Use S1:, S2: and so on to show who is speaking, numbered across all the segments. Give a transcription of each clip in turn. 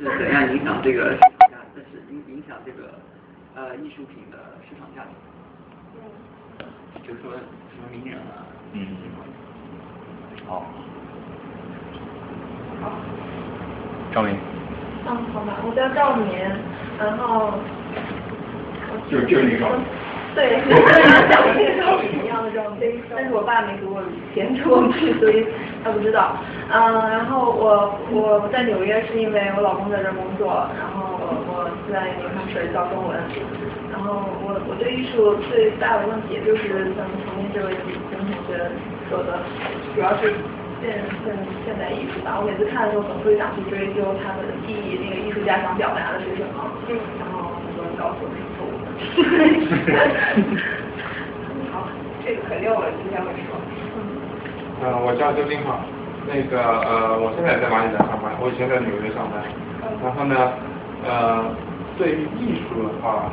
S1: 是怎样影响这个市场价？这是影影响这个呃艺术品的市场价值？嗯，就是说什么名人啊？嗯。
S2: 好。
S3: 好。
S2: 赵明。
S3: 嗯，好吧，我叫赵明，然后。
S2: 就就那个。
S3: 对，但是我爸没给我填过去，所以他不知道。嗯，然后我我在纽约是因为我老公在这工作，然后我我在纽约学教中文。然后我我对艺术最大的问题就是像前面这位女同学说的，主要是现现现代艺术吧。我每次看的时候，总会想去追究他们的意义，那个艺术家想表达的是什么。然后很多人告诉我是错误的。好，这个可溜了，今天会说。
S4: 嗯，我叫周金浩，那个呃，我现在也在马里兰上班，我以前在纽约上班。然后呢，呃，对于艺术的话，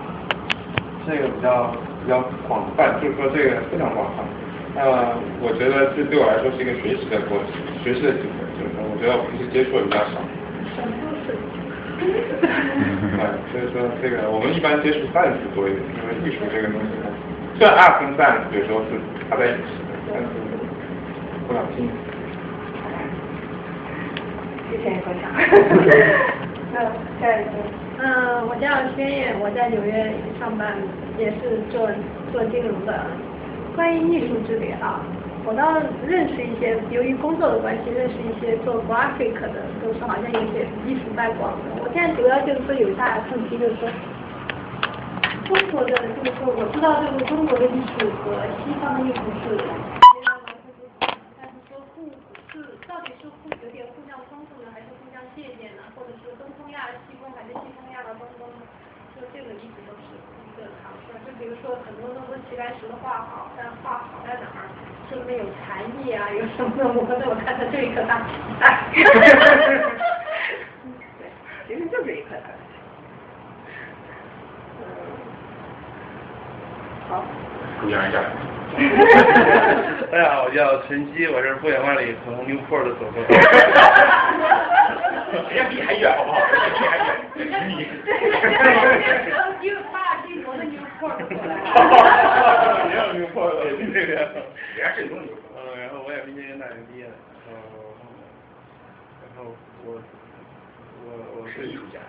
S4: 这个比较比较广泛，就是说这个非常广泛。呃，我觉得这对我来说是一个学习的过程，学习的机会，就是说我觉得我平时接触的比较少。对，所以说这个我们一般接触 science 多一点，因为艺术这个东西呢，虽然 art 跟 science 有时候是插在一起的，但是不想听。
S3: 谢谢你分享。那下一个，
S5: 嗯，我叫轩燕，我在纽约上班，也是做做金融的。关于艺术之旅啊。我倒认识一些，由于工作的关系，认识一些做 graphic 的，都是好像有些艺术背广的。我现在主要就是说有一大问题，就是说中国的，就是说我知道这个中国的艺术和西方的艺术是截然完全不同，但是说互是到底是互有点互相冲突呢，还是互相借鉴呢？或者是东风亚西风，还是西风亚的东风？就这个一直都是一个尝试。就比如说很多人都说齐白石的画好，但画好在哪儿？是不是有禅意啊？有什么？我在我看他就一颗大鸡蛋。
S3: 对，其实就是一颗蛋。好。
S2: 鼓掌一下。
S6: 大家好，我叫陈曦，我是不远万里从 Newport 走过来。
S2: 人家比还远，好不好？比还远。你。
S5: 因为巴尔的摩的 Newport 过来。
S6: 也有 Newport，这个。
S2: 人家正宗的。
S6: 嗯，然后我也是英英大学毕业的，然后，然后我，我我
S2: 是艺术家。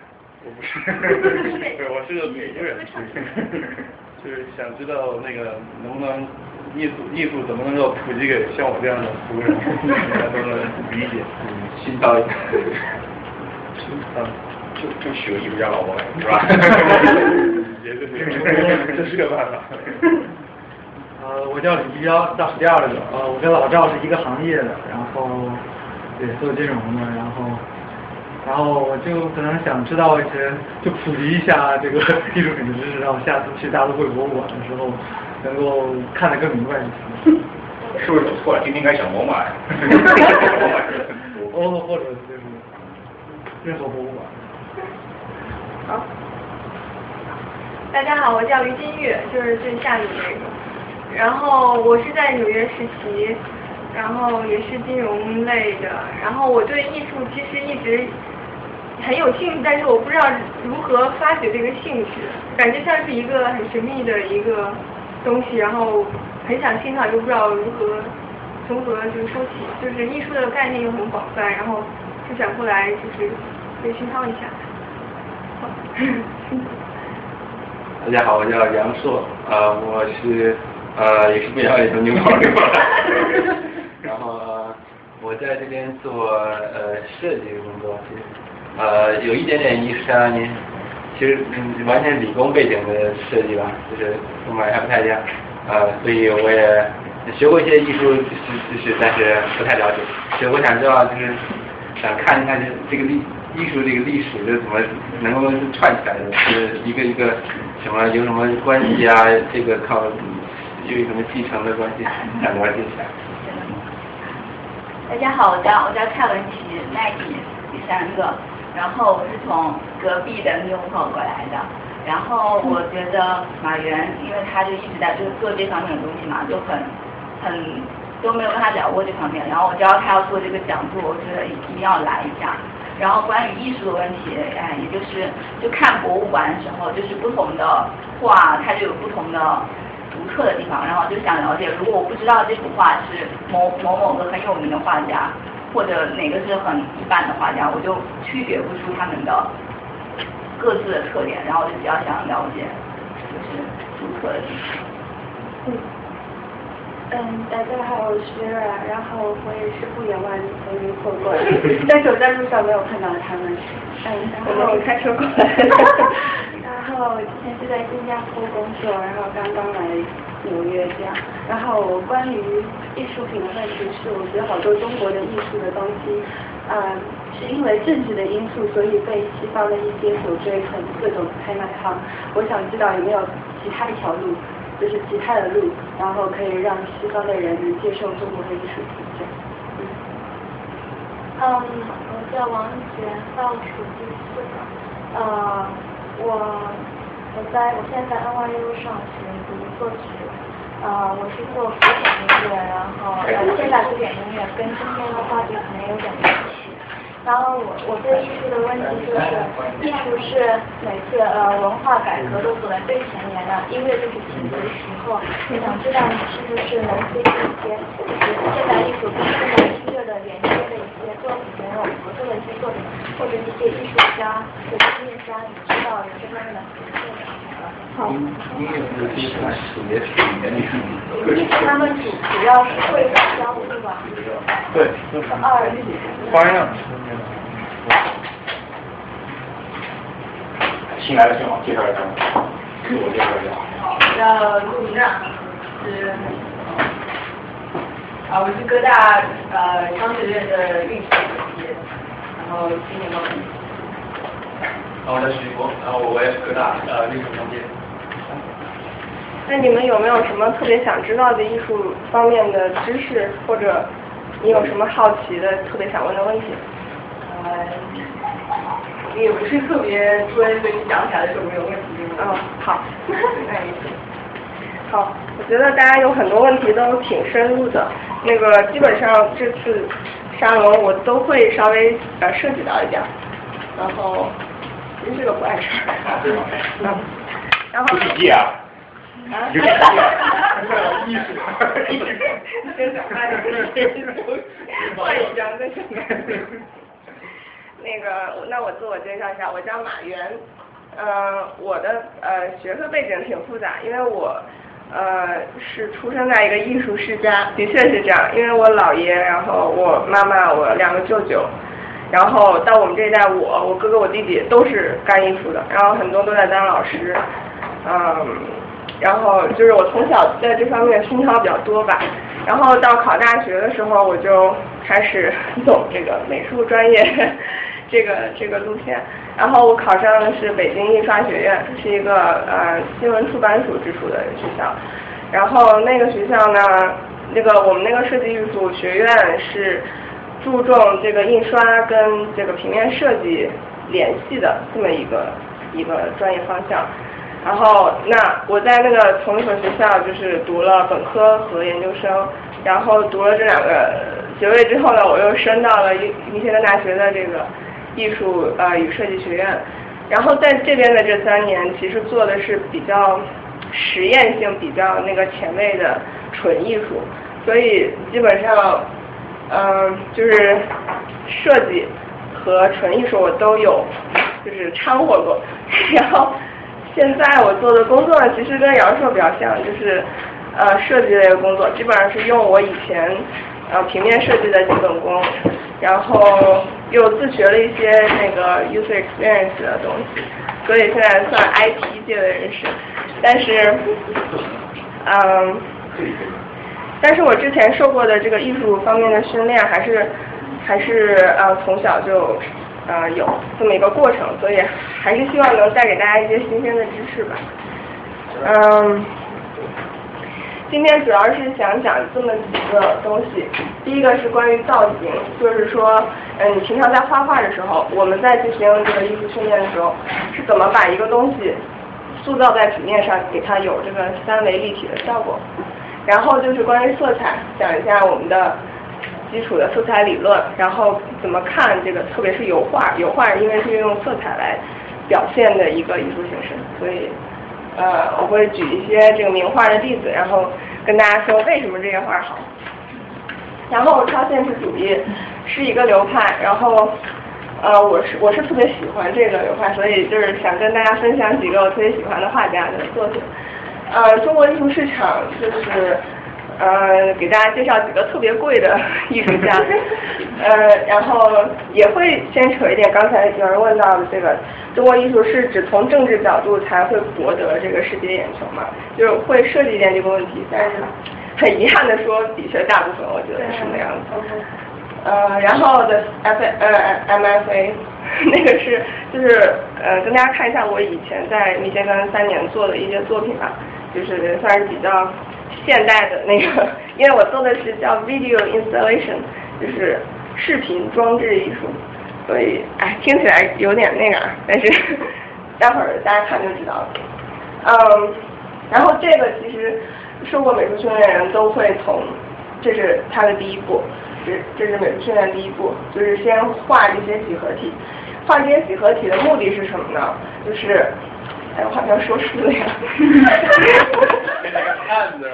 S6: 我不是，对，我是个美术人，就是想知道那个能不能艺术艺术怎么能够普及给像我这样的俗人，大家都能理解，
S2: 新道一点。
S6: 嗯，
S2: 就就娶个艺术家老婆呗，是吧？
S6: 也是，这是个办法。
S7: 呃，我叫李一彪，大第二个。呃，我跟老赵是一个行业的，然后也做金融的，然后，然后我就可能想知道一些，就普及一下这个艺术品的知识，让我下次去大都会博物馆的时候能够看得更明白一些。
S2: 是不是走错了？今天应该想罗马呀。
S7: 欧 或者就是任何博物馆。
S3: 好。大家好，我叫于金玉，就是最下面这个。然后我是在纽约实习，然后也是金融类的。然后我对艺术其实一直很有兴趣，但是我不知道如何发掘这个兴趣，感觉像是一个很神秘的一个东西，然后很想欣赏，又不知道如何从何就是说起。就是艺术的概念又很广泛，然后就想过来就是被熏陶一下。
S8: 大家好，我叫杨硕，呃，我是。呃，也是不一样的牛跑牛跑，然后我在这边做呃设计的工作，呃有一点点艺术相关其实嗯完全理工背景的设计吧，就是跟我还不太一样，呃所以我也学过一些艺术知知识，但是不太了解，所以我想知道就是想看一看这这个历艺术这个历史是怎么能够串起来的，是一个一个什么有什么关系啊？这个靠。有什么继承的关系？想了解一下。
S9: 大家好，我叫我叫蔡文琪，Maggie，第三个。然后我是从隔壁的 New h o 过来的。然后我觉得马原，因为他就一直在就是做这方面的东西嘛，就很很都没有跟他聊过这方面。然后我知道他要做这个讲座，我觉得一定要来一下。然后关于艺术的问题，哎，也就是就看博物馆的时候，就是不同的画，它就有不同的独特的地方，然后就想了解，如果我不知道这幅画是某某某个很有名的画家，或者哪个是很一般的画家，我就区别不出他们的各自的特点，然后就比较想了解，就是独特的地方。
S10: 嗯。嗯，大家好，我是然后我也是不远万里从云过过来，但是我在路上没有看到他们。嗯，然后开车过来。然后之前是在新加坡工作，然后刚刚来纽约这样。然后关于艺术品的问题是，我觉得好多中国的艺术的东西，嗯，是因为政治的因素，所以被西方的一些所追捧，各种拍卖行。我想知道有没有其他一条路？就是其他的路，然后可以让西方的人能接受中国的艺术品质。
S11: 嗯，我叫王璇，倒数第四个。呃，我我在我现在在 NYU 上学读作曲，呃，我是做古典音乐，然后呃现代古典音乐跟今天的话题可能有点关系。然后我我对艺术的问题就是，艺术是每次呃文化改革都走在最前沿的，音乐就是起步的时候。我想知道你是不是能推荐一些就是现代艺术跟现代音乐的连接的一些作品，没有合作的一些作品，或者一些艺术家或者音乐家，你知道有这方面的合作的？好。音乐是第一块属于语言艺术。他们主主要是绘画交互吧？
S6: 对。
S11: 二。
S6: 花样。
S2: 新来的新王，介绍一下，自我介绍一下。
S3: 我叫陆明亮，是啊，我是哥大呃商学院的运营毕业，然后今年高毕业。
S1: 然后我叫徐博，然后我也是哥大呃历史专业。
S10: 那你们有没有什么特别想知道的艺术方面的知识，或者你有什么好奇的、特别想问的问题？
S3: 呃，也不是特别专，所以想起来的时候没有问题。
S10: 嗯，好。好，我觉得大家有很多问题都挺深入的，那个基本上这次沙龙我都会稍微呃涉及到一点，然后其实这个不碍事儿。嗯。然后。
S2: 笔记啊。
S10: 啊。
S2: 艺术。艺术。
S10: 先讲话换一张再讲。那个，那我自我介绍一下，我叫马原，呃，我的呃学科背景挺复杂，因为我呃是出生在一个艺术世家，的确是这样，因为我姥爷，然后我妈妈，我两个舅舅，然后到我们这一代，我我哥哥我弟弟都是干艺术的，然后很多都在当老师，嗯，然后就是我从小在这方面熏陶比较多吧，然后到考大学的时候，我就开始 走这个美术专业。这个这个路线，然后我考上的是北京印刷学院，是一个呃新闻出版署直属的学校，然后那个学校呢，那个我们那个设计艺术学院是注重这个印刷跟这个平面设计联系的这么一个一个专业方向，然后那我在那个同一所学校就是读了本科和研究生，然后读了这两个学位之后呢，我又升到了密密歇根大学的这个。艺术呃与设计学院，然后在这边的这三年，其实做的是比较实验性、比较那个前卫的纯艺术，所以基本上嗯就是设计和纯艺术我都有就是掺和过，然后现在我做的工作呢，其实跟姚硕比较像，就是呃设计类的工作，基本上是用我以前呃平面设计的基本功。然后又自学了一些那个 user experience 的东西，所以现在算 IT 界的人士。但是，嗯，但是我之前受过的这个艺术方面的训练，还是还是呃从小就呃有这么一个过程，所以还是希望能带给大家一些新鲜的知识吧。嗯。今天主要是想讲这么几个东西，第一个是关于造型，就是说，嗯，你平常在画画的时候，我们在进行这个艺术训练的时候，是怎么把一个东西塑造在纸面上，给它有这个三维立体的效果。然后就是关于色彩，讲一下我们的基础的色彩理论，然后怎么看这个，特别是油画，油画因为是用色彩来表现的一个艺术形式，所以呃我会举一些这个名画的例子，然后跟大家说为什么这些画好。然后超现实主义是一个流派，然后呃我是我是特别喜欢这个流派，所以就是想跟大家分享几个我特别喜欢的画家的作品。呃，中国艺术市场就是呃给大家介绍几个特别贵的艺术家，呃然后也会牵扯一点刚才有人问到的这个中国艺术是只从政治角度才会博得这个世界眼球嘛，就是会涉及一点这个问题，但是。很遗憾的说，的确大部分我觉得是那样子。呃，然后的 F 呃 MFA 那个是就是呃跟大家看一下我以前在密歇根三年做的一些作品吧，就是算是比较现代的那个，因为我做的是叫 Video Installation，就是视频装置艺术，所以哎听起来有点那个，但是 待会儿大家看就知道了。嗯，然后这个其实。受过美术训练的人都会从，这是他的第一步，这这是美术训练第一步，就是先画这些几何体。画这些几何体的目的是什么呢？就是，哎，我好像说输了呀。
S6: 给那个案子，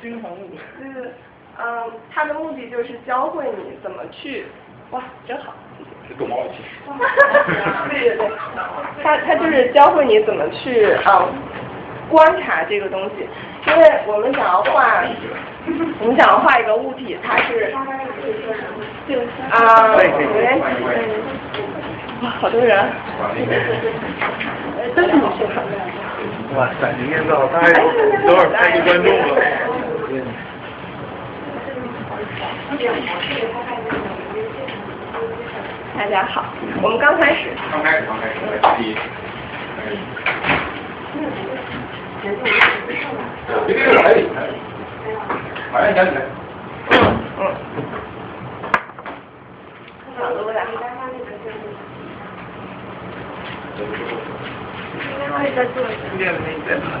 S10: 金黄物。就是嗯，他的目的就是教会你怎么去，哇，真好。对对对，他他就是教会你怎么去啊。观察这个东西，因为我们想要画，我们想要画一个物体，它是啊，哇，好多人，都是女性。
S6: 哇塞，您念到太多少太多观众了。
S10: 大家好，我们刚开始。
S12: 刚开始，刚开始，第一。别别别来！马上讲起来。嗯嗯。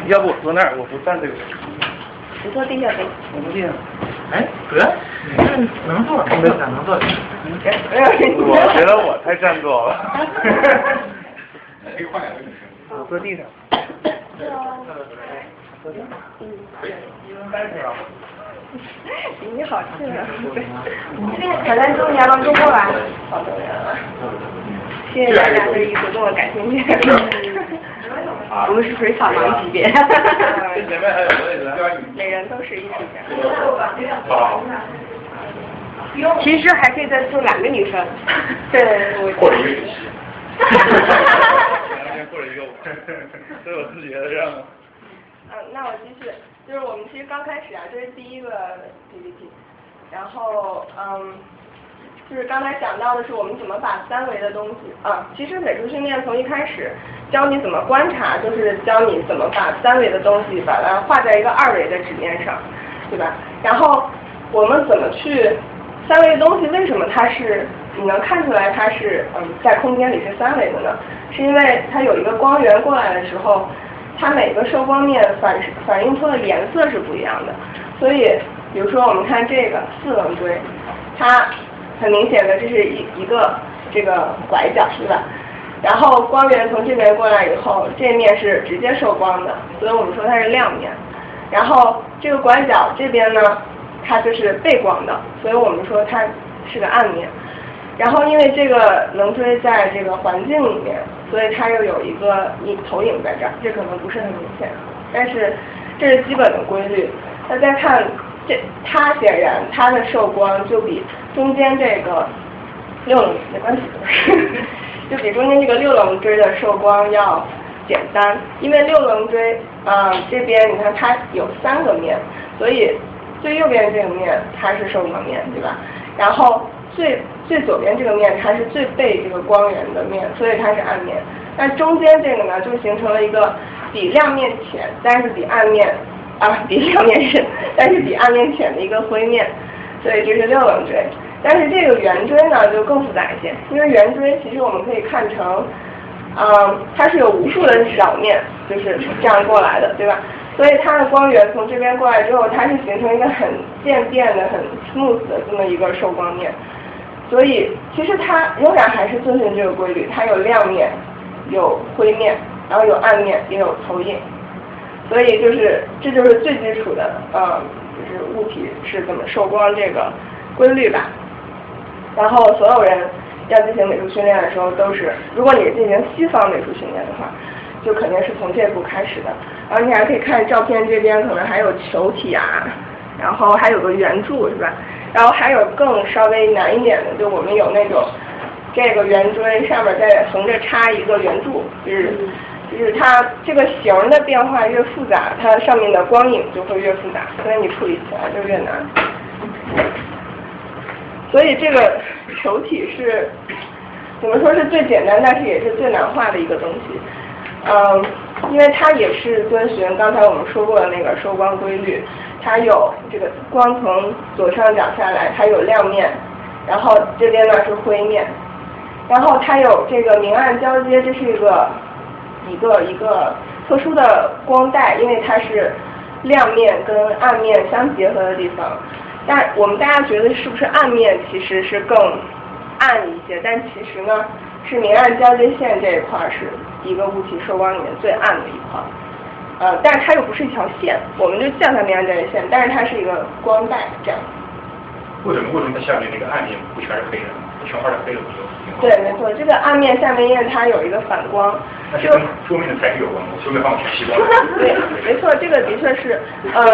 S6: 要不我坐那儿，我不站这个。
S10: 你坐地下呗。
S6: 我不地下。
S7: 哎，哥，你能坐？没事，能坐。
S6: 我觉得我太占座了。
S12: 可以换两个女
S6: 生。我坐地上。
S10: 嗯，你好吃啊！挑战中年了，中过来，好多人了。谢谢大家对艺术这么感兴趣。我们是属于草盲级别。每人都是艺术家。其实还可以再坐两个女生。对，
S12: 或者一个女士。
S6: 或者一个，都有自己的任务。
S10: 嗯，那我继续，就是我们其实刚开始啊，这是第一个 PPT，然后嗯，就是刚才讲到的是我们怎么把三维的东西啊，其实美术训练从一开始教你怎么观察，就是教你怎么把三维的东西把它画在一个二维的纸面上，对吧？然后我们怎么去三维的东西为什么它是你能看出来它是嗯在空间里是三维的呢？是因为它有一个光源过来的时候。它每个受光面反反映出的颜色是不一样的，所以比如说我们看这个四棱锥，它很明显的这是一一个这个拐角，是吧？然后光源从这边过来以后，这面是直接受光的，所以我们说它是亮面。然后这个拐角这边呢，它就是背光的，所以我们说它是个暗面。然后因为这个棱锥在这个环境里面。所以它又有一个影投影在这儿，这可能不是很明显，但是这是基本的规律。大家看这，它显然它的受光就比中间这个六棱没关系，就比中间这个六棱锥的受光要简单，因为六棱锥啊这边你看它有三个面，所以最右边这个面它是受光面，对吧？然后最最左边这个面，它是最背这个光源的面，所以它是暗面。那中间这个呢，就形成了一个比亮面浅，但是比暗面啊比亮面深，但是比暗面浅的一个灰面，所以这是六棱锥。但是这个圆锥呢就更复杂一些，因为圆锥其实我们可以看成，嗯，它是有无数的小面，就是这样过来的，对吧？所以它的光源从这边过来之后，它是形成一个很渐变的、很 smooth 的这么一个受光面。所以其实它仍然还是遵循这个规律，它有亮面，有灰面，然后有暗面，也有投影。所以就是这就是最基础的，呃，就是物体是怎么受光这个规律吧。然后所有人要进行美术训练的时候，都是如果你进行西方美术训练的话，就肯定是从这步开始的。然后你还可以看照片这边，可能还有球体啊，然后还有个圆柱是吧？然后还有更稍微难一点的，就我们有那种这个圆锥上面再横着插一个圆柱，就是就是它这个形的变化越复杂，它上面的光影就会越复杂，所以你处理起来就越难。所以这个球体是怎么说是最简单，但是也是最难画的一个东西。嗯，因为它也是遵循刚才我们说过的那个收光规律，它有这个光从左上角下来，它有亮面，然后这边呢是灰面，然后它有这个明暗交接，这是一个一个一个特殊的光带，因为它是亮面跟暗面相结合的地方。但我们大家觉得是不是暗面其实是更暗一些？但其实呢，是明暗交接线这一块是一个物体受光里面最暗的一块，呃，但是它又不是一条线，我们就叫它明暗交接线，但是它是一个光带这样。
S2: 为什么为什么它下面那个暗面不全是黑的，全画的黑的不就？
S10: 对，没错，这个暗面下面因为它有一个反光，
S2: 那是跟桌面的材质有关吗？桌面放全吸光。
S10: 对，没错，这个的确是，呃，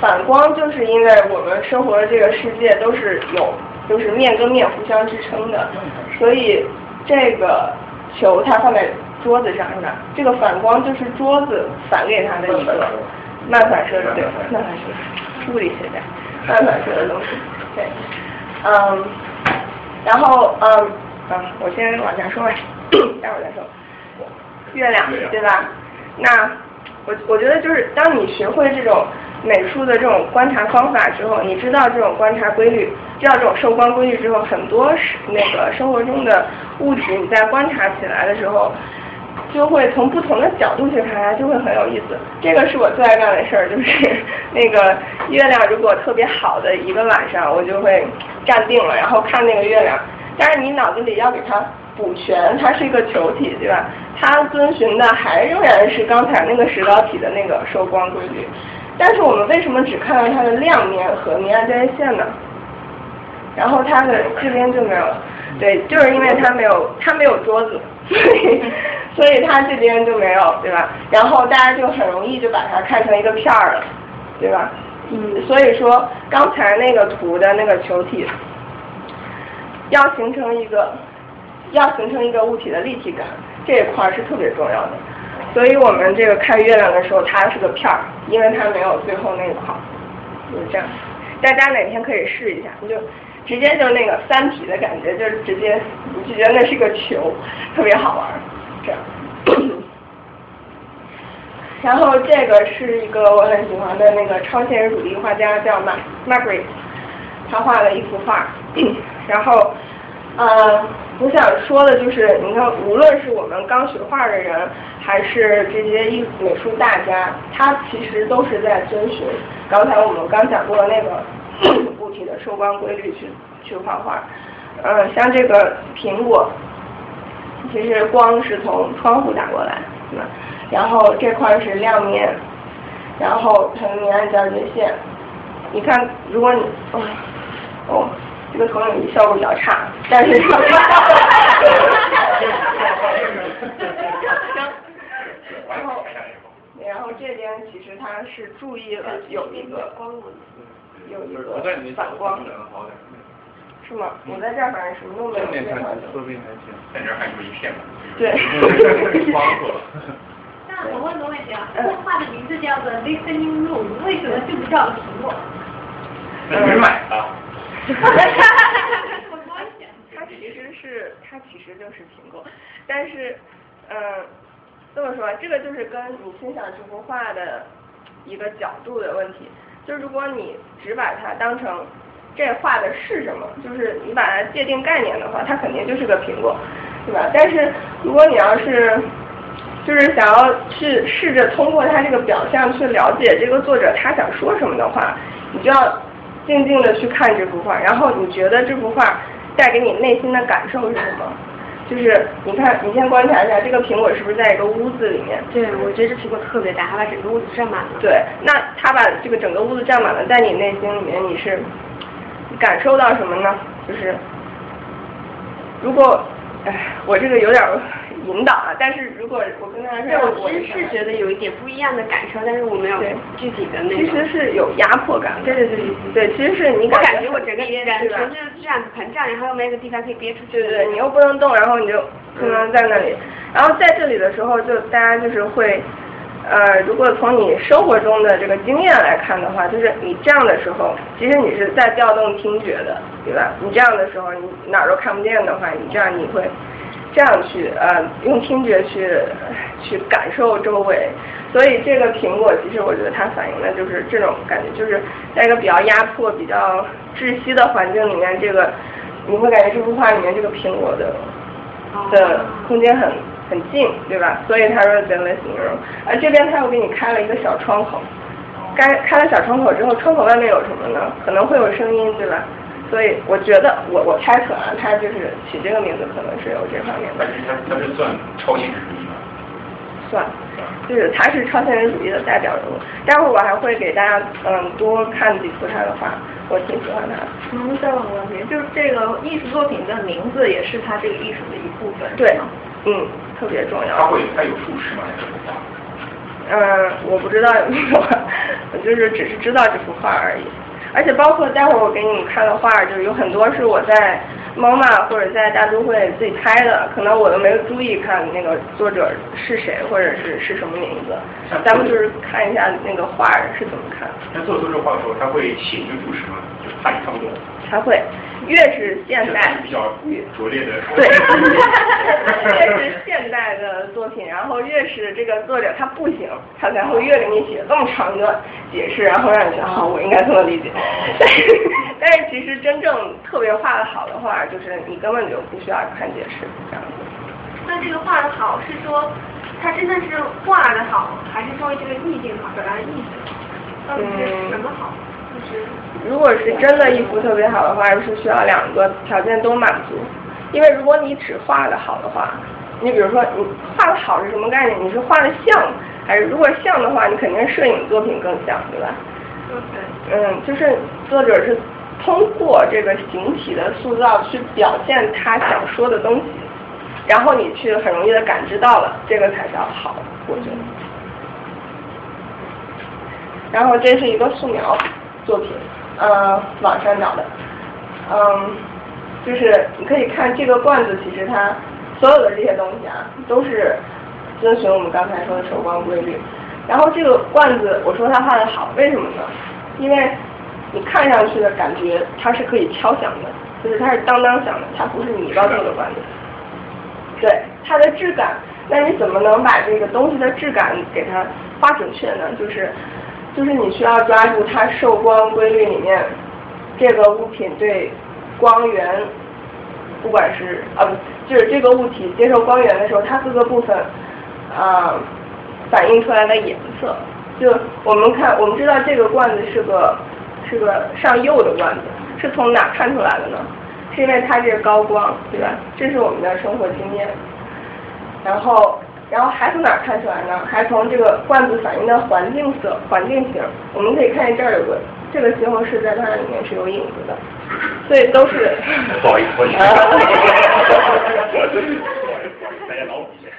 S10: 反光就是因为我们生活的这个世界都是有，就是面跟面互相支撑的，所以这个球它放在桌子上是吧？这个反光就是桌子反给它的一个漫反射的，对，漫反射，物理学家，漫反射的东西，对，嗯，然后嗯。嗯，我先往下说吧，待会儿再说。月亮，对吧？那我我觉得就是当你学会这种美术的这种观察方法之后，你知道这种观察规律，知道这种受光规律之后，很多是那个生活中的物体，你在观察起来的时候，就会从不同的角度去看它，就会很有意思。这个是我最爱干的事儿，就是 那个月亮如果特别好的一个晚上，我就会站定了，然后看那个月亮。但是你脑子里要给它补全，它是一个球体，对吧？它遵循的还仍然是刚才那个石膏体的那个受光规律。但是我们为什么只看到它的亮面和明暗交界线呢？然后它的这边就没有了，对，就是因为它没有它没有桌子，所以所以它这边就没有，对吧？然后大家就很容易就把它看成一个片儿了，对吧？嗯，所以说刚才那个图的那个球体。要形成一个，要形成一个物体的立体感，这一块是特别重要的。所以我们这个看月亮的时候，它是个片儿，因为它没有最后那一块，就是这样。大家哪天可以试一下，你就直接就那个三体的感觉，就是直接你就觉得那是个球，特别好玩，这样。然后这个是一个我很喜欢的那个超现实主义画家，叫马 Magritte，他画了一幅画。然后，呃，我想说的就是，你看，无论是我们刚学画的人，还是这些艺美术大家，他其实都是在遵循刚才我们刚讲过的那个物体的受光规律去去画画。呃，像这个苹果，其实光是从窗户打过来，对吧？然后这块是亮面，然后它的明暗交接线。你看，如果你，哦，哦。这个投影仪效果比较差，但是行，然后然后这边其实它是注意了有一个 有一个反光，是吗？我在这儿反正什么都没有。正面看侧面还行，在这儿还有一片。对。
S5: 那我问个问题啊，这画的名字叫做 Listening Room，为什么就不叫苹果？
S2: 你买的。哈哈
S10: 哈它其实是，它其实就是苹果，但是，嗯，这么说，这个就是跟你欣赏这幅画的一个角度的问题。就如果你只把它当成这画的是什么，就是你把它界定概念的话，它肯定就是个苹果，对吧？但是如果你要是就是想要去试着通过他这个表象去了解这个作者他想说什么的话，你就要静静的去看这幅画，然后你觉得这幅画带给你内心的感受是什么？就是你看，你先观察一下这个苹果是不是在一个屋子里面？
S3: 对，我觉得这苹果特别大，它把整个屋子占满了。
S10: 对，那它把这个整个屋子占满了，在你内心里面你是感受到什么呢？就是如果，哎，我这个有点引导啊，但是如果我跟他
S3: 说，我其实是觉得有一点不一样的感受，但是我没有具体的那
S10: 个。其实是有压迫感。
S3: 对对对
S10: 对。对，其实是你
S3: 感
S10: 觉
S3: 我整个人全是这样子膨胀，然后又没个地方可以憋出去。
S10: 对对，你又不能动，然后你就可能在那里。然后在这里的时候，就大家就是会，呃，如果从你生活中的这个经验来看的话，就是你这样的时候，其实你是在调动听觉的，对吧？你这样的时候，你哪儿都看不见的话，你这样你会。这样去呃用听觉去去感受周围，所以这个苹果其实我觉得它反映的就是这种感觉，就是在一个比较压迫、比较窒息的环境里面，这个你会感觉这幅画里面这个苹果的的空间很很近，对吧？所以他说人类形容，而这边他又给你开了一个小窗口，开开了小窗口之后，窗口外面有什么呢？可能会有声音，对吧？所以我觉得，我我猜测啊，他就是起这个名字可能是有这方面的。
S2: 他他是算超现实主义吗？
S10: 算，就是他是超现实主义的代表人物。待会儿我还会给大家嗯多看几幅他的画，我挺喜欢他的。
S3: 嗯，再问个问题，就是这个艺术作品的名字也是他这个艺术的一部分。
S10: 对，嗯，特别重要。
S2: 他会他有注释吗？这幅画？
S10: 嗯，我不知道有没有，我 就是只是知道这幅画而已。而且包括待会儿我给你们看的画，就是有很多是我在 MoMA 或者在大都会自己拍的，可能我都没有注意看那个作者是谁或者是是什么名字。咱们就是看一下那个画是怎么看。
S2: 那做作者画的时候，他会写一个注释吗？就怕你看不懂。
S10: 他会。越是现代，
S2: 比较拙劣的，
S10: 对，越是现代的作品，然后越是这个作者他不行，他才会越给你写这么长的解释，然后让你觉得啊，我应该这么理解。但是，但是其实真正特别画的好的话，就是你根本就不需要看解释这样子。
S3: 那这个画的好是说，他真的是画的好，还是说这个意境好，表达的意思到底是什么好？
S10: 如果是真的一幅特别好的话，是需要两个条件都满足。因为如果你只画的好的话，你比如说你画的好是什么概念？你是画的像，还是如果像的话，你肯定摄影作品更像，对吧？嗯，就是作者是通过这个形体的塑造去表现他想说的东西，然后你去很容易的感知到了，这个才叫好，我觉得。然后这是一个素描。作品，呃，网上找的，嗯，就是你可以看这个罐子，其实它所有的这些东西啊，都是遵循我们刚才说的手光规律。然后这个罐子，我说它画的好，为什么呢？因为你看上去的感觉它是可以敲响的，就是它是当当响的，它不是泥巴做的罐子。对，它的质感，那你怎么能把这个东西的质感给它画准确呢？就是。就是你需要抓住它受光规律里面这个物品对光源，不管是啊不，就是这个物体接受光源的时候，它各个部分啊反映出来的颜色。就我们看，我们知道这个罐子是个是个上釉的罐子，是从哪看出来的呢？是因为它这个高光，对吧？这是我们的生活经验。然后。然后还从哪看出来呢？还从这个罐子反映的环境色、环境型。我们可以看见这儿有个这个西红柿在它里面是有影子的，所以都是。
S2: 不好意思，不好意思。大家脑补一下。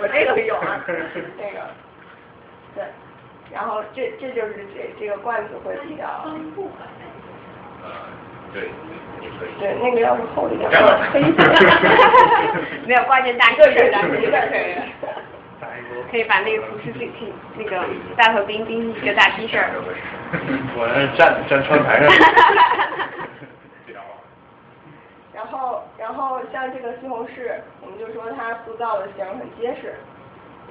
S10: 我这个有啊，那个，对，然后这这就是这这个罐子会比较。
S2: 对。
S10: 对，那个要是厚一点，可以。
S3: 没有关键大个事儿，大个事儿。可以把那个厨师可以那个大头钉钉一个大 T 恤。
S2: 我站站窗台上。
S10: 然后，然后像这个西红柿，我们就说它塑造的形很结实，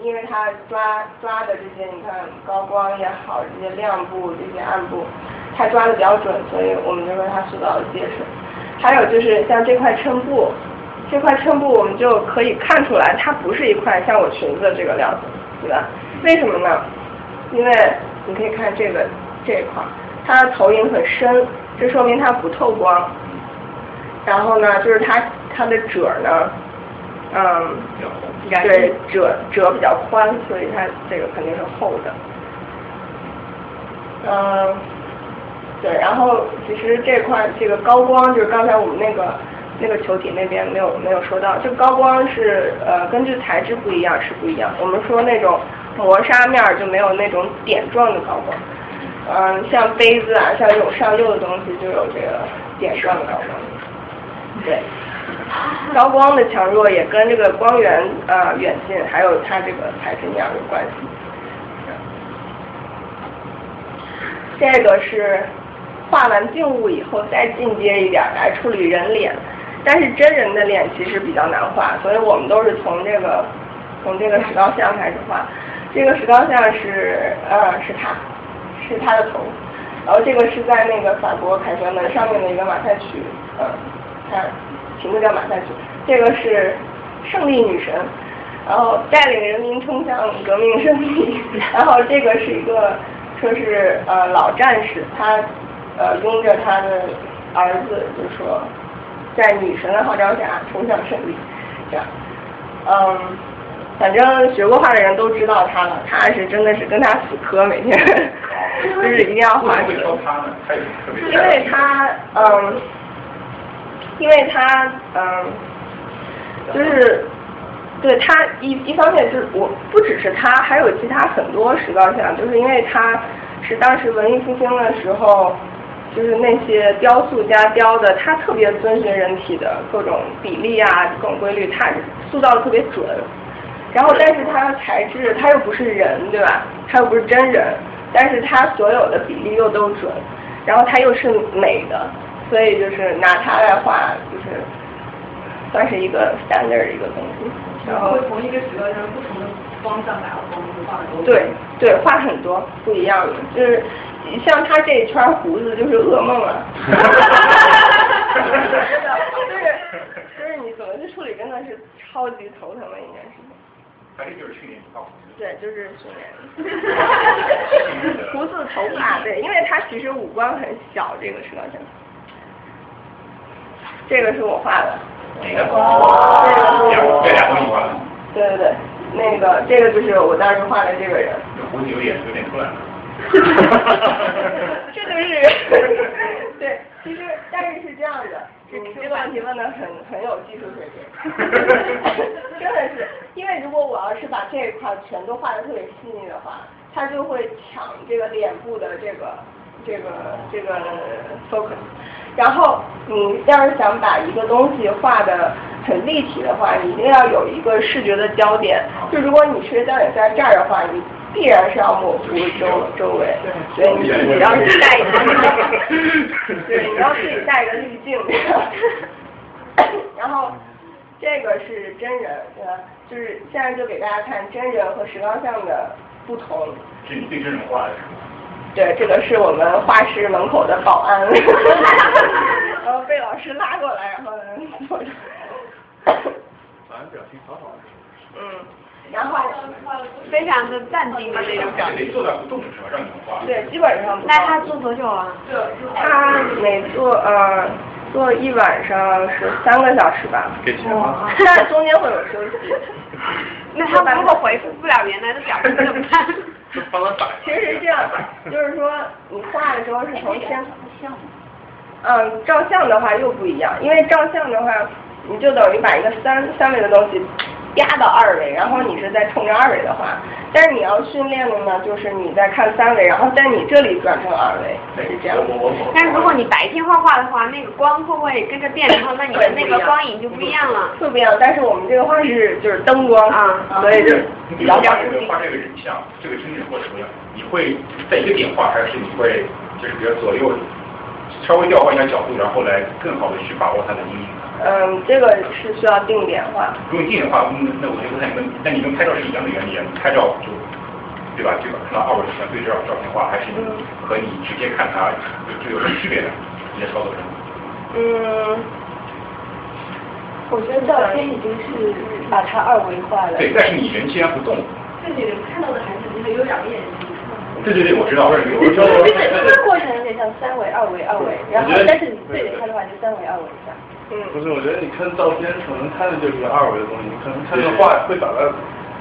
S10: 因为它抓抓的这些，你看高光也好，这些亮部、这些暗部，它抓的比较准，所以我们就说它塑造的结实。还有就是像这块衬布，这块衬布我们就可以看出来，它不是一块像我裙子这个料子，对吧？为什么呢？因为你可以看这个这一块，它的投影很深，这说明它不透光。然后呢，就是它它的褶呢，嗯，对，褶褶比较宽，所以它这个肯定是厚的。嗯，对，然后其实这块这个高光就是刚才我们那个那个球体那边没有没有说到，这高光是呃根据材质不一样是不一样。我们说那种磨砂面就没有那种点状的高光，嗯，像杯子啊，像这种上釉的东西就有这个点状的高光。对，高光的强弱也跟这个光源呃远近，还有它这个材质面有关系。这个是画完静物以后再进阶一点来处理人脸，但是真人的脸其实比较难画，所以我们都是从这个从这个石膏像开始画。这个石膏像是呃是他，是他的头，然后这个是在那个法国凯旋门上面的一个马赛曲，嗯，看名字叫马赛曲。这个是胜利女神，然后带领人民冲向革命胜利，然后这个是一个。说是呃老战士，他呃拥着他的儿子，就说在女神的号召下冲向胜利，这样，嗯，反正学过画的人都知道他了，他是真的是跟他死磕，每天 就是一定要画这个，因为他嗯，因为他嗯，就是。对他一一方面就是我不只是他，还有其他很多石膏像，就是因为他是当时文艺复兴的时候，就是那些雕塑家雕的，他特别遵循人体的各种比例啊，各种规律，他塑造的特别准。然后，但是他的材质他又不是人，对吧？他又不是真人，但是他所有的比例又都准，然后他又是美的，所以就是拿它来画，就是算是一个 standard 一个东西。然后
S13: 从一个石头上不同的方向打光，画很多。
S10: 对对，画很多不一样的，就是像他这一圈胡子就是噩梦啊。哈哈哈哈哈哈！就是就是你怎么去处理真的是超级头疼的一件事情。
S2: 反正就是去年到。
S10: 对，就是去年。胡子头发对，因为他其实五官很小，这个石膏像。这个是我画的。
S2: 哪个？这个这俩都你画的。
S10: 对对对，那个这个就是我当时画的这个人。
S2: 胡子有点有点出来了。
S10: 这就是 对，其实但是是这样的，你这个问题问的很很有技术水平。真的是，因为如果我要是把这一块全都画的特别细腻的话，他就会抢这个脸部的这个这个这个 focus。然后你要是想把一个东西画的很立体的话，你一定要有一个视觉的焦点。就如果你视觉焦点在这儿的话，你必然是要模糊周周围。对，你你要是带一个，对，你要自己带一个滤镜。然后这个是真人，对。吧？就是现在就给大家看真人和石膏像的不同。
S2: 是你对。真人画的？
S10: 对，这个是我们画室门口的保安，然后被老师拉过来，然后坐着。
S2: 保安表情好好。
S10: 嗯，然后
S3: 非常的淡定的那种表情。
S2: 得坐在不动是吧？让你们画。
S10: 对，基本上。
S3: 那他坐多久啊？
S10: 他每坐呃坐一晚上是三个小时吧。
S2: 给钱吗？
S10: 但中间会有休息。
S3: 那他如果回复不了原来的表情怎么办？
S10: 其实是这样，就是说你画的时候是从先，嗯，照相的话又不一样，因为照相的话，你就等于把一个三三维的东西压到二维，然后你是在冲着二维的画。但是你要训练的呢，就是你在看三维，然后在你这里转成二维，是这样。
S3: 但是如果你白天画画的话，那个光会不会跟着变？然后那你的那个光影就不一样了。
S10: 会不一样，但是我们这个画是就是灯光啊，所以就比较
S2: 画这个画这个人像，这个真人或者什么样，你会在一个点画，还是你会就是比如左右稍微调换一下角度，然后来更好的去把握它的阴影？
S10: 嗯，这个是需要定点画。
S2: 如果定点化，那那我觉得那跟那你跟拍照是一样的原理，拍照就对吧？这个看二维和对照照片画，还是和你直接看它这有什么区别的？你的操作上。
S10: 嗯，
S11: 我觉得照片已经是把它二维化了。
S2: 对，但是你人既然不动。
S13: 这里看到的还是那个有两个眼睛。
S2: 对对对，我知道。我
S11: 知道。就是这个过程有点像三维、二维、二维，然后但是你对着看的话就三维、二维一下。
S6: 嗯。不是，我觉得你看照片可能看的就是二维的东西，你可能看的画会把它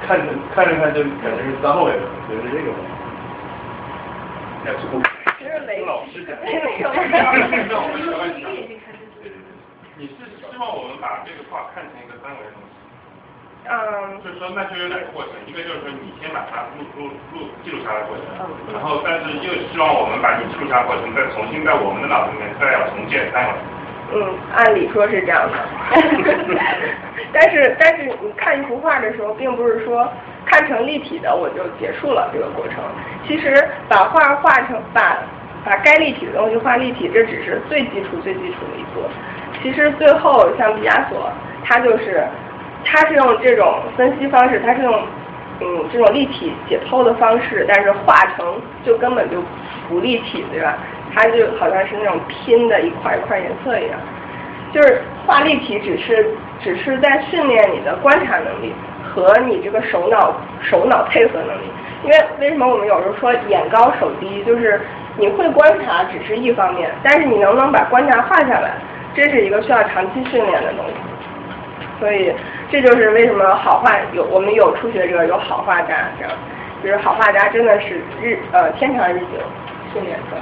S6: 看着看着看就感觉是三维的，就是这个。
S2: 那是不。
S10: 其实雷
S2: 老师讲。你是希望我们把这个画看成一个三维的东西？
S10: 嗯。
S2: 就是说，那就有两个过程，一个就是说你先把它录录录记录下来过程，然后但是又希望我们把你记录下来过程再重新在我们的脑子里面再要重建三维。
S10: 嗯，按理说是这样的。但是但是你看一幅画的时候，并不是说看成立体的我就结束了这个过程。其实把画画成把把该立体的东西画立体，这只是最基础最基础的一步。其实最后像毕加索，他就是他是用这种分析方式，他是用嗯这种立体解剖的方式，但是画成就根本就不立体，对吧？它就好像是那种拼的一块一块颜色一样，就是画立体只是只是在训练你的观察能力和你这个手脑手脑配合能力。因为为什么我们有时候说眼高手低，就是你会观察只是一方面，但是你能不能把观察画下来，这是一个需要长期训练的东西。所以这就是为什么好画有我们有初学者有好画家这样，就是好画家真的是日呃天长日久。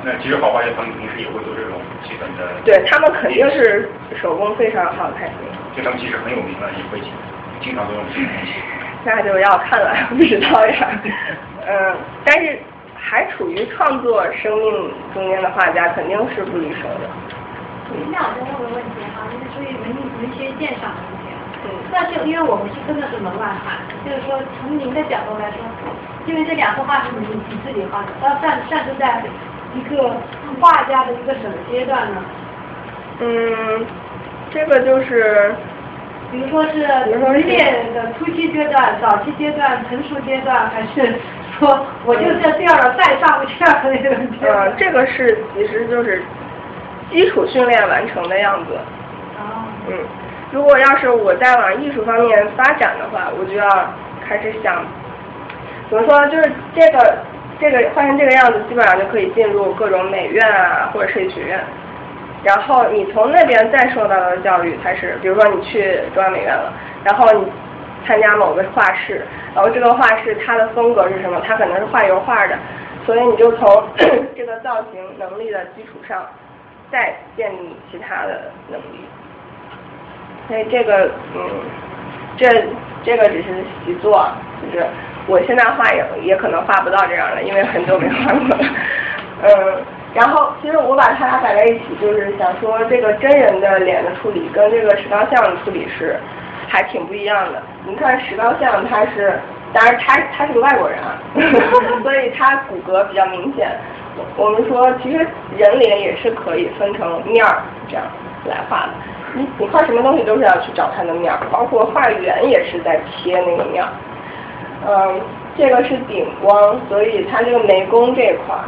S2: 那其实好画家他们平时也会做这种基本的。
S10: 对他们肯定是手工非常好，肯定。
S2: 就他们其实很有名了，也会经常都用这种东西。
S10: 那就要看了，不知道呀。嗯，但是还处于创作生命中间的画家，肯定是不离手的。
S5: 那我再问个问题哈，就是属于文文学鉴赏的问题。嗯。那就因为我们是真的是门外汉，就是说从您的角度来说。因为这两幅画是你你自己画的，它算算是在一个画家的一个什么阶段呢？
S10: 嗯，这个就是，
S5: 比如说是文练的初期阶段、早期阶段、成熟阶段，还是说我就在这样的再上不去了那种？
S10: 嗯，这个是其实就是基础训练完成的样子。
S5: 哦。
S10: 嗯，如果要是我再往艺术方面发展的话，我就要开始想。怎么说？就是这个这个画成这个样子，基本上就可以进入各种美院啊，或者设计学院。然后你从那边再受到的教育才是，比如说你去中央美院了，然后你参加某个画室，然后这个画室它的风格是什么？它可能是画油画的，所以你就从 这个造型能力的基础上再建立其他的能力。所以这个嗯，这这个只是习作，就是。我现在画也也可能画不到这样的，因为很久没画过了。嗯，然后其实我把它俩摆在一起，就是想说这个真人的脸的处理跟这个石膏像的处理是还挺不一样的。你看石膏像，它是，当然他他是个外国人啊，所以他骨骼比较明显。我们说其实人脸也是可以分成面儿这样来画的。你你画什么东西都是要去找它的面儿，包括画圆也是在切那个面儿。嗯，这个是顶光，所以它这个眉弓这块儿，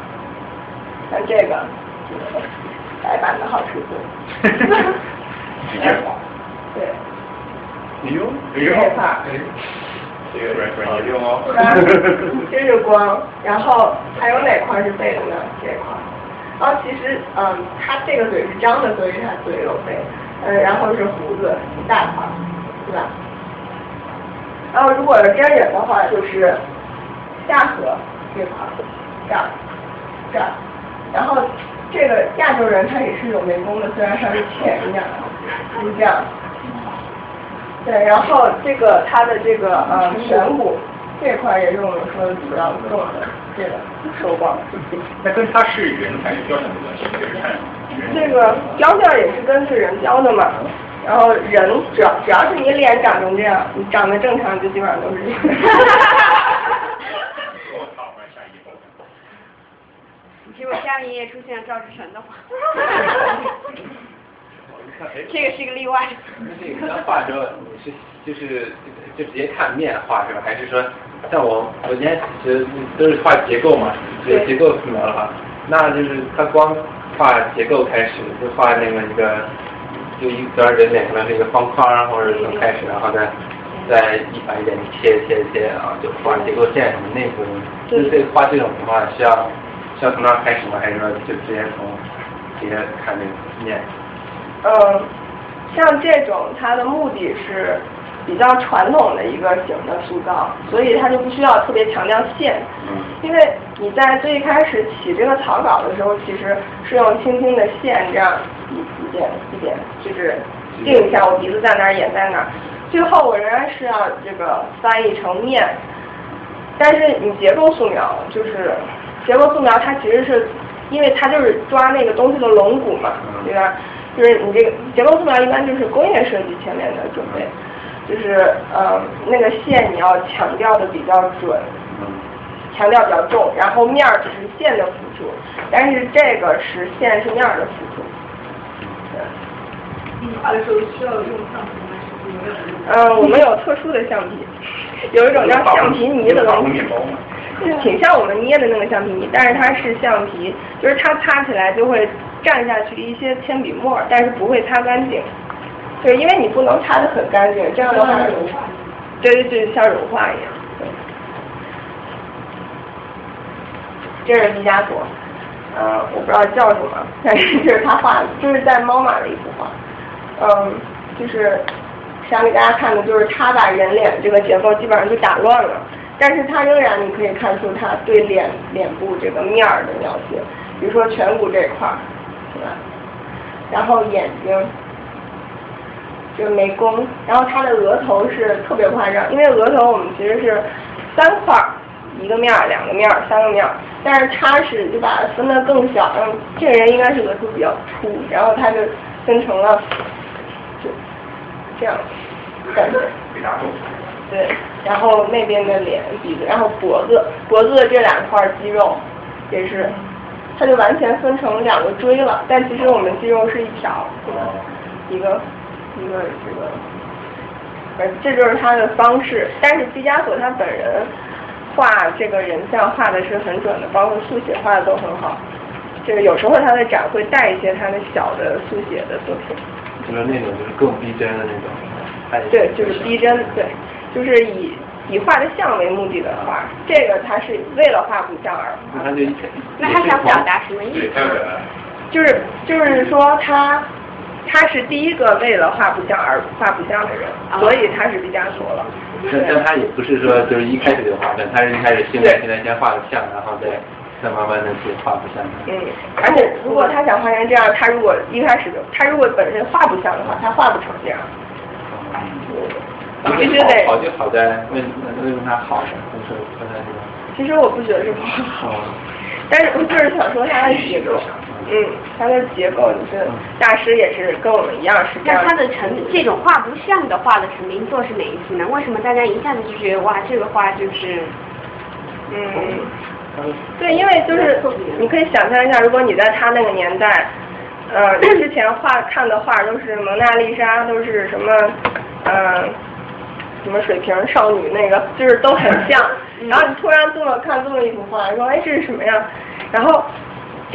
S10: 像这个，白板的好出
S2: 处。直接画。
S10: 对。
S2: 哎呦，
S10: 这块，
S2: 这个软软硬哦。
S10: 这是光，然后还有哪块是背的呢？这块。然后其实，嗯，它这个嘴是张的，所以它嘴有背。嗯，然后是胡子一大块，对吧？然后，如果是真人的话，就是下颌这块，这儿，这儿。然后这个亚洲人他也是有眉弓的，虽然稍微浅一点，是这样。对，然后这个他的这个呃颧骨这块也是我们说的主要重的这个收光。
S2: 那跟他是人还是雕像有关系？
S10: 这个雕像也是跟是人雕的嘛。然后人只要只要是你脸长成这样，你长得正常就基本上都是这样。
S3: 结果家里也出现赵志成的话，这个是一个例外。
S8: 那这个刚画的时候，你是就是就直接看面画是吧？还是说像我我今天其实都是画结构嘛，结结构素描的话，那就是他光画结构开始就画那个一个。就一个人脸可能是一个方框啊，或者从开始，然后再再一板一点切切切，啊就画结构线什么内部。就这画这种的话，需要需要从那儿开始吗？还是说就直接从直接看那个面？
S10: 嗯，像这种它的目的是比较传统的一个型的塑造，所以它就不需要特别强调线。
S8: 嗯。
S10: 因为你在最开始起这个草稿的时候，其实是用轻轻的线这样一一点一点，就是定一下我鼻子在哪儿，眼在哪儿。最后我仍然是要这个翻译成面，但是你结构素描就是结构素描，它其实是因为它就是抓那个东西的龙骨嘛，对吧？就是你这个结构素描一般就是工业设计前面的准备，就是呃那个线你要强调的比较准，强调比较重，然后面儿只是线的辅助，但是这个是线是面儿的辅助。
S13: 你画的时候需要用橡皮吗？
S10: 嗯，我们有特殊的橡皮，有一种叫橡皮泥的东西，挺像我们捏的那个橡皮泥，但是它是橡皮，就是它擦起来就会蘸下去一些铅笔沫，但是不会擦干净。对，因为你不能擦的很干净，这样的话，对对对，像融化一样。对，这是毕加索，呃，我不知道叫什么，但是这是他画的，这是在猫马的一幅画，嗯，就是。想给大家看的就是他把人脸这个结构基本上就打乱了，但是他仍然你可以看出他对脸脸部这个面儿的描写，比如说颧骨这块儿，是吧？然后眼睛，这个眉弓，然后他的额头是特别夸张，因为额头我们其实是三块儿，一个面儿、两个面儿、三个面儿，但是他是就把它分的更小，嗯，这个人应该是额头比较粗，然后他就分成了。就这样感觉，对，然后那边的脸、鼻子，然后脖子，脖子的这两块肌肉也是，它就完全分成两个锥了。但其实我们肌肉是一条，对吧？一个一个这个，呃，这就是他的方式。但是毕加索他本人画这个人像画的是很准的，包括速写画的都很好。这个有时候他的展会带一些他的小的速写的作品。
S8: 就是那种就是更逼真的那种，
S10: 对，就是逼真，对，就是以以画的像为目的的画，这个他是为了画不像而画。
S8: 那就
S9: 那他想表达什么意思？
S10: 就是就是说他他是第一个为了画不像而画不像的人，所以他是毕加索了。
S8: 但但他也不是说就是一开始就画的，他是一开始现在现在先画的像，然后再。再慢慢的去画不像。
S10: 嗯，而且如果他想画成这样，他如果一开始就，他如果本身画不像的话，他画不成这样。
S8: 必须得好就好在为为什么他好呢？就是刚才这个。
S10: 其实我不觉得是不好，但是我就是想说他的结构，嗯，它的结构就是大师也是跟我们一样是这样。
S9: 那他的成这种画不像的画的成名作是哪一幅呢？为什么大家一下子就觉得哇这个画就是，
S10: 嗯。对，因为就是你可以想象一下，如果你在他那个年代，呃，之前画看的画都是蒙娜丽莎，都是什么，呃，什么水瓶少女那个，就是都很像。然后你突然这么看这么一幅画，说哎这是什么呀？然后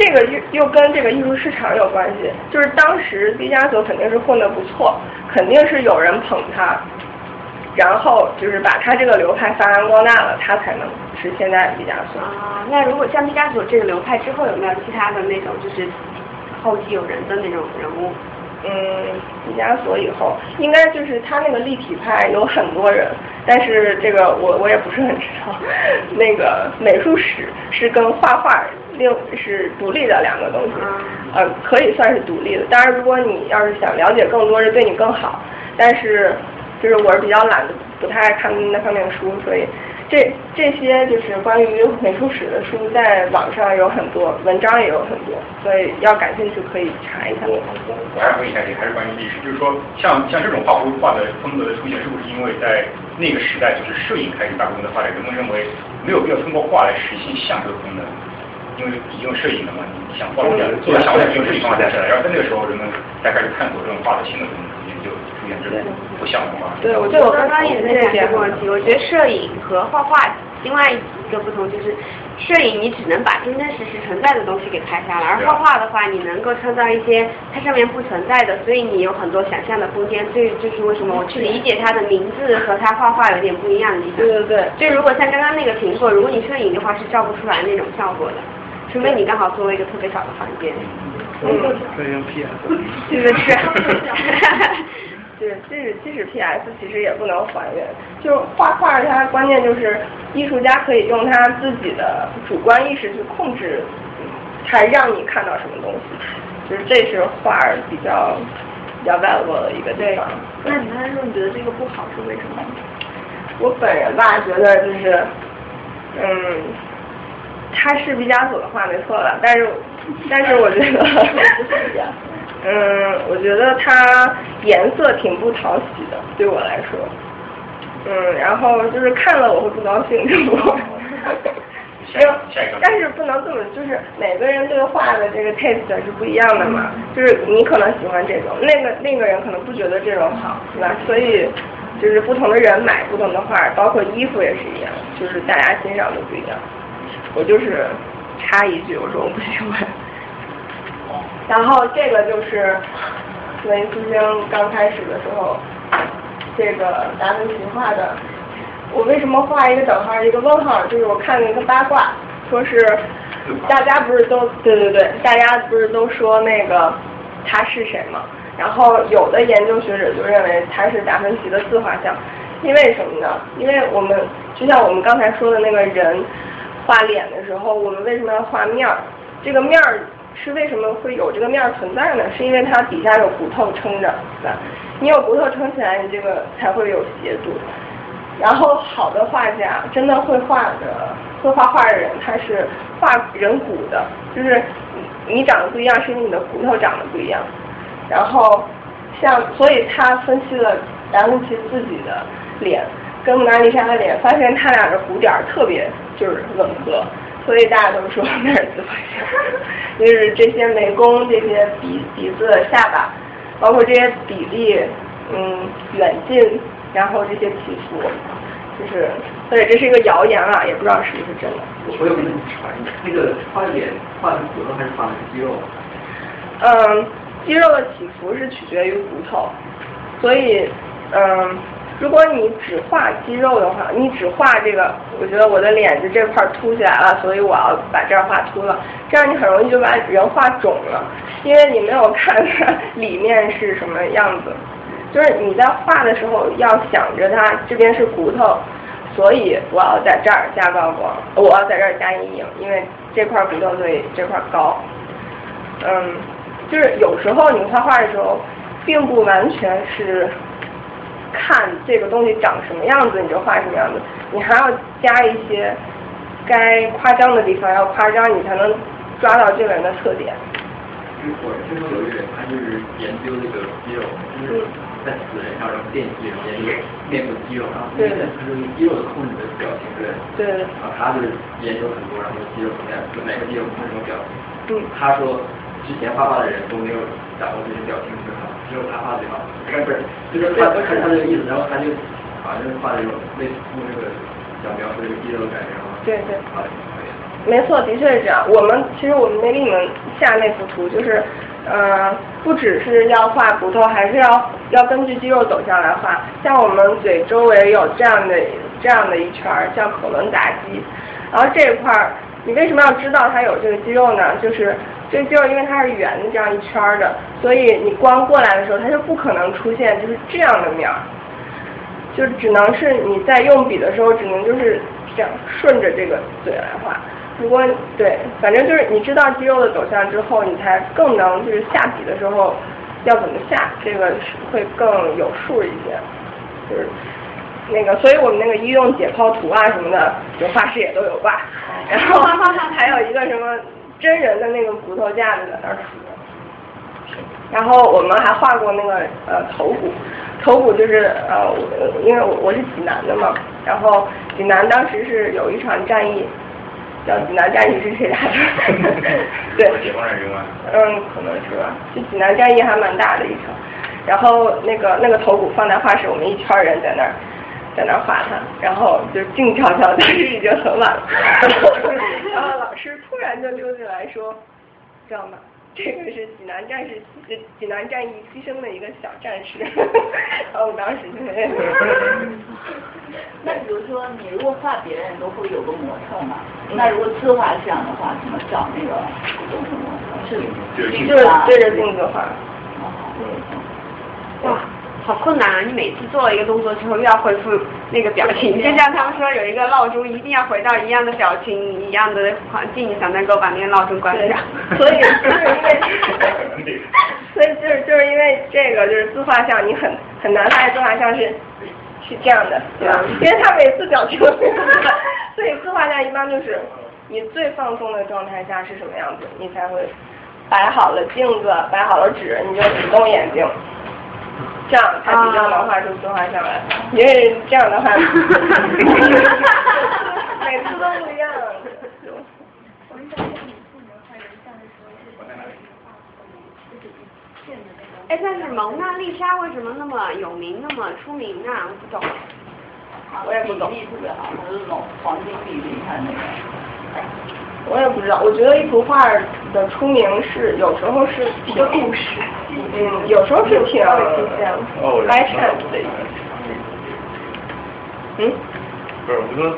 S10: 这个又又跟这个艺术市场有关系，就是当时毕加索肯定是混得不错，肯定是有人捧他。然后就是把他这个流派发扬光大了，他才能是现在的毕加索。
S9: 啊，那如果像毕加索这个流派之后，有没有其他的那种就是后继有人的那种人物？
S10: 嗯，毕加索以后应该就是他那个立体派有很多人，但是这个我我也不是很知道。那个美术史是跟画画另是独立的两个东西，呃，可以算是独立的。当然，如果你要是想了解更多，是对你更好，但是。就是我是比较懒的，不太爱看那方面的书，所以这这些就是关于美术史的书，在网上有很多，文章也有很多，所以要感兴趣可以查一下。
S2: 我我还问一下，这还是关于历史，就是说像像这种画幅画的风格的出现，是不是因为在那个时代就是摄影开始大规模的发展，人们认为没有必要通过画来实现像这个功能，因为已经有摄影了嘛，你想画出来做的像就用摄影方法来，然后在那个时候人们才开始探索这种画的新的功能。不像话。
S10: 对，我
S9: 我刚刚也在想这个问题。我觉得摄影和画画另外一
S12: 个不同，就是摄影你只能把真真实实存在的东西给拍下来，而画画的话你能够创造一些它上面不存在的，所以你有很多想象的空间。这就是为什么我去理解他的名字和他画画有点不一样的地方。
S10: 对对对。
S12: 就如果像刚刚那个苹果，如果你摄影的话是照不出来那种效果的，除非你刚好做了一个特别小的房间。
S6: 嗯，可以用 PS。
S10: 这个是。对，即使即使 PS 其实也不能还原，就是画画它关键就是艺术家可以用他自己的主观意识去控制，他让你看到什么东西，就是这是画比较比较 valuable 的一个地方。
S3: 那你刚才说你觉得这个不好是为什么？
S10: 我本人吧觉得就是，嗯，他是毕加索的画没错了，但是但是我觉得。嗯，我觉得它颜色挺不讨喜的，对我来说。嗯，然后就是看了我会不高兴？但是不能这么，就是每个人对画的这个 taste 是不一样的嘛。就是你可能喜欢这种，那个另一个人可能不觉得这种好，是吧？所以就是不同的人买不同的画，包括衣服也是一样，就是大家欣赏的不一样。我就是插一句，我说我不喜欢。然后这个就是文艺复兴刚开始的时候，这个达芬奇画的。我为什么画一个等号一个问号？就是我看了一个八卦，说是大家不是都对对对，大家不是都说那个他是谁吗？然后有的研究学者就认为他是达芬奇的自画像，因为什么呢？因为我们就像我们刚才说的那个人画脸的时候，我们为什么要画面儿？这个面儿。是为什么会有这个面儿存在呢？是因为它底下有骨头撑着，对吧？你有骨头撑起来，你这个才会有斜度。然后好的画家，真的会画的、会画画的人，他是画人骨的，就是你长得不一样，是因为你的骨头长得不一样。然后像，所以他分析了达芬奇自己的脸跟蒙娜丽莎的脸，发现他俩的骨点特别就是吻合。所以大家都说 那是自画像，就是这些眉弓、这些鼻鼻子、下巴，包括这些比例，嗯，远近，然后这些起伏，就是，所以这是一个谣言啊，也不知道是不是真的。
S1: 我有个问题，那个画脸画的骨头还是画的肌肉？
S10: 嗯，肌肉的起伏是取决于骨头，所以，嗯。如果你只画肌肉的话，你只画这个，我觉得我的脸就这块凸起来了，所以我要把这儿画凸了，这样你很容易就把人画肿了，因为你没有看它里面是什么样子。就是你在画的时候要想着它这边是骨头，所以我要在这儿加高光，我要在这儿加阴影，因为这块骨头对这块高。嗯，就是有时候你画画的时候，并不完全是。看这个东西长什么样子，你就画什么样子。你还要加一些该夸张的地方，要夸张，你才能抓到这个人的特点。
S1: 就是我听说有一个人，他就是研究那个肌肉，就是在死人上然后电击，研究面部肌肉，然后他是用肌肉的控制的表情，对
S10: 对。
S1: 然后他就是研究很多，然后肌肉怎么样，就每个肌肉控制什么表情。
S10: 嗯。
S1: 他说。之前画画的人都没有掌握这些表情最好，只有他画最好。不是，就是他看他这个意思，然后他就好像是画那种类似那个想描述这个肌肉的感觉，然后
S10: 对对，
S1: 画的挺可以。
S10: 没错，的确是这样。我们其实我们没给你们下那幅图，就是呃，不只是要画骨头，还是要要根据肌肉走向来画。像我们嘴周围有这样的这样的一圈儿叫口轮匝肌，然后这一块儿，你为什么要知道它有这个肌肉呢？就是。这个肌肉因为它是圆的这样一圈的，所以你光过来的时候，它就不可能出现就是这样的面儿，就只能是你在用笔的时候，只能就是这样顺着这个嘴来画。如果对，反正就是你知道肌肉的走向之后，你才更能就是下笔的时候要怎么下，这个会更有数一些。就是那个，所以我们那个医用解剖图啊什么的，就画室也都有挂。然后还有一个什么。真人的那个骨头架子在那儿数，然后我们还画过那个呃头骨，头骨就是呃因为我我是济南的嘛，然后济南当时是有一场战役，叫济南战役是谁打的？对，
S2: 解放战争啊。
S10: 嗯，可能是吧。就济南战役还蛮大的一场，然后那个那个头骨放在画室，我们一圈人在那儿，在那儿画他，然后就静悄悄，但是已经很晚了，然后老师突然就溜进来说，知道吗？这个是济南战士，济南战役牺牲的一个小战士，然后我当时就。
S9: 那比如说，你如果画别人都会有个模特嘛？那如果自画像的话，怎么找那个有什么是
S10: 就是对着镜子画。
S12: 哇，好困难啊！你每次做了一个动作之后，又要恢复那个表情，就像他们说有一个闹钟，一定要回到一样的表情、一样的环境，你才能够把那个闹钟关掉。
S10: 所以就是因为，所以就是就是因为这个，就是自画像，你很很难发现自画像是是这样的，对吧？因为他每次表情都不一样，所以自画像一般就是你最放松的状态下是什么样子，你才会摆好了镜子，摆好了纸，你就只动眼睛。这样才比较能画出自画像来，因为这样的话，每次都不一样。
S12: 哎，但是蒙娜丽莎为什么那么有名，那么出名呢？我不懂。
S10: 我也不懂。
S9: 比例特别好，它是那种黄金比例，看那个。
S10: 我也不知道，我觉得一幅画的出名是有时候是一个故事，嗯，有时候是挺 by chance 的。嗯？
S6: 不是，我说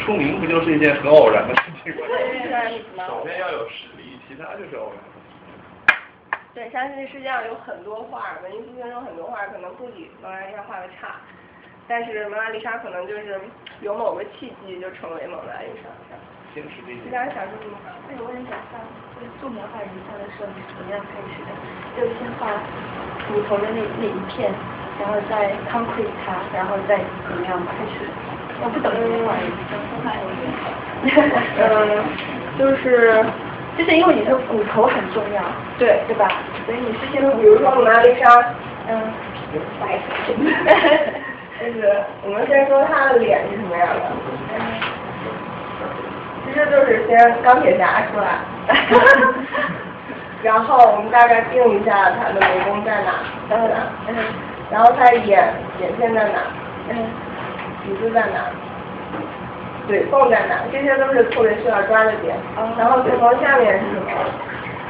S6: 出名不就是一件很偶然的事情吗？
S4: 首先要有实力，其他就是偶然。
S10: 对，相信世界上有很多画，文艺复兴中很多画可能不比蒙娜丽莎画的差，但是蒙娜丽莎可能就是有某个契机就成为蒙娜丽莎。你刚才想说什么？
S11: 哎，我也想上，就是素描画人像的时候你是怎么样开始的？就先画骨头的那那一片，然后再 concrete 它，然后再怎么样开始？我不懂这些画人像，
S10: 嗯，就是
S11: 就是因为你说骨头很重要，
S10: 对
S11: 对吧？所以你是先
S10: 比如说蒙娜丽莎，
S11: 嗯，白，
S10: 就是我们先说她的脸是什么样的。其实就是先钢铁侠出来，然后我们大概定一下他的眉弓在哪，在哪，然后他眼眼线在哪，鼻子在哪，嘴缝在哪，这些都是特别需要抓的点。然后头下面是什么？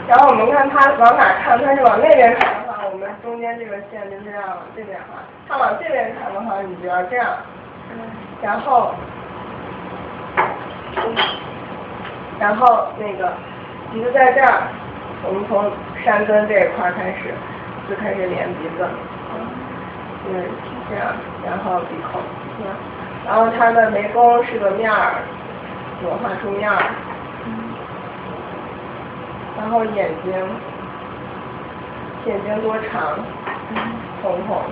S10: 然后我们看他往哪看，他是往那边看的话，我们中间这个线就是要往这边画；他往这边看的话，你就要这样。然后。然后那个鼻子在这儿，我们从山根这一块开始就开始连鼻子，嗯，这样，然后鼻孔，然后它的眉弓是个面儿，我画出面儿，然后眼睛，眼睛多长，瞳孔，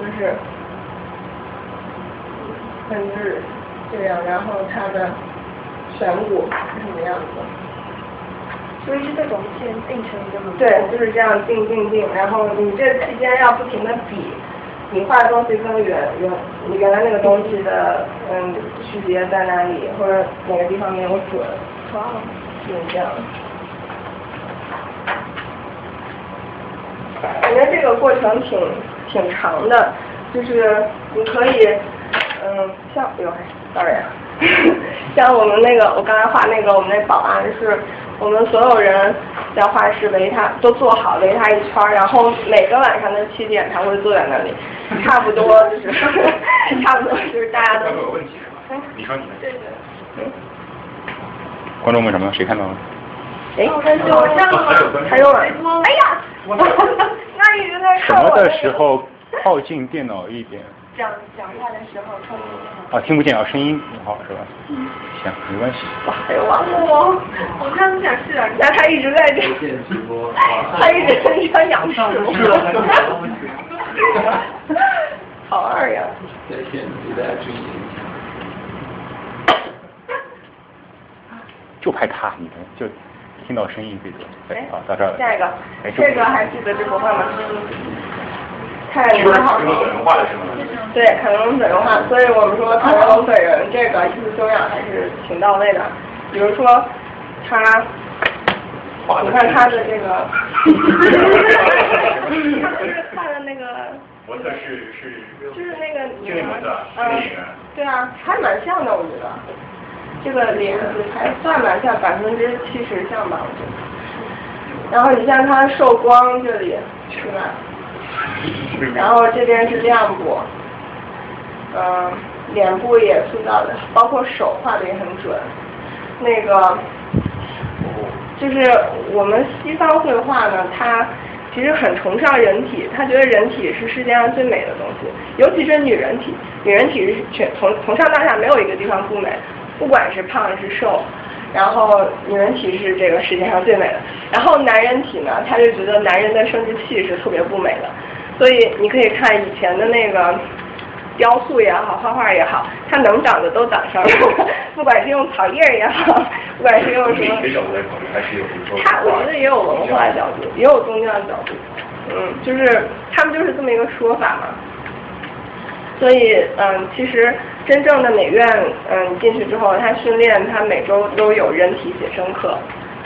S10: 就是分日这样，然后它的。颧骨是什么样子？
S11: 所以是这种先定成一个吗？
S10: 对，就是这样定定定，然后你这期间要不停的比，你画的东西跟原原你原来那个东西的嗯区别在哪里，或者哪个地方没有准，就是这样。感觉这个过程挺挺长的，就是你可以嗯像哎呦，sorry。像我们那个，我刚才画那个，我们那保安是，我们所有人在画室围他，都坐好围他一圈，然后每个晚上的七点他会坐在那里，差不多就是，差不多就是大家都。
S2: 有问题是吧？你说你的。
S10: 对对。嗯。
S2: 观众问什么？谁看到了？
S10: 哎，
S11: 我上了吗？
S10: 还有
S11: 哎呀！那一直在
S2: 什么的时候靠近电脑一点？
S11: 讲讲话的时候听不见。
S2: 啊，听不见啊，声音不好是吧？
S11: 嗯。
S2: 行，没关系。
S10: 哇，哎呦，我
S11: 我刚想是啊，
S10: 那他一直在这。他一直在这仰视。好二呀。
S8: 在线对大家注意。
S2: 就拍他，你们就听到声音最多。
S10: 哎，
S2: 好，到这儿了。
S10: 下一个，这个还记得这幅画吗？太蛮好的，对，凯文龙本人化，所以我们说凯文龙本人这个艺术修养还是挺到位的。比如说他，你看他的这个，他不是看的那个
S2: 模特是是
S10: 就是那个
S2: 经理模特，
S10: 嗯。对啊，还蛮像的，我觉得。这个脸还算蛮像，百分之七十像吧，我觉得。然后你像他受光这里，是吧？然后这边是亮部，嗯、脸部也塑造的，包括手画的也很准。那个就是我们西方绘画呢，它其实很崇尚人体，他觉得人体是世界上最美的东西，尤其是女人体，女人体是全从从上到下没有一个地方不美，不管是胖是瘦，然后女人体是这个世界上最美的，然后男人体呢，他就觉得男人的生殖器是特别不美的，所以你可以看以前的那个。雕塑也好，画画也好，它能长的都长上了，不管是用草叶儿也好，不管是用什么，它我觉得也有文化角度，也有宗教角度，嗯，就是他们就是这么一个说法嘛。所以，嗯，其实真正的美院，嗯，进去之后，他训练他每周都有人体写生课，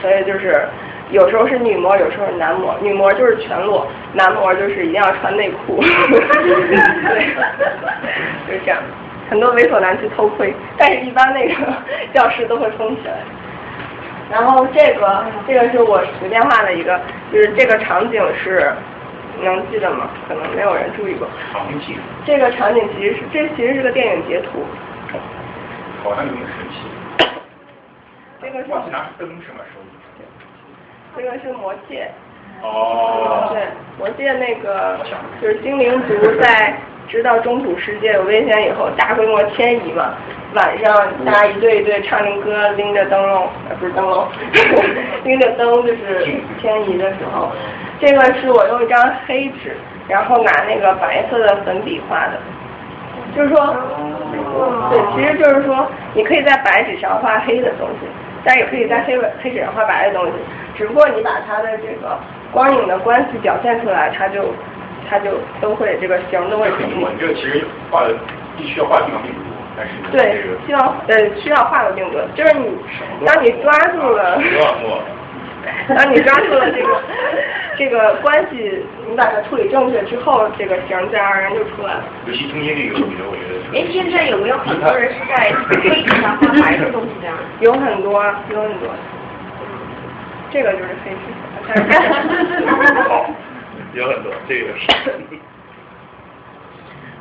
S10: 所以就是有时候是女模，有时候是男模，女模就是全裸，男模就是一定要穿内裤，对，就是这样。很多猥琐男去偷窥，但是一般那个教室都会封起来。然后这个这个是我随便画的一个，就是这个场景是，能记得吗？可能没有人注意过。
S2: 场景，
S10: 这个场景其实是这其实是个电影截图，
S2: 好像有点神奇。
S10: 这个是
S2: 拿灯什么手
S10: 这个是魔戒。
S2: 哦。
S10: 对，魔戒那个就是精灵族在知道中土世界有危险以后，大规模迁移嘛。晚上大家一对一对唱着歌，拎着灯笼，呃不是灯笼，拎着灯就是迁移的时候。这个是我用一张黑纸，然后拿那个白色的粉笔画的。就是说，对，其实就是说，你可以在白纸上画黑的东西，但也可以在黑黑纸上画白的东西。只不过你把它的这个光影的关系表现出来，它就它就都会这个形都会成立。
S2: 你这个其实画的必须要画的地方并不多，但是
S10: 对，需要呃需要画的并不多，就是你当你抓住了，当你抓住了这个 这个关系，你把它处理正确之后，这个形自然而然就出来了。
S2: 尤其中间这个，我觉得我觉得。
S12: 哎，现在有没有很多人是在黑纸上画白的东西这样？
S10: 有很多，有很多。这个就是黑纸。
S6: 有很多，这个是。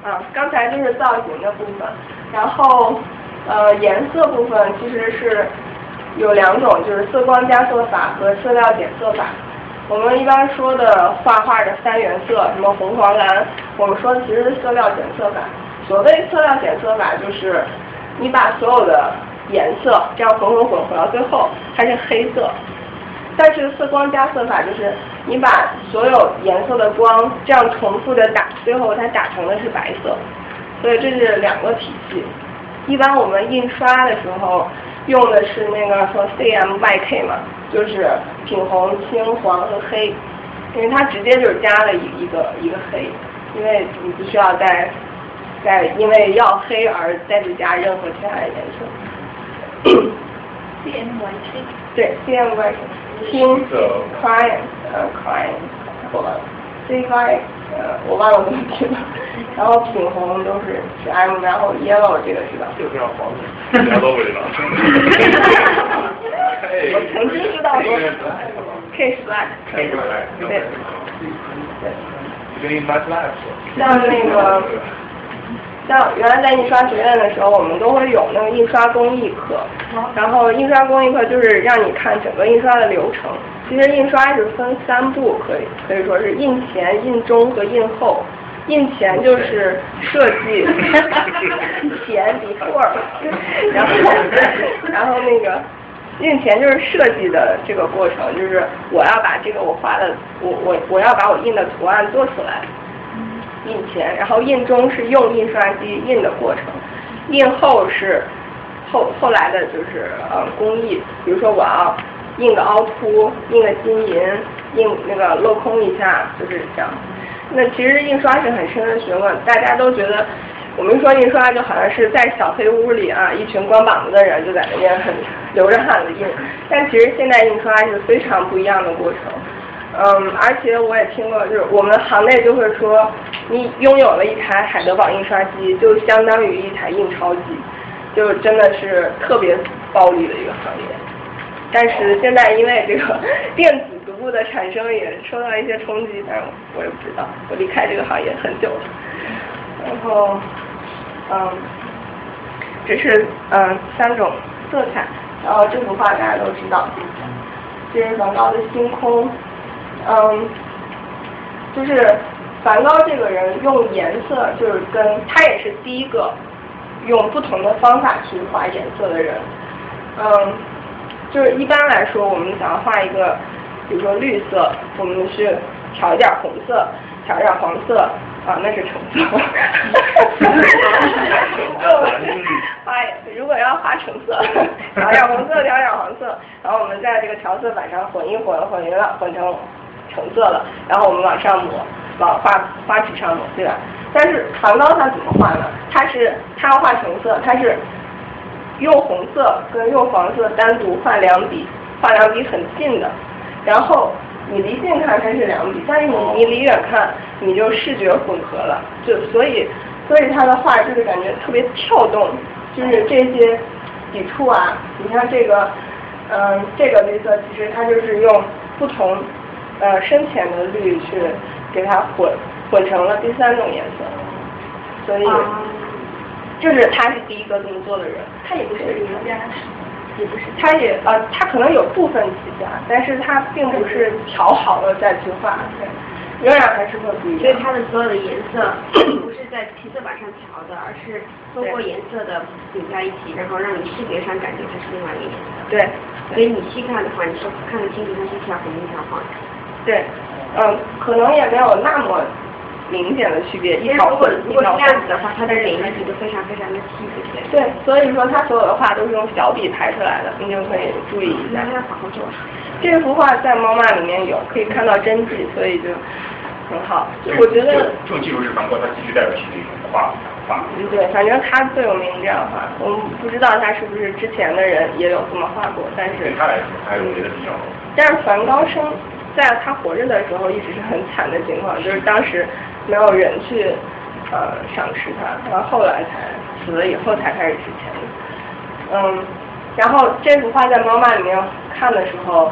S10: 啊，刚才就是造型的部分，然后呃颜色部分其实是有两种，就是色光加色法和色料减色法。我们一般说的画画的三原色，什么红黄蓝，我们说其实是色料减色法。所谓色料减色法，就是你把所有的颜色这样混混混混到最后，它是黑色。但是色光加色法就是你把所有颜色的光这样重复的打，最后它打成的是白色，所以这是两个体系。一般我们印刷的时候用的是那个说 CMYK 嘛，就是品红、青、黄和黑，因为它直接就是加了一一个一个黑，因为你不需要再再因为要黑而再去加任何其他的颜色。
S11: CMYK。
S10: 对，CMYK。青，client，呃，client，错了，C Y，呃，我忘了怎么拼了。然后品红都是是 M，然后 yellow 这个是吧？
S6: 就是要黄的，yellow 味道。
S10: 我曾经知道过，K slash，对，对，对。
S6: 就跟 my life。
S10: 像那个。像原来在印刷学院的时候，我们都会有那个印刷工艺课，然后印刷工艺课就是让你看整个印刷的流程。其实印刷是分三步，可以可以说是印前、印中和印后。印前就是设计，前 before，然后然后那个印前就是设计的这个过程，就是我要把这个我画的，我我我要把我印的图案做出来。印前，然后印中是用印刷机印的过程，印后是后后来的就是呃工艺，比如说我要印个凹凸，印个金银，印那个镂空一下，就是这样。那其实印刷是很深的学问，大家都觉得我们说印刷就好像是在小黑屋里啊，一群光膀子的人就在那边很流着汗的印，但其实现代印刷是非常不一样的过程。嗯，而且我也听过，就是我们行内就会说，你拥有了一台海德堡印刷机，就相当于一台印钞机，就真的是特别暴利的一个行业。但是现在因为这个 电子读物的产生，也受到一些冲击，但是我也不知道，我离开这个行业很久了。然后，嗯，这是嗯三种色彩，然后这幅画大家都知道，这是梵高的星空，嗯，就是梵高这个人用颜色，就是跟他也是第一个用不同的方法去画颜色的人，嗯。就是一般来说，我们想要画一个，比如说绿色，我们是调一点红色，调一点黄色，啊，那是橙色。画如果要画橙色，调点红色，调点黄色，然后我们在这个调色板上混一混，混匀了，混成红色了，然后我们往上抹，往画画纸上抹，对吧？但是梵高他怎么画呢？他是他要画橙色，他是。用红色跟用黄色单独画两笔，画两笔很近的，然后你离近看它是两笔，但是你你离远看你就视觉混合了，就所以所以他的画就是感觉特别跳动，就是这些笔触啊，你看这个嗯这个绿色其实它就是用不同呃深浅的绿去给它混混成了第三种颜色，所以。就是他是第一个这么做的人，
S3: 他也不是艺术家，也不是，
S10: 他也呃，他可能有部分起家，但是他并不是调好了再去画，对仍然还是会不一样。
S12: 所以他的所有的颜色不是在皮色板上调的，而是通过颜色的混在一起，然后让你视觉上感觉它是另外一个颜色。
S10: 对，
S12: 所以你细看的话，你是看得清楚它是一条红一条黄。
S10: 对，嗯，可能也没有那么。明显的区别，一条混一条
S12: 这样子的话，它的每一笔都非常非常的细致。
S10: 对，所以说他所有的画都是用小笔排出来的，你就可以注意一下。
S12: 要好好做。
S10: 这幅画在猫妈里面有，可以看到真迹，所以就很好。我觉得
S2: 这种技术是韩国他继续带有新的一种画画。
S10: 对，反正他最有名这样画，我们不知道他是不是之前的人也有这么画过，但是
S2: 对他来说还有别的比较。
S10: 但是梵高生在他活着的时候一直是很惨的情况，就是当时。没有人去呃赏识他，然后后来才死了以后才开始值钱的。嗯，然后这幅画在猫妈里面看的时候，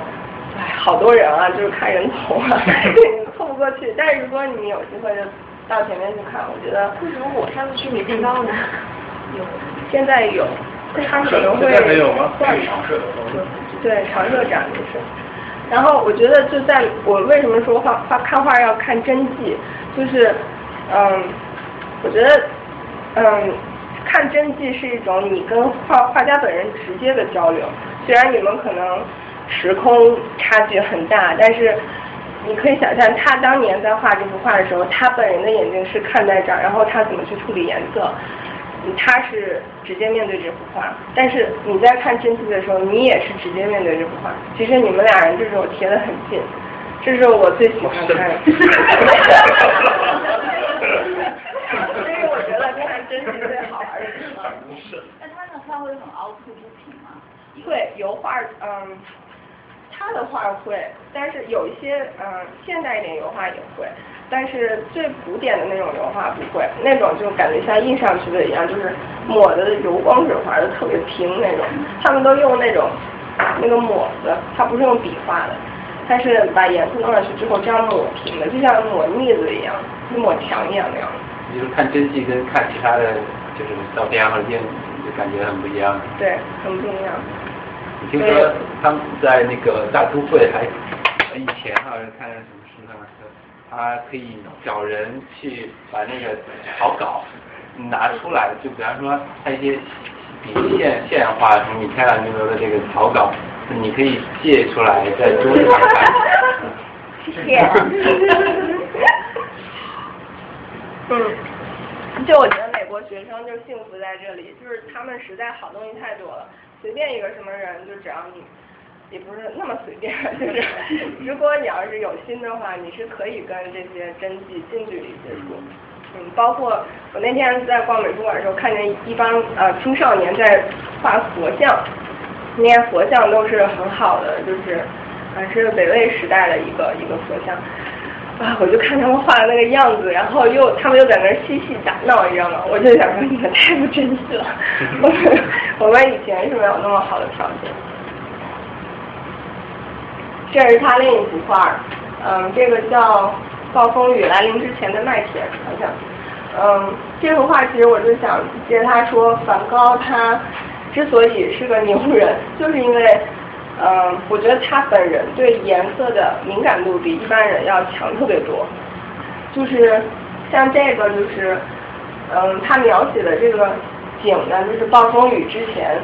S10: 哎，好多人啊，就是看人头啊，凑不过去。但是如果你有机会就到前面去看，我觉得
S3: 为什么我上次去没看到呢？
S10: 有，现在有，他可能会
S2: 换常设的，
S10: 对常设展就是。然后我觉得就在我为什么说画画看画要看真迹，就是，嗯，我觉得，嗯，看真迹是一种你跟画画家本人直接的交流，虽然你们可能时空差距很大，但是你可以想象他当年在画这幅画的时候，他本人的眼睛是看在这儿，然后他怎么去处理颜色。他是直接面对这幅画，但是你在看真迹的时候，你也是直接面对这幅画。其实你们俩人这种贴得很近，这是我最喜欢看的。所以我觉得看真迹最好玩的地方。
S9: 那他的画会很凹凸不平吗？
S10: 会，油画，嗯，他的画会，但是有一些，嗯，现代一点油画也会。但是最古典的那种油画不会，那种就感觉像印上去的一样，就是抹的油光水滑的特别平那种。他们都用那种那个抹子，它不是用笔画的，它是把颜色弄上去之后这样抹平的，就像抹腻子一样，抹墙一样那样。
S8: 你说看真迹跟看其他的，就是照片或者电影，就感觉很不一样。
S10: 对，很不一样。
S8: 听说他们在那个大都会还以前好像看。他可以找人去把那个草稿拿出来，就比方说他一些笔线线画什么米开朗基罗的这个草稿，你可以借出来在桌子上看。
S10: 谢谢。嗯，就我觉得美国学生就幸福在这里，就是他们实在好东西太多了，随便一个什么人，就只要你。也不是那么随便，就是如果你要是有心的话，你是可以跟这些真迹近距离接触。嗯，包括我那天在逛美术馆的时候，看见一帮呃青少年在画佛像，那些佛像都是很好的，就是还是北魏时代的一个一个佛像。啊，我就看他们画的那个样子，然后又他们又在那儿嬉戏打闹，你知道吗？我就想说你们太不珍惜了。我们我们以前是没有那么好的条件。这是他另一幅画，嗯，这个叫《暴风雨来临之前的麦田》，好像。嗯，这幅画其实我就想接他说，梵高他之所以是个牛人，就是因为。嗯，我觉得他本人对颜色的敏感度比一般人要强特别多。就是像这个，就是嗯，他描写的这个景呢，就是暴风雨之前，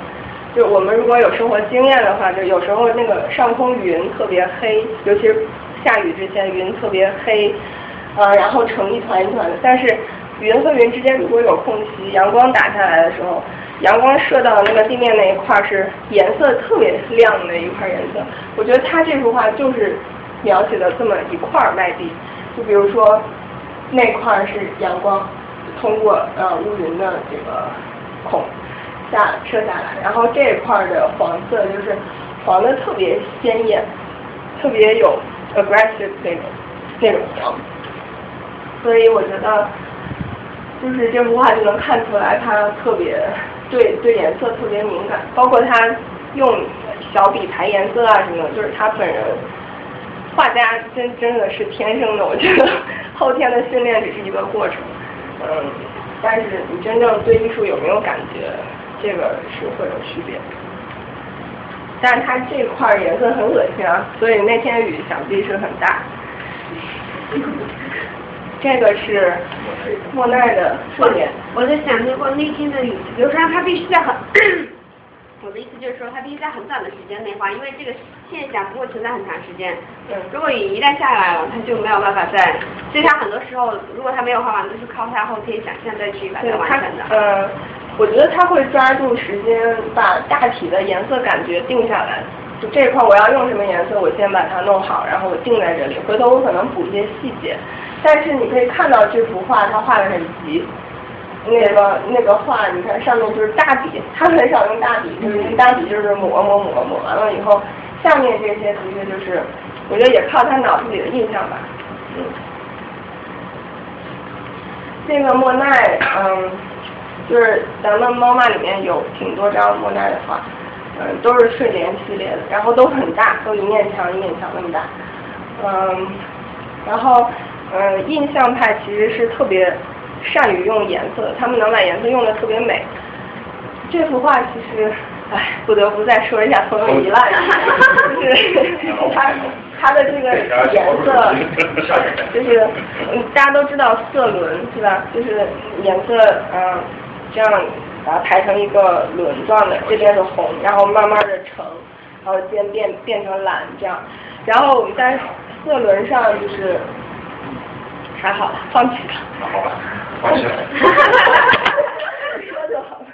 S10: 就我们如果有生活经验的话，就有时候那个上空云特别黑，尤其是下雨之前云特别黑，呃，然后成一团一团的。但是云和云之间如果有空隙，阳光打下来的时候。阳光射到那个地面那一块是颜色特别亮的一块颜色，我觉得他这幅画就是描写的这么一块麦地，就比如说那块是阳光通过呃乌云的这个孔下撤下来，然后这一块的黄色就是黄的特别鲜艳，特别有 aggressive 那种那种黄，所以我觉得就是这幅画就能看出来他特别。对对颜色特别敏感，包括他用小笔排颜色啊什么的，就是他本人画家真真的是天生的，我觉得后天的训练只是一个过程，嗯，但是你真正对艺术有没有感觉，这个是会有区别。但是它这块颜色很恶心啊，所以那天雨想必是很大。这个是莫奈的睡莲。
S12: 我在想，如果那天的雨，比如说他必须在很，我的意思就是说，他必须在很短的时间内画，因为这个现象不会存在很长时间。
S10: 嗯。
S12: 如果雨一旦下来了，他就没有办法再，所以他很多时候，如果他没有画完，都是靠他后天想象再去把它完成的。
S10: 呃，我觉得他会抓住时间，把大体的颜色感觉定下来。就这块我要用什么颜色，我先把它弄好，然后我定在这里，回头我可能补一些细节。但是你可以看到这幅画，他画的很急。那个那个画，你看上面就是大笔，他很少用大笔，就是用大笔就是抹抹抹抹完了以后，下面这些的确就是，我觉得也靠他脑子里的印象吧。嗯。这个莫奈，嗯，就是咱们猫妈里面有挺多张莫奈的画，嗯，都是睡莲系列的，然后都很大，都一面墙一面墙那么大，嗯，然后。嗯，印象派其实是特别善于用颜色，他们能把颜色用的特别美。这幅画其实，唉，不得不再说一下冯友谊了，就是他他的这个颜色，就是大家都知道色轮是吧？就是颜色嗯这样把它排成一个轮状的，这边是红，然后慢慢的橙，然后渐变变成蓝这样，然后我们在色轮上就是。还好了，放弃了。
S2: 好吧，放弃了。
S10: 说就好了。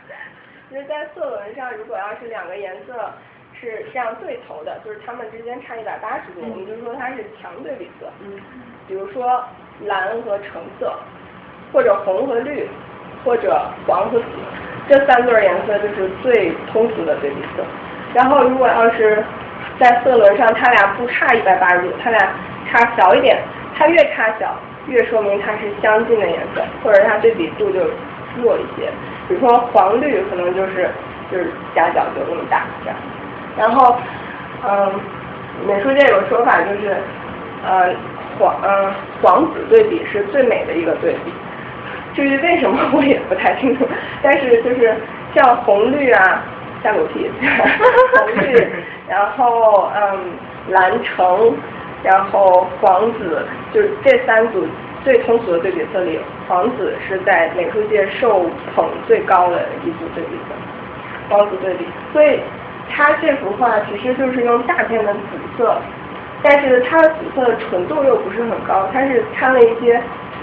S10: 就是在色轮上，如果要是两个颜色是这样对头的，就是它们之间差一百八十度，我们就说它是强对比色。
S12: 嗯。
S10: 比如说蓝和橙色，或者红和绿，或者黄和紫，这三对颜色就是最通俗的对比色。然后如果要是在色轮上，它俩不差一百八十度，它俩差小一点，它越差小。越说明它是相近的颜色，或者它对比度就弱一些。比如说黄绿可能就是就是夹角就那么大这样。然后嗯，美术界有个说法就是，呃黄嗯黄紫对比是最美的一个对比。至于为什么我也不太清楚，但是就是像红绿啊，下狗屁，红绿，然后嗯蓝橙。然后黄紫就是这三组最通俗的对比色里，黄紫是在美术界受捧最高的一组对比色，黄紫对比。所以他这幅画其实就是用大片的紫色，但是它的紫色的纯度又不是很高，它是掺了一些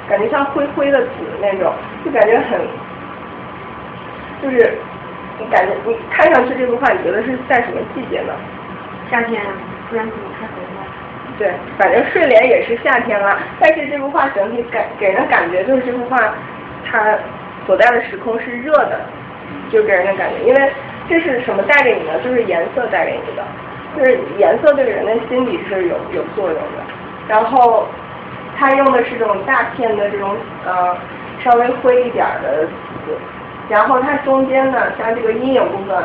S10: 感觉像灰灰的紫那种，就感觉很，就是你感觉你看上去这幅画，你觉得是在什么季节呢？
S12: 夏天，不然怎么开红了？
S10: 对，反正睡莲也是夏天了，但是这幅画整体感给人感觉就是这幅画它所在的时空是热的，就给人的感觉，因为这是什么带给你的？就是颜色带给你的。就是颜色对人的心理是有有作用的。然后他用的是这种大片的这种呃稍微灰一点的紫，然后它中间呢，像这个阴影部分，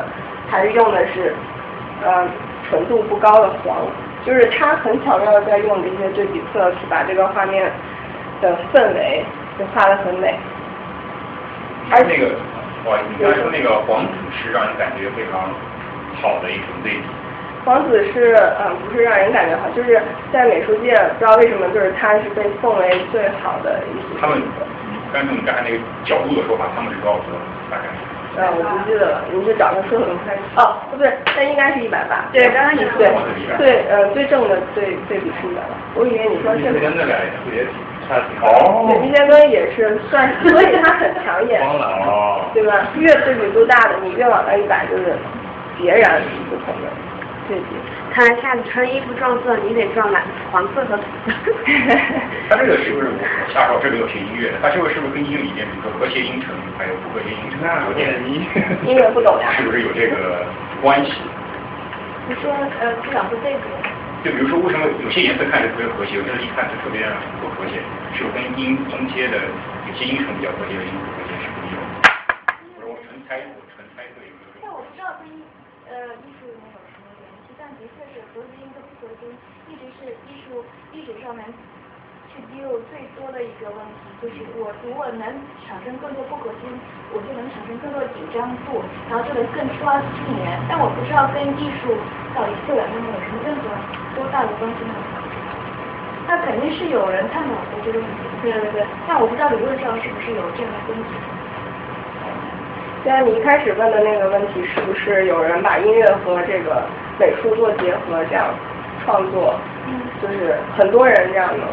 S10: 还是用的是呃纯度不高的黄，就是他很巧妙的在用这些对比色，去把这个画面的氛围就画的很美。
S2: 而那个，不好意思，你刚才说那个黄土是让人感觉非常好的一种对比。
S10: 黄子是嗯，不是让人感觉好，就是在美术界不知道为什么，就是他是被奉为最好的一
S2: 他们，刚才你刚才那个角度的说法，他们是多少色？大概？
S10: 呃，我不记得了，你就找个色能看。哦，不对，那应该是一百八。
S12: 对，刚刚你说
S10: 对对呃最正的对对比是一百八。我以为你说这个。
S6: 跟那俩也差挺
S2: 哦。
S10: 对，密歇根也是算，所以它很抢眼。
S6: 光了哦。
S10: 对吧？越对比度大的，你越往那一摆，就是截然不同的。
S12: 看来下次穿衣服撞色，你得撞蓝、黄色和土色。
S2: 它这个是不是下手这个有学音乐的？它这个是不是跟音乐里面，比如说和谐音程，还有不和谐音程有点
S10: 音音乐不懂呀？
S2: 是不是有这个关系？
S11: 你说呃，不想说这个。
S2: 就比如说，为什么有些颜色看着特别和谐，有些一看就特别不和谐？是不是跟音音阶的有些音程比较和谐，有些不和谐是不是有？我纯猜，我纯猜测有没有？
S11: 但我不知道跟呃艺术里面有什么联系，但的确是和一直是艺术艺术上面去 deal 最多的一个问题，就是我如果能产生更多不和谐音，我就能产生更多紧张度，然后就能更抓近人。但我不知道跟艺术到底这两方面有什么任何多大的关系呢？那肯定是有人探讨过这个问题，对对对。但我不知道理论上是不是有这样的分析。
S10: 现在你一开始问的那个问题，是不是有人把音乐和这个美术做结合，这样创作？
S11: 嗯。
S10: 就是很多人这样的，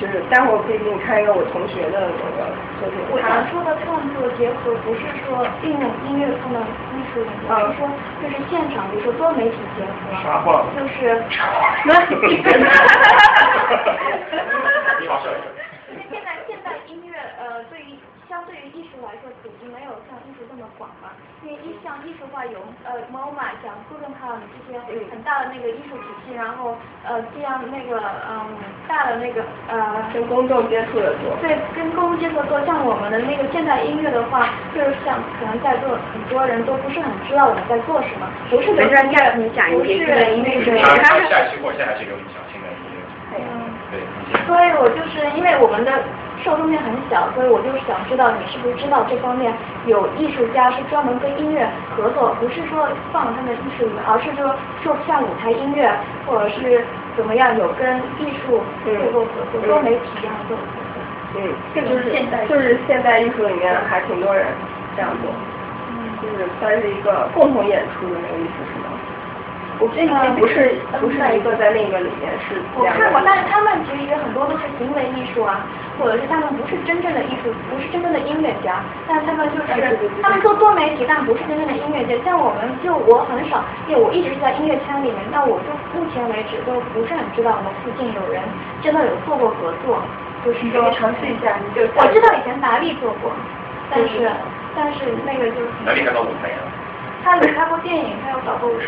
S10: 就是待会儿可以给你看一个我同学的那个作品。
S11: 我想说的创作结合，不是说运用音乐放到艺术里面，而是说就是现场，比如说多媒体结合。
S6: 啥话。
S11: 就是。
S2: 你好，小姐。
S11: 现在现代音乐呃，对于相对于艺术来说，普及没有像艺术这么广嘛。因为一像艺术化有呃 MoMA 像 Guggenheim 这些很大的那个艺术体系，然后呃这样那个嗯大的那个呃
S10: 跟公众接触的多。
S11: 对，跟公众接触多。像我们的那个现代音乐的话，就是像可能在座很多人都不是很知道我们在做什么，不是
S12: 没专家你讲一
S11: 些
S12: 现代音乐。
S2: 他下期或下期给我们讲现代音乐。
S11: 嗯。
S2: 对。
S11: 所以我就是因为我们的。受众面很小，所以我就是想知道你是不是知道这方面有艺术家是专门跟音乐合作，不是说放他们艺术里面，而是说就像舞台音乐或者是怎么样有跟艺术做过合作，多媒体一样做。
S10: 嗯，这就是现代，就是现代艺术里面还挺多人这样做，嗯，就是算是一个共同演出的那个意思，是吗？我这个不是不是一个在另一个里面是。
S11: 我看过，但是他们其实也很多都是行为艺术啊，或者是他们不是真正的艺术，不是真正的音乐家，但他们就是他们做多媒体，但不是真正的音乐家。像我们就我很少，因为我一直是在音乐圈里面，但我就目前为止都不是很知道我们附近有人真的有做过合作，就是说
S10: 尝试一下，你就
S11: 我知道以前达利做过，但是但是那个就是
S2: 哪里看到舞台呀？
S11: 他有拍过电影，他有搞过舞台，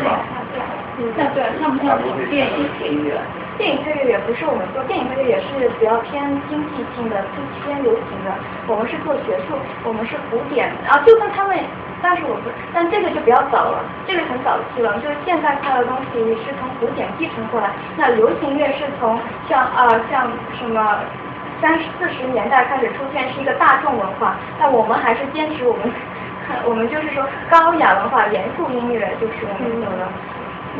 S11: 对，
S9: 嗯，那对，像不像电影配乐？
S11: 电影配乐也不是我们做，电影配乐也是比较偏经济性的，偏流行的。我们是做学术，我们是古典，啊，就跟他们，但是我不，但这个就比较早了，这个很早期了，就是现在看的东西是从古典继承过来，那流行乐是从像啊像什么三四十年代开始出现，是一个大众文化，但我们还是坚持我们。我们就是说高雅文化、严肃音乐，就是我们有的。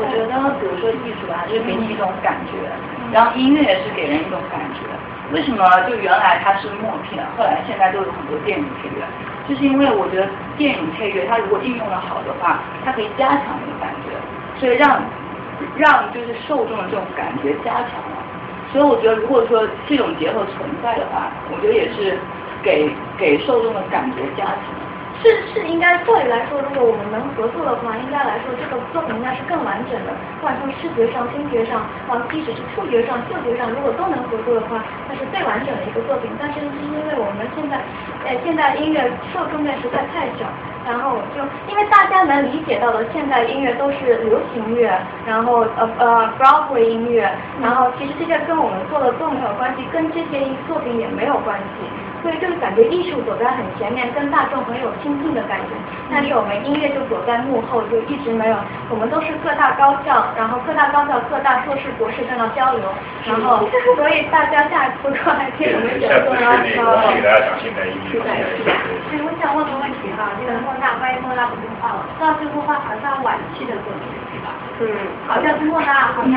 S9: 我觉得，比如说艺术吧，就是给你一种感觉，然后音乐也是给人一种感觉。为什么就原来它是默片，后来现在都有很多电影配乐？就是因为我觉得电影配乐它如果应用的好的话，它可以加强那个感觉，所以让让就是受众的这种感觉加强了。所以我觉得，如果说这种结合存在的话，我觉得也是给给受众的感觉加强。
S11: 是是应该，照理来说，如果我们能合作的话，应该来说这个作品应该是更完整的。不管从视觉上、听觉上，啊，即使是触觉上、嗅觉上，如果都能合作的话，那是最完整的一个作品。但是是因为我们现在，呃，现在音乐受众面实在太小，然后就因为大家能理解到的，现在音乐都是流行乐，然后呃呃 Broadway 音乐，然后其实这些跟我们做的都没有关系，跟这些作品也没有关系。所以就是感觉艺术走在很前面，跟大众很有亲近的感觉。但是我们音乐就躲在幕后，就一直没有。我们都是各大高校，然后各大高校、各大硕士、博士在那交流，然后所以大家下一次过来听我们讲座，然后
S2: 我给大家讲现代音乐。
S5: 对，我想问个问题哈，这个莫娜关于莫娜普通话，我知道这幅画好像晚期的作品？
S10: 嗯。
S5: 好像是莫纳，好像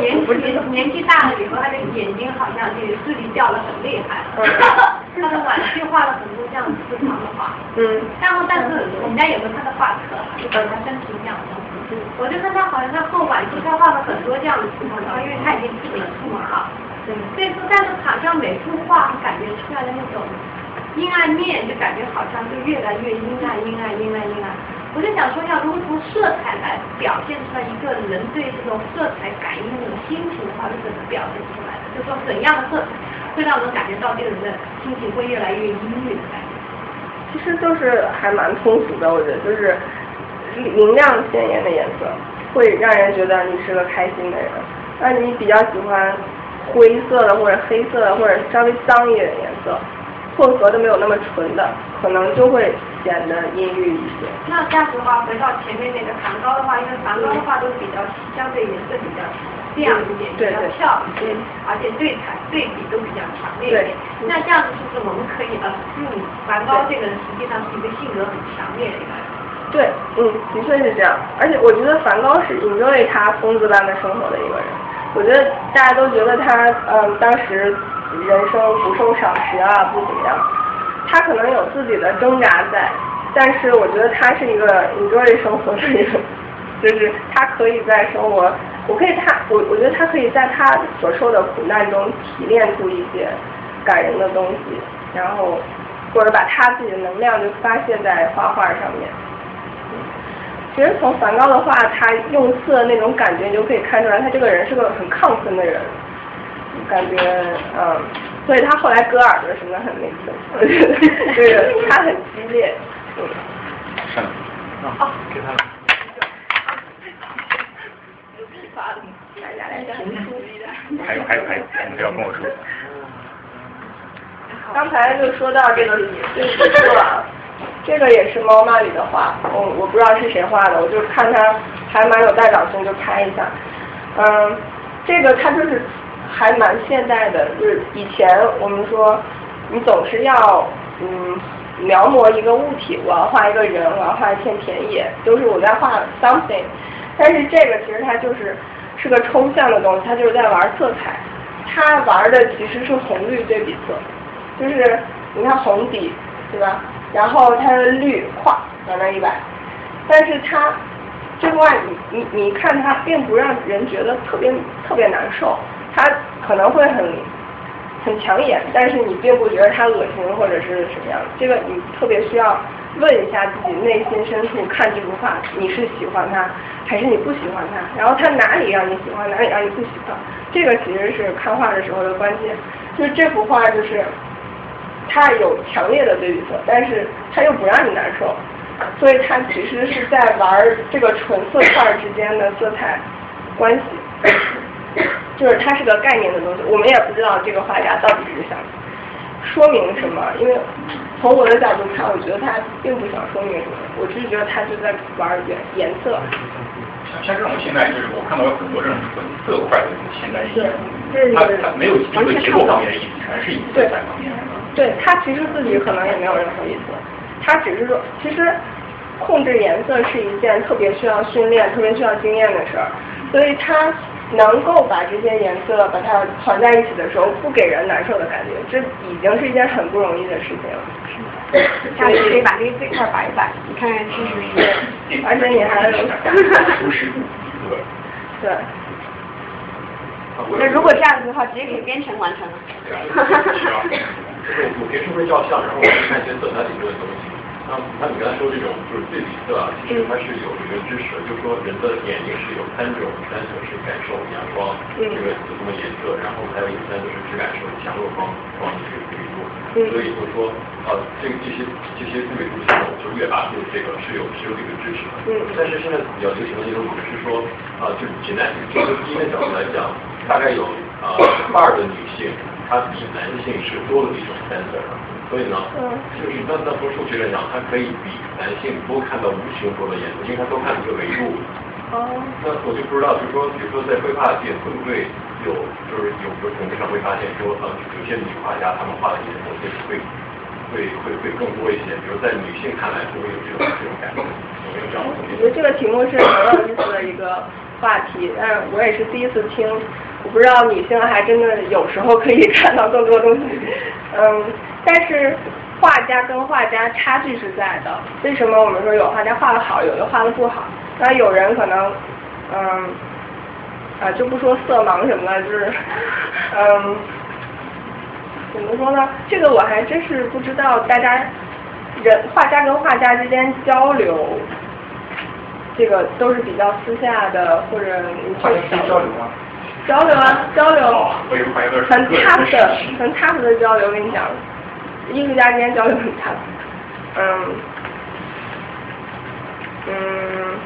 S5: 年年年纪大了以后，他的眼睛好像就视力掉的很厉害。嗯。他的晚期画了很多这样私藏的画，
S10: 嗯，
S5: 然后但是我们家有个他的画册，就跟他真实这样的我就看他好像他后晚期他画了很多这样的私藏的画，因为他已经自己出门了，对，所以说但是好像每幅画感觉出来的那种阴暗面，就感觉好像就越来越阴暗阴暗阴暗阴暗，我就想说要如何从色彩来表现出来一个人对这种色彩感应的那种心情的话是怎么表现出来的，就说怎样的色彩。会让人感觉到这个人的心情会越来越阴郁的感觉。
S10: 其实就是还蛮通俗的，我觉得就是明亮鲜艳的颜色，会让人觉得你是个开心的人。那你比较喜欢灰色的或者黑色的或者稍微脏一点的颜色，混合的没有那么纯的，可能就会显得阴郁一些。
S5: 那这样子的话，回到前面那个梵高的话，因为梵高的话都比较相对颜色比较。亮一点，比较漂亮，对，而且对彩对比都比较强烈一点。那这样子是不是我们可以呃，嗯，梵高这个人实际上是一个性格很强烈的一个人。
S10: 对，嗯，的确是这样。而且我觉得梵高是 enjoy 他疯子般的生活的一个人。我觉得大家都觉得他，嗯，当时人生不受赏识啊，不怎么样。他可能有自己的挣扎在，但是我觉得他是一个 enjoy 生活的人，就是他可以在生活。我可以他，我我觉得他可以在他所受的苦难中提炼出一些感人的东西，然后或者把他自己的能量就发泄在画画上面。其实从梵高的画，他用色那种感觉，你就可以看出来，他这个人是个很亢奋的人，感觉嗯，所以他后来割耳朵什么的很那个，就是他很激烈，嗯。
S2: 上，
S5: 啊，
S2: 给他。还有还有还有，你不要跟我说。
S10: 刚才就说到这个这个，这个也是猫妈里的画，我我不知道是谁画的，我就看它还蛮有代表性，就拍一下。嗯，这个它就是还蛮现代的，就是以前我们说你总是要嗯描摹一个物体，我要画一个人，我要画一片田野，都是我在画 something。但是这个其实它就是是个抽象的东西，它就是在玩色彩，它玩的其实是红绿对比色，就是你看红底，对吧？然后它的绿画往那一摆，但是它这块你你你看它并不让人觉得特别特别难受，它可能会很很抢眼，但是你并不觉得它恶心或者是什么样，这个你特别需要。问一下自己内心深处，看这幅画，你是喜欢它，还是你不喜欢它？然后它哪里让你喜欢，哪里让你不喜欢？这个其实是看画的时候的关键。就是这幅画，就是它有强烈的对比色，但是它又不让你难受，所以它其实是在玩这个纯色块之间的色彩关系。就是它是个概念的东西，我们也不知道这个画家到底是想。说明什么？因为从我的角度看，我觉得他并不想说明什么，我只是觉得他就在玩颜颜色。
S2: 像像这种现在就是我看到有很多这种纯色块的这种现代艺术，
S10: 它
S2: 它没有这个结构方面的意思，全是以色彩方面。
S10: 对他其实自己可能也没有任何意思，他只是说，其实控制颜色是一件特别需要训练、特别需要经验的事儿，所以他。能够把这些颜色把它团在一起的时候，不给人难受的感觉，这已经是一件很不容易的事情了。
S12: 下次可以把这这块摆一摆，你看看是不是？
S10: 而且你还有
S2: 舒适度，
S10: 对。
S12: 那如果这样子的话，直接可以编程完成了。
S14: 就是我平时会照相，然后我看一些色彩理论的东西。那那你刚才说这种就是对比色啊，其实它是有一个知识，就是说人的眼睛是有三种，三种是感受阳光这个不同的颜色，然后还有一三就是只感受强弱光光的这个比度。所以就是说，呃，这个这些这些对比度系统就越八度这个是有是有这个支持的。
S10: 嗯
S14: 但是现在比较流行的一种理论是说，呃，就是 genetic 这个基因的角度来讲，大概有呃一半的女性，她比男性是多了一种 cancer 的。所以呢，就是那那从数学来讲，它可以比男性多看到无穷多的颜色，因为它多看一个维度。
S10: 哦。
S14: 那我就不知道，就是说，比如说在绘画界会不会有，就是有有统计上会发现说，呃，有些女画家她们画的颜色会会会会会更多一些，比如在女性看来会不会有这种这种感觉？有没有这样的统计？
S10: 我觉得这个题目是很有意思的一个话题，但是我也是第一次听，我不知道女性还真的有时候可以看到更多东西，嗯，但是画家跟画家差距是在的，为什么我们说有画家画的好，有的画的不好？那有人可能，嗯，啊就不说色盲什么的，就是，嗯，怎么说呢？这个我还真是不知道，大家人画家跟画家之间交流。这个都是比较私下的，或者你去
S2: 交流吗，
S10: 交流啊，交流，很 tough 的，很 tough 的交流。我跟你讲，艺术家之间交流很 tough。嗯，嗯，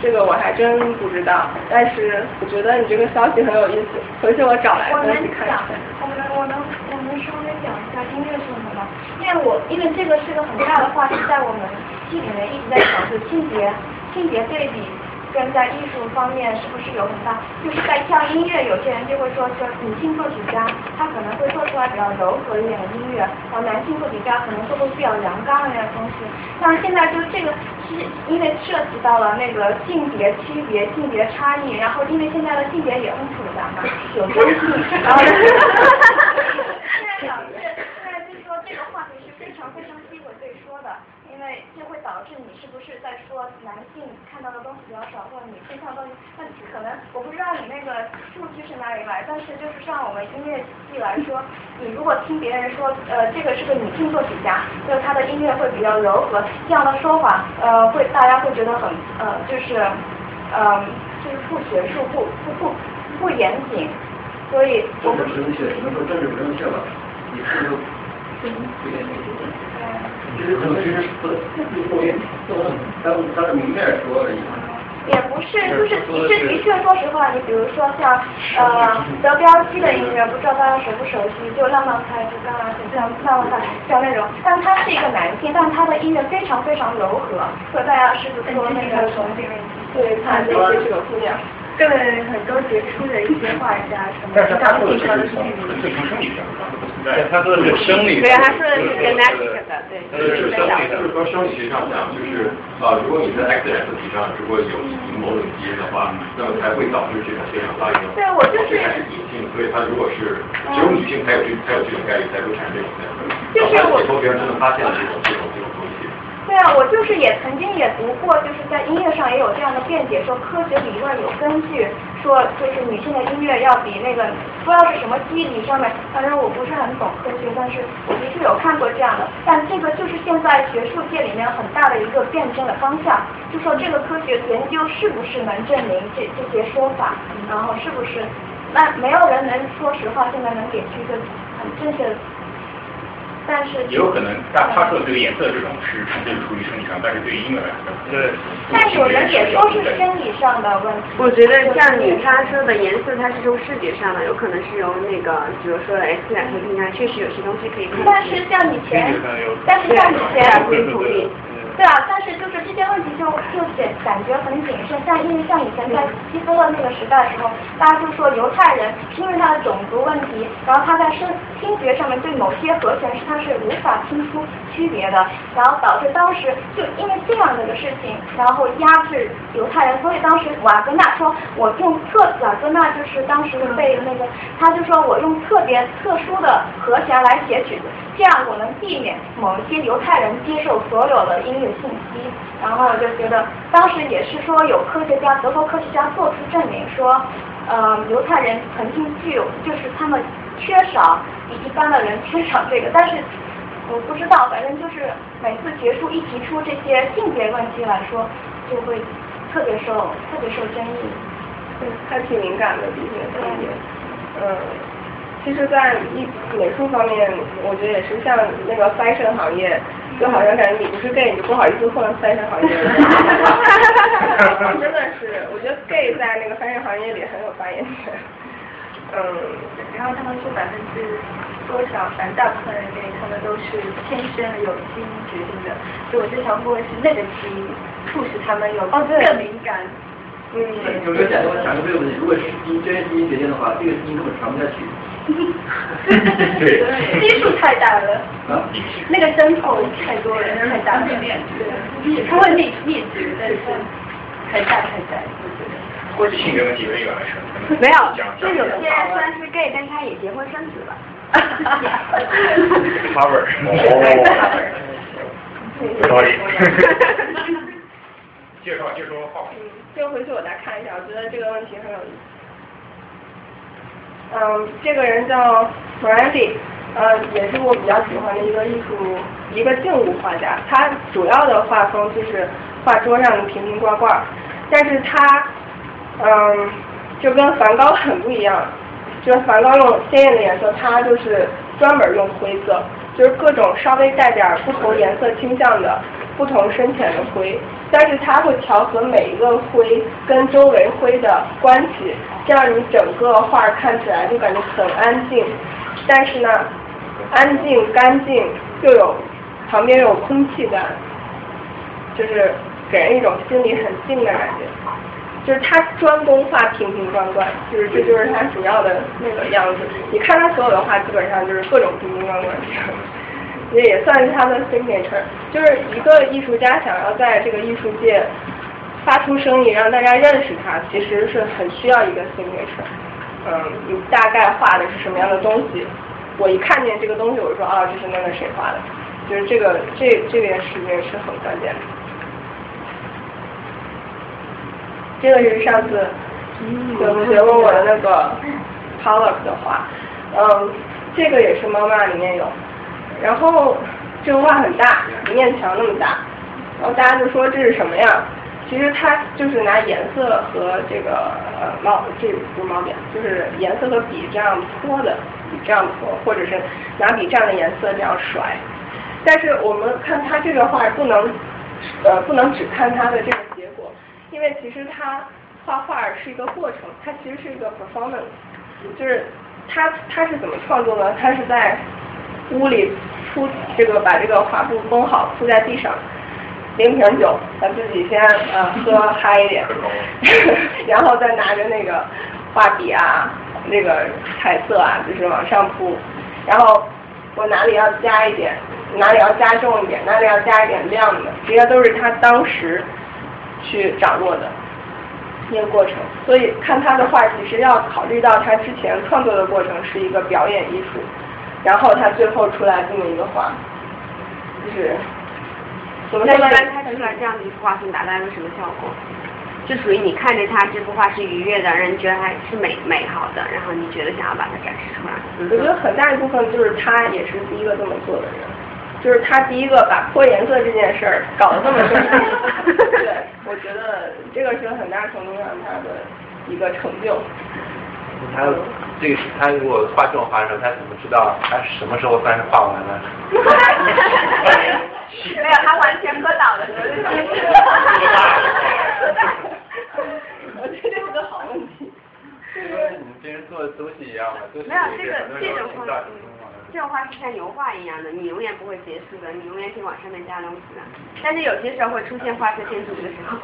S10: 这个我还真不知道，但是我觉得你这个消息很有意思，回去我找来
S11: 我能
S10: 东西看一
S11: 讲
S10: 下。，
S11: 我能我能我能稍微讲一下音乐是什么？因为我因为这个是个很大的话题，在我们系里面一直在讨论性别性别对比跟在艺术方面是不是有很大，就是在像音乐，有些人就会说说女性作曲家她可能会做出来比较柔和一点的音乐，然后男性作曲家可能做出比较阳刚一点的东西。但是现在就这个是因为涉及到了那个性别区别、性别差异，然后因为现在的性别也很复杂嘛，有中性，然后现在导致现在就说这个话题是非常非常因为这会导致你是不是在说男性看到的东西比较少，或者女性看到的东西，那可能我不知道你那个数据是哪里来，但是就是像我们音乐系来说，你如果听别人说，呃，这个是个女性作曲家，就是她的音乐会比较柔和，这样的说法，呃，会大家会觉得很，呃，就是，呃，就是不学术，不不不不严谨，所以我不
S1: 不正确，只能说政治不正确吧？你看就不不严谨。其实可能其实不不严谨，当当着明面说而已。
S11: 也不是，就是其实的确，说实话，你比如说像呃德彪西的音乐，不知道大家熟不熟悉？就浪漫派，就刚刚像浪漫派，像那种，但他是一个男性，但他的音乐非常非常柔和，和大家是不是说那个从对他这些是有姑娘。
S3: 对很多杰出的一些画家什么
S2: 但是他说的是生理上，他不存在。
S6: 他说的是生理
S12: 对，他说的是 genetic 的，对，
S14: 就是生理，就是说生理学上讲，就是呃，如果你在 X 染色体上如果有某种基因的话，那么才会导致这种现象发生。
S11: 对我就是
S14: 还是隐性，所以它如果是只有女性才有这才有这种概率才会产生这种现象。
S11: 就是我
S14: 以后别人真的发现了这种这种这种东西。
S11: 对啊，我就是也曾经也读过，就是在音乐上也有这样的辩解，说科学理论有根据，说就是女性的音乐要比那个不知道是什么机理上面，反正我不是很懂科学，但是我的确有看过这样的，但这个就是现在学术界里面很大的一个辩证的方向，就说这个科学研究是不是能证明这这些说法，然后是不是，那没有人能说实话，现在能给出一个很正确的。但是
S2: 也有可能，他他说的这个颜色这种是纯粹出于生理上，但是对于婴儿来说，
S6: 对。
S11: 但是我们也说是生理上的问题。
S12: 我觉得像你他说的颜色，它是从视觉上的，有可能是由那个，比如说 X 染色体上确实有些东西可以看。
S11: 但是像以前，但是像以前，
S12: 不是同意。
S11: 对啊，但是就是这些问题就就显感觉很谨慎，像因为像以前在希特勒那个时代的时候，大家就说犹太人因为他的种族问题，然后他在声听觉上面对某些和弦是他是无法听出区别的，然后导致当时就因为这样的一个事情，然后压制犹太人，所以当时瓦格纳说，我用特瓦格纳就是当时被那个，他就说我用特别特殊的和弦来写曲子，这样我能避免某一些犹太人接受所有的音乐信息，然后我就觉得当时也是说有科学家，德国科学家做出证明说，呃，犹太人曾经具有，就是他们缺少比一般的人缺少这个，但是我不知道，反正就是每次结束一提出这些性别问题来说，就会特别受特别受争议。
S10: 对，还挺敏感的这些东西。嗯，其其实，在艺美术方面，我觉得也是像那个 fashion 行业，就好像感觉你不是 gay，你就不好意思混 fashion 行业。真的是，我觉得 gay 在那个 fashion 行业里很有发言权。嗯，
S11: 然后他们说百分之多少，反正大部分人给他们都是天生的，有基因决定的。所以我就想问是那个基因促使他们有更敏感。
S10: 嗯，
S1: 有没有想过讲过这个问题？如果是基因真基因决定的话，这个基因根本传不下去。
S2: 对，
S11: 基数太大了。
S1: 啊？
S11: 那个针头太多了，太大了。对，它会灭灭绝，但是太大太大，我觉得。
S2: 或者性格问题有一个来说，
S12: 没有，就有些虽然是 gay，但他也结婚生子了。
S2: 哈味儿。有道理。介绍介绍画
S10: 嗯，这个回去我再看一下，我觉得这个问题很有意思。嗯，这个人叫 m a r a n d y 呃，也是我比较喜欢的一个艺术，一个静物画家。他主要的画风就是画桌上的瓶瓶罐罐，但是他，嗯，就跟梵高很不一样。就是梵高用鲜艳的颜色，他就是专门用灰色，就是各种稍微带点不同颜色倾向的。不同深浅的灰，但是它会调和每一个灰跟周围灰的关系，这样你整个画看起来就感觉很安静，但是呢，安静干净又有旁边有空气感，就是给人一种心里很静的感觉。就是他专攻画瓶瓶罐罐，就是这就是他主要的那个样子。你看他所有的画，基本上就是各种瓶瓶罐罐。这也算是他的 signature，就是一个艺术家想要在这个艺术界发出声音，让大家认识他，其实是很需要一个 signature。嗯，你大概画的是什么样的东西？我一看见这个东西，我就说啊，这是那个谁画的，就是这个这这件事情是很关键的。这个是上次有同学问我的那个 Pollock 的画，嗯，这个也是猫妈里面有。然后这个画很大，一面墙那么大，然后大家就说这是什么呀？其实它就是拿颜色和这个呃毛，这不是毛笔，就是颜色和笔这样泼的，这样泼，或者是拿笔蘸的颜色这样甩。但是我们看它这个画不能呃不能只看它的这个结果，因为其实它画画是一个过程，它其实是一个 performance，就是它它是怎么创作呢？它是在屋里铺这个把这个画布封好，铺在地上，拎瓶酒，咱自己先呃喝嗨一点，然后再拿着那个画笔啊，那个彩色啊，就是往上铺，然后我哪里要加一点，哪里要加重一点，哪里要加一点亮的，这些都是他当时去掌握的那个过程。所以看他的画，其实要考虑到他之前创作的过程是一个表演艺术。然后他最后出来这么一个画，就是怎么说呢？
S12: 他出来这样的一幅画，能达到一个什么效果？就属于你看着他这幅画是愉悦的，让人觉得它是美美好的，然后你觉得想要把它展示出来。
S10: 我觉得很大一部分就是他也是第一个这么做的人，就是他第一个把泼颜色这件事儿搞得这么。对，我觉得这个是很大程度上他的一个成就。
S8: 他这个是他如果画这种画的时候，他怎么知道他什么时候算是画完了？
S12: 没有，他完全喝倒的时候就结束了。
S10: 我觉得这是个好问题。
S8: 跟你们平时做的东西一样嘛，都是
S12: 没有这个这种画，这种画是像油画一样的，你永远不会结束的，你永远可以往上面加东西的。但是有些时候会出现画色偏执的时候。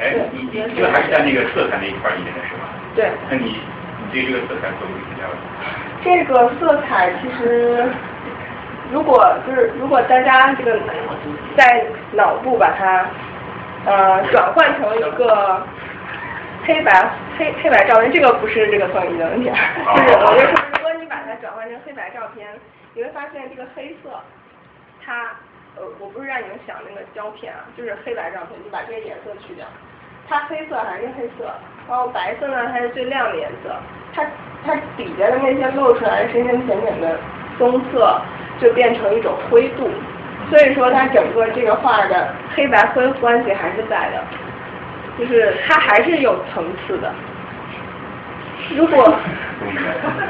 S2: 哎，你你这个还是在那个色彩那一块里面的是吧？
S10: 对。
S2: 那你。对这个色彩做比较。
S10: 这个色彩其实，如果就是如果大家这个在脑部把它呃转换成一个黑白黑黑白照片，这个不是这个摄影的问题，就是我就说，如果你把它转换成黑白照片，你会发现这个黑色，它呃我不是让你们想那个胶片啊，就是黑白照片，你把这个颜色去掉，它黑色还是黑色。然后白色呢，它是最亮的颜色，它它底下的那些露出来深深浅浅的棕色，就变成一种灰度，所以说它整个这个画的黑白灰关系还是在的，就是它还是有层次的。如果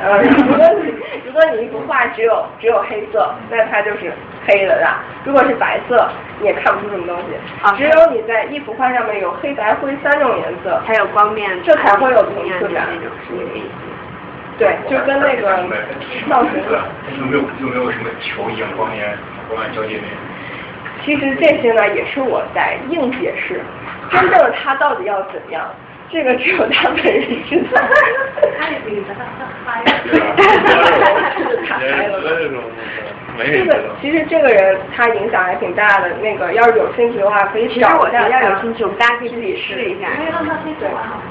S10: 呃，如果你如果你一幅画只有只有黑色，那它就是黑的，是吧？如果是白色，你也看不出什么东西。
S12: 啊
S10: 只有你在一幅画上面有黑白灰三种颜色，
S12: 还有光面，
S10: 这才会有层次感。
S12: 是那个意思。
S10: 对，就跟那个 造型。
S2: 有没有有没有什么球一样光面光暗交界那种？
S10: 其实这些呢，也是我在硬解释，真正的它到底要怎样，这个只有他本人知道。
S5: 他也不知道，他嗨
S10: 他嗨了。
S6: 这
S10: 个其实这个人他影响还挺大的，那个要是有兴趣的话，可以
S12: 其实我觉
S10: 找一下他。
S12: 得要有兴趣，我们大家可以自己试一下。
S5: 没让他先说完好吗？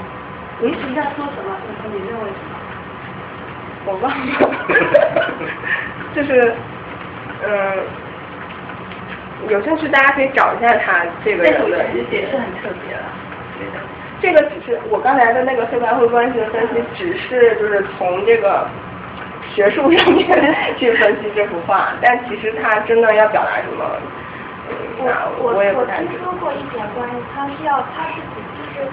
S10: 嗯，
S5: 你在说什么？你认为什么？
S10: 我忘了，就是，嗯，有兴趣大家可以找一下他这个人的
S13: 其实也是很特别了，觉得。
S10: 这个只是我刚才的那个黑白灰关系的分析，只是就是从这个学术上面去分析这幅画，但其实它真的要表达什么，嗯
S11: 我
S10: 那
S11: 我。我听说过一点关于它是要它是就是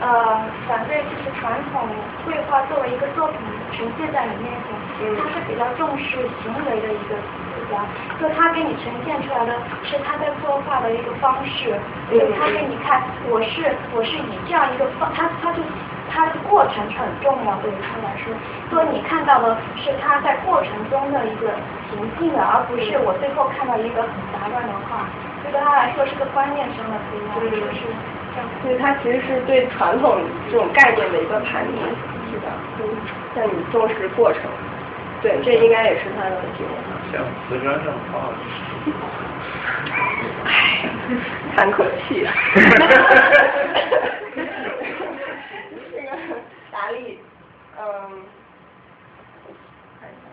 S11: 呃反对就是传统绘画作为一个作品呈现在你面前，
S10: 嗯
S11: 他是比较重视行为的一个艺术家，就他给你呈现出来的是他在作画的一个方式，
S10: 嗯
S11: 就他给你看我是我是以这样一个方，他他就。他的过程是很重要，对于他来说，所以你看到的是他在过程中的一个平静的，而不是我最后看到一个很杂乱的画。这对他来说是个观念上的不一样，就是这样。
S10: 所以它其实是对传统这种概念的一个叛逆，是的，嗯，像你重视过程，对，这应该也是他的问题。
S6: 像瓷砖上画的。
S10: 唉，叹口气啊。这 个达利，嗯，看一下，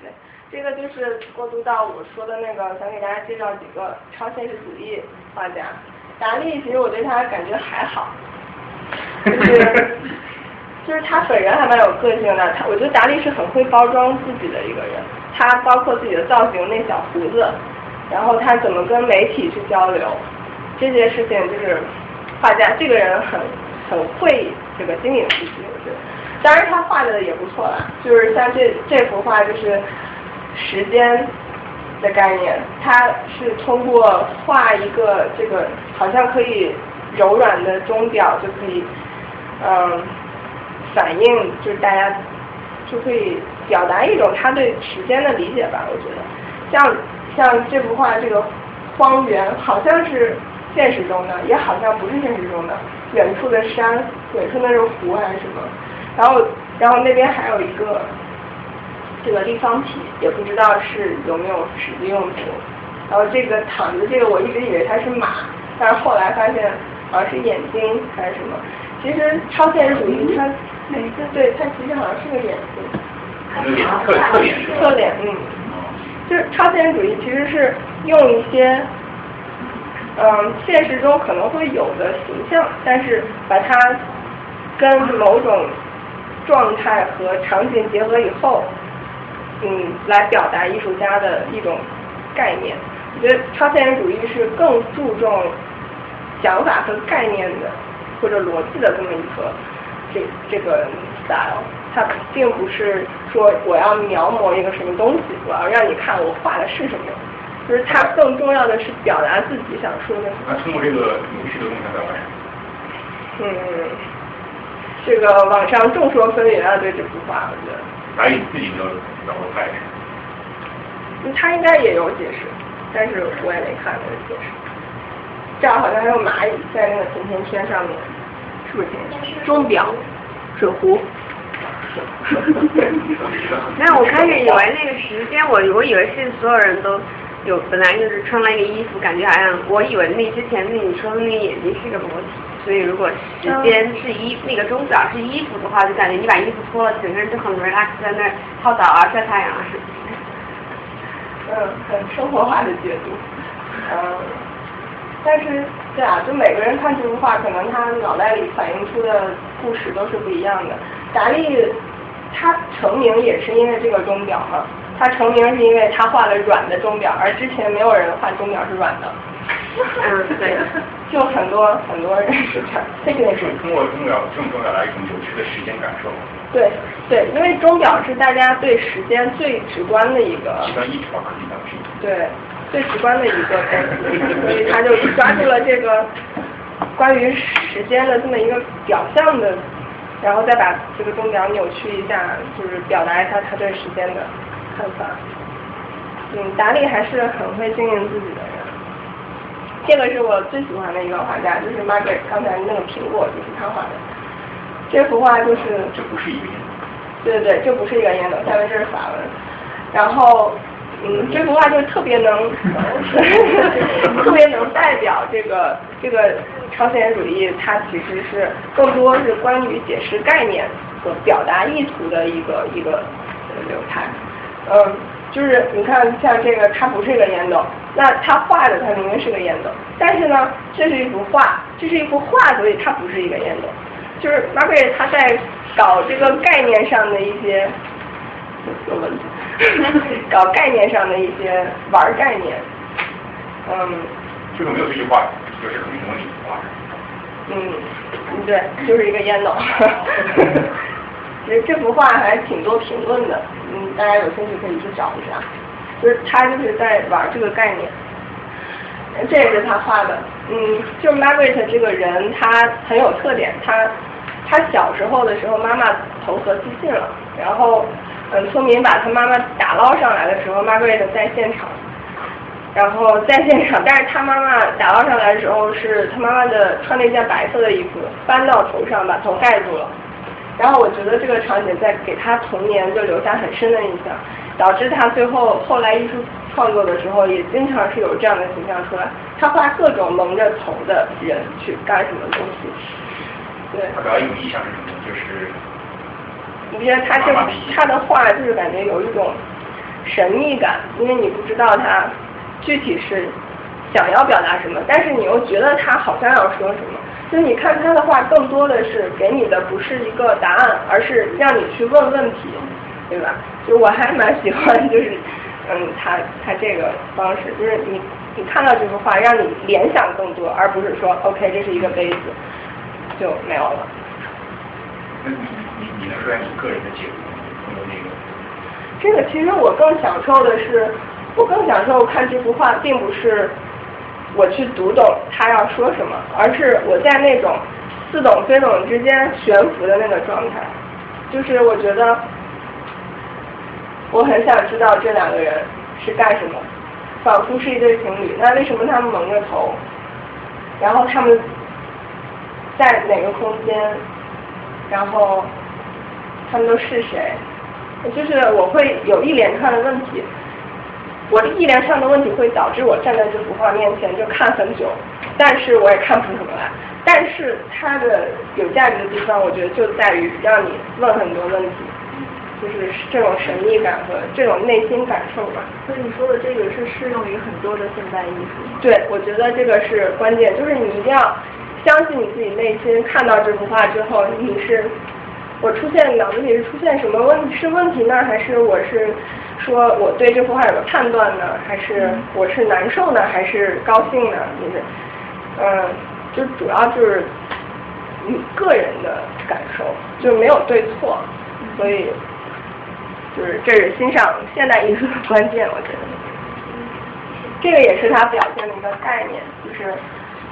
S10: 对，这个就是过渡到我说的那个，想给大家介绍几个超现实主义画家。达利其实我对他感觉还好，就是就是他本人还蛮有个性的。他我觉得达利是很会包装自己的一个人，他包括自己的造型，那小胡子，然后他怎么跟媒体去交流，这些事情就是画家这个人很很会这个经营自己，我觉得。当然他画的也不错啦，就是像这这幅画就是时间的概念，它是通过画一个这个好像可以柔软的钟表就可以，嗯，反映就是大家就可以表达一种他对时间的理解吧，我觉得。像像这幅画这个荒原，好像是现实中的，也好像不是现实中的，远处的山，远处那是湖还是什么？然后然后那边还有一个。这个立方体也不知道是有没有实际用途，然后这个躺着这个我一直以为它是马，但是后来发现好像是眼睛还是什么。其实超现实主义它每次对它其实好像是个眼睛，
S2: 侧侧脸
S10: 侧脸嗯，就是超现实主义其实是用一些嗯现实中可能会有的形象，但是把它跟某种状态和场景结合以后。嗯，来表达艺术家的一种概念。我觉得超现实主义是更注重想法和概念的或者逻辑的这么一个这这个 style。它并不是说我要描摹一个什么东西，我要让你看我画的是什么。就是它更重要的是表达自己想说的。
S2: 那通过这个有趣的动态表达。
S10: 嗯，这个网上众说纷纭啊，对这幅画，我觉得。
S2: 达利自己的表达派
S10: 嗯，他应该也有解释，但是我也没看那个解释。这儿好像还有蚂蚁在那个甜甜圈上面，是不是甜甜圈？钟表，水壶。
S12: 没有，我开始以为那个时间，我我以为是所有人都有，本来就是穿了一个衣服，感觉好像我以为那之前那你说的那个眼睛是个裸体。所以如果时间是衣那个钟表是衣服的话，就感觉你把衣服脱了，整个人就很 relax 在那儿泡澡啊、晒太阳啊什么
S10: 的。嗯，很生活化的解读。嗯，但是对啊，就每个人看这幅画，可能他脑袋里反映出的故事都是不一样的。达利他成名也是因为这个钟表嘛，他成名是因为他画了软的钟表，而之前没有人画钟表是软的。
S12: 嗯，对，
S10: 就很多很多人是这样，这个也是。
S2: 通过钟表这种钟表来一种有趣的时间感受。
S10: 对对，因为钟表是大家对时间最直观的一个。
S2: 极端一条可以当时。
S10: 对，最直观的一个东西，所以他就抓住了这个关于时间的这么一个表象的，然后再把这个钟表扭曲一下，就是表达一下他对时间的看法。嗯，达利还是很会经营自己的人。这个是我最喜欢的一个画家，就是 Margaret 刚才那个苹果，就是他画的。这幅画就是。
S2: 这不是一个烟斗。
S10: 对对对，这不是一个烟斗，下面这是法文。然后，嗯，这幅画就特别能，特别能代表这个这个超现实主义，它其实是更多是关于解释概念和表达意图的一个一个流派，嗯。就是你看，像这个，它不是一个烟斗，那他画的它明明是个烟斗，但是呢，这是一幅画，这是一幅画，所以它不是一个烟斗。就是 market 他在搞这个概念上的一些有问题，搞概念上的一些玩概念，嗯。
S2: 这个没有这句话，就是很模拟画。
S10: 嗯，对，就是一个烟斗。其实这幅画还挺多评论的，嗯，大家有兴趣可以去找一下。就是他就是在玩这个概念，这也是他画的，嗯，就 Margaret 这个人他很有特点，他他小时候的时候妈妈投河自尽了，然后嗯村民把他妈妈打捞上来的时候，Margaret 在现场，然后在现场，但是他妈妈打捞上来的时候是他妈妈的穿了一件白色的衣服翻到头上把头盖住了。然后我觉得这个场景在给他童年就留下很深的印象，导致他最后后来艺术创作的时候也经常是有这样的形象出来。他画各种蒙着头的人去干什么东西。对。
S2: 他比较有意向是什么？就是。
S10: 你觉得他这他的画就是感觉有一种神秘感，因为你不知道他具体是想要表达什么，但是你又觉得他好像要说什么。就你看他的话，更多的是给你的不是一个答案，而是让你去问问题，对吧？就我还蛮喜欢，就是嗯，他他这个方式，就是你你看到这幅画，让你联想更多，而不是说 OK 这是一个杯子就没有了。
S2: 你能说下你个人的解读通过那个？
S10: 这个其实我更享受的是，我更享受看这幅画，并不是。我去读懂他要说什么，而是我在那种似懂非懂之间悬浮的那个状态，就是我觉得我很想知道这两个人是干什么，仿佛是一对情侣，那为什么他们蒙着头？然后他们在哪个空间？然后他们都是谁？就是我会有一连串的问题。我的一连串的问题会导致我站在这幅画面前就看很久，但是我也看不出什么来。但是它的有价值的地方，我觉得就在于让你问很多问题，就是这种神秘感和这种内心感受吧。
S3: 所以你说的这个是适用于很多的现代艺术。
S10: 对，我觉得这个是关键，就是你一定要相信你自己内心，看到这幅画之后，你是我出现脑子里是出现什么问是问题呢，还是我是？说我对这幅画有个判断呢，还是我是难受呢，还是高兴呢？就是，嗯，就主要就是你个人的感受，就没有对错，所以就是这是欣赏现代艺术的关键，我觉得。这个也是他表现的一个概念，就是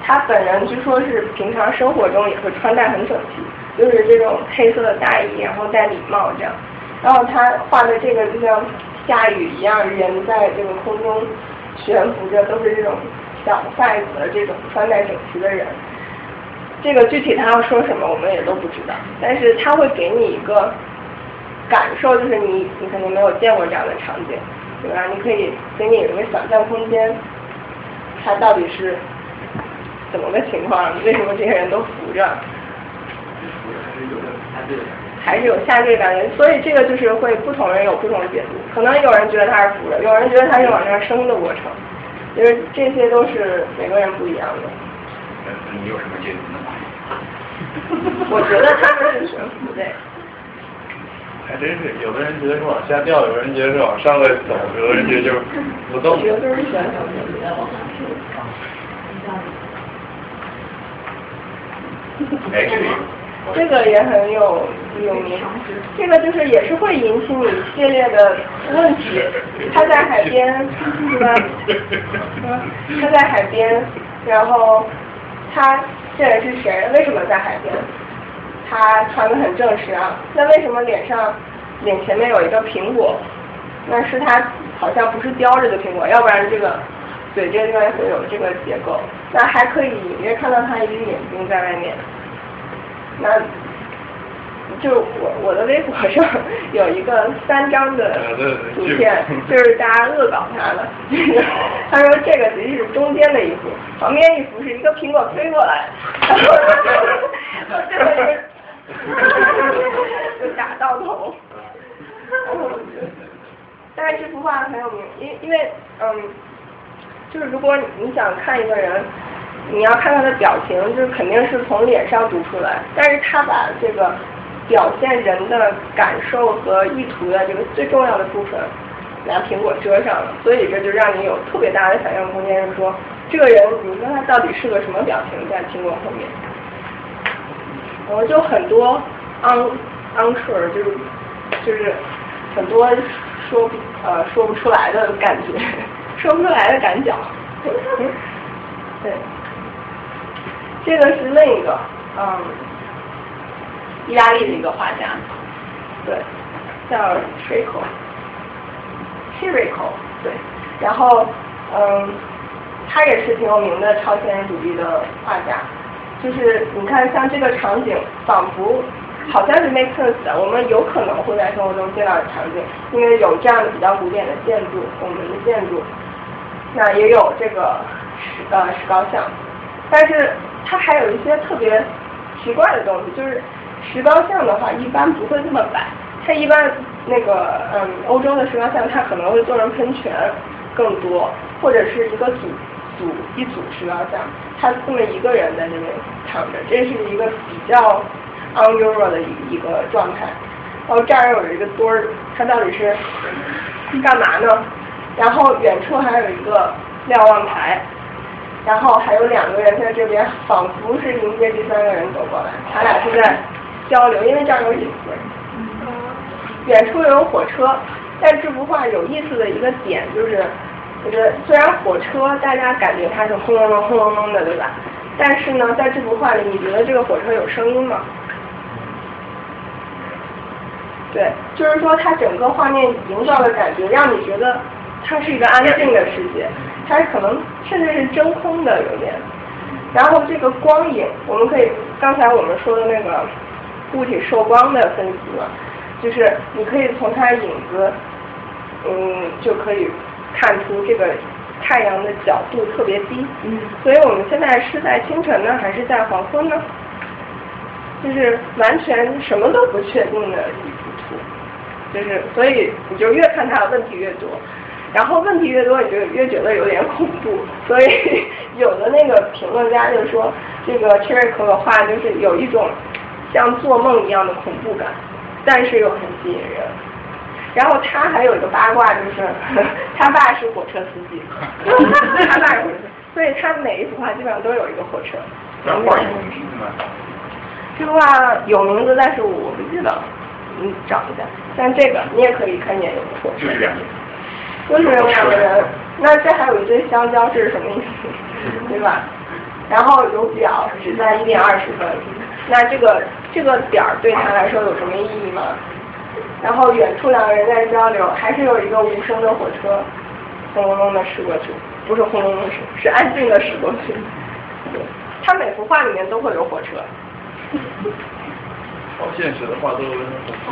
S10: 他本人据说是平常生活中也会穿戴很整齐，就是这种黑色的大衣，然后戴礼帽这样，然后他画的这个就像。下雨一样，人在这个空中悬浮着，都是这种小筷子的这种穿戴整齐的人。这个具体他要说什么，我们也都不知道。但是他会给你一个感受，就是你你可能没有见过这样的场景，对吧？你可以给你一个想象空间，他到底是怎么个情况？为什么这些人都扶着？还是有下坠感觉所以这个就是会不同人有不同的解读。可能有人觉得它是浮的有人觉得它是往上升的过程。因为这些都是每个人不一样的。
S2: 你有什么解读
S10: 呢？我觉得它是悬浮 的
S6: 还真是有的人觉得是往下掉有人觉得是往上来走有的人觉得是往上
S10: 来觉得就是不动有的
S2: 人往下去了没
S10: 这个也很有有名，这个就是也是会引起你一系列的问题。他在海边，是吧？嗯，他在海边，然后他这人是谁？为什么在海边？他穿的很正式啊，那为什么脸上脸前面有一个苹果？那是他好像不是叼着的苹果，要不然这个嘴这个地方会有这个结构。那还可以隐约看到他一只眼睛在外面。那就我我的微博上有一个三张的图片，就是大家恶搞他的。他说这个其实是中间的一幅，旁边一幅是一个苹果飞过来，然后这个是就打到头。但是这幅画很有名，因因为嗯，就是如果你想看一个人。你要看他的表情，就是肯定是从脸上读出来，但是他把这个表现人的感受和意图的这个最重要的部分拿苹果遮上了，所以这就让你有特别大的想象空间，就是说这个人，你说他到底是个什么表情在苹果后面？然后就很多 un unsure，就是就是很多说呃说不出来的感觉，说不出来的感觉，对。这个是另一个，嗯，
S9: 意大利的一个画家，
S10: 对，叫 Trico，Trico，对，然后，嗯，他也是挺有名的超现实主义的画家，就是你看像这个场景，仿佛好像是 make sense 的，我们有可能会在生活中见到的场景，因为有这样的比较古典的建筑，我们的建筑，那也有这个石呃石膏像，但是。它还有一些特别奇怪的东西，就是石膏像的话，一般不会这么摆。它一般那个嗯，欧洲的石膏像，它可能会做成喷泉更多，或者是一个组组一组石膏像，它这么一个人在那边躺着，这是一个比较 unusual 的一一个状态。然后这儿有一个墩儿，它到底是干嘛呢？然后远处还有一个瞭望台。然后还有两个人在这边，仿佛是迎接第三个人走过来，他俩是在交流，因为这儿有隐私。远处有火车，但这幅画有意思的一个点就是，我觉得虽然火车大家感觉它是轰隆隆轰隆隆的，对吧？但是呢，在这幅画里，你觉得这个火车有声音吗？对，就是说它整个画面营造的感觉，让你觉得它是一个安静的世界。它可能甚至是真空的有点，然后这个光影，我们可以刚才我们说的那个物体受光的分析嘛，就是你可以从它影子，嗯，就可以看出这个太阳的角度特别低，嗯，所以我们现在是在清晨呢，还是在黄昏呢？就是完全什么都不确定的一幅图，就是所以你就越看它的问题越多。然后问题越多，你就越觉得有点恐怖。所以 有的那个评论家就说，这个 Cherry 可可画就是有一种像做梦一样的恐怖感，但是又很吸引人。然后他还有一个八卦，就是 他爸是火车司机，他爸是火车，所以他每一幅画基本上都有一个火车。
S2: 这画有名字吗？
S10: 这幅画有名字，但是我不记得，你找一下。像这个，你也可以看见有火车。
S2: 就是这样。
S10: 就是有两个人，那这还有一堆香蕉，这是什么意思？对吧？然后有表只在一点二十分，那这个这个点儿对他来说有什么意义吗？然后远处两个人在交流，还是有一个无声的火车轰隆隆的驶过去，不是轰隆隆驶，是安静的驶过去。他每幅画里面都会有火车。
S6: 好现实的画都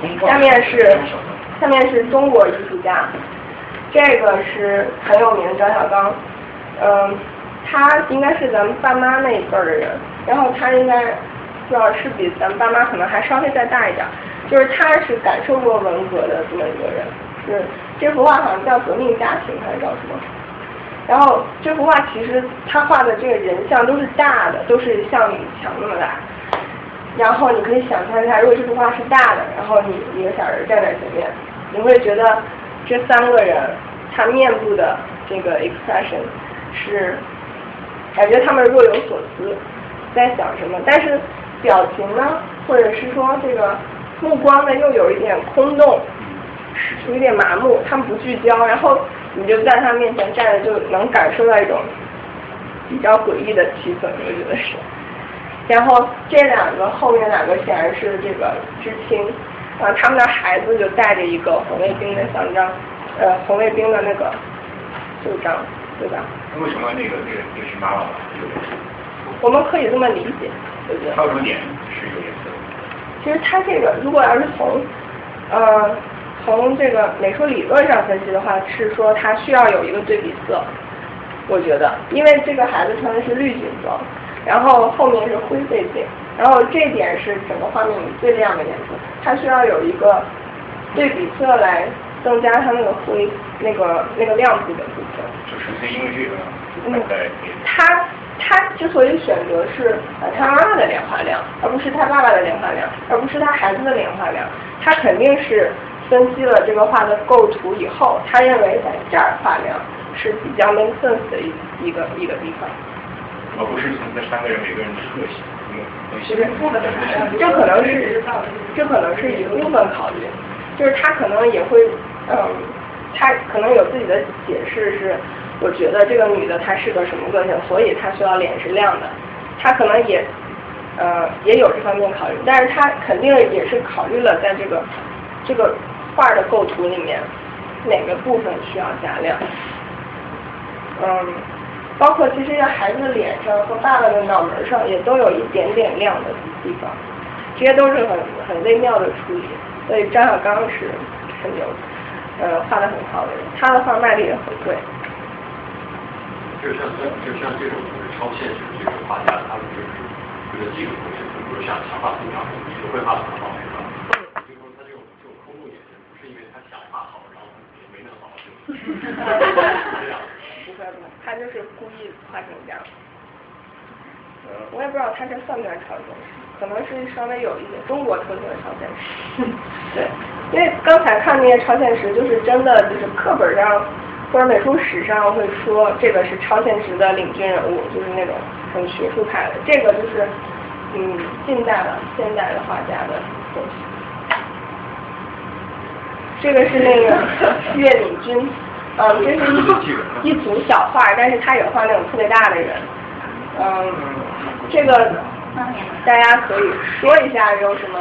S6: 空
S10: 下面是下面是中国艺术家。这个是很有名的张小刚，嗯，他应该是咱们爸妈那一辈儿的人，然后他应该不知道是比咱们爸妈可能还稍微再大一点，就是他是感受过文革的这么一个人，是这幅画好像叫革命家庭还是叫什么？然后这幅画其实他画的这个人像都是大的，都是像李强那么大，然后你可以想象一下，如果这幅画是大的，然后你一个小人站在前面，你会觉得。这三个人，他面部的这个 expression 是感觉他们若有所思，在想什么。但是表情呢，或者是说这个目光呢，又有一点空洞，有一点麻木，他们不聚焦，然后你就在他面前站着，就能感受到一种比较诡异的气氛，我觉得是。然后这两个后面两个显然是这个知青，啊，他们的孩子就带着一个红卫兵的勋章，呃，红卫兵的那个袖章，对吧？
S2: 那为什么那个那个那个是妈妈嘛？
S10: 我们可以这么理解，对不对？
S2: 它有什么点是有颜色？
S10: 其实它这个如果要是从，呃，从这个美术理论上分析的话，是说它需要有一个对比色，我觉得，因为这个孩子穿的是绿军装。然后后面是灰背景，然后这点是整个画面里最亮的颜色，它需要有一个对比色来增加它那个灰那个那个亮度的部分。
S2: 就纯粹因为这个，
S10: 嗯，他他之所以选择是呃他妈妈的脸画亮，而不是他爸爸的脸画亮，而不是他孩子的脸画亮，他肯定是分析了这个画的构图以后，他认为在这儿画亮是比较 make sense 的一一个一个地方。
S2: 而不是从这三个人每个人的个性，
S10: 这可能是这可能是一部分考虑，就是他可能也会，嗯，他可能有自己的解释是，我觉得这个女的她是个什么个性，所以她需要脸是亮的，他可能也，呃，也有这方面考虑，但是他肯定也是考虑了在这个这个画的构图里面哪个部分需要加亮，嗯。包括其实在孩子的脸上和爸爸的脑门上也都有一点点亮的地方，这些都是很很微妙的处理。所以张小刚是很牛，呃，画的很好的人，他的画卖力也很贵。
S14: 就像就像这种就是超现实这种画家，他们就是这个技术特别比如像强化素描，也会画的很好，是吧？就说他这种这种空洞眼神，不是因为他想画好，然后也没弄好，就这样。
S10: 他就是故意画成这样。我也不知道他这算不算超现实，可能是稍微有一点中国特色的超现实。对，因为刚才看那些超现实，就是真的，就是课本上或者美术史上会说这个是超现实的领军人物，就是那种很学术派的。这个就是嗯，近代的现代的画家的东西。这个是那个岳敏君。嗯，这是一一组小画，但是他也画那种特别大的人。嗯，这个大家可以说一下有什么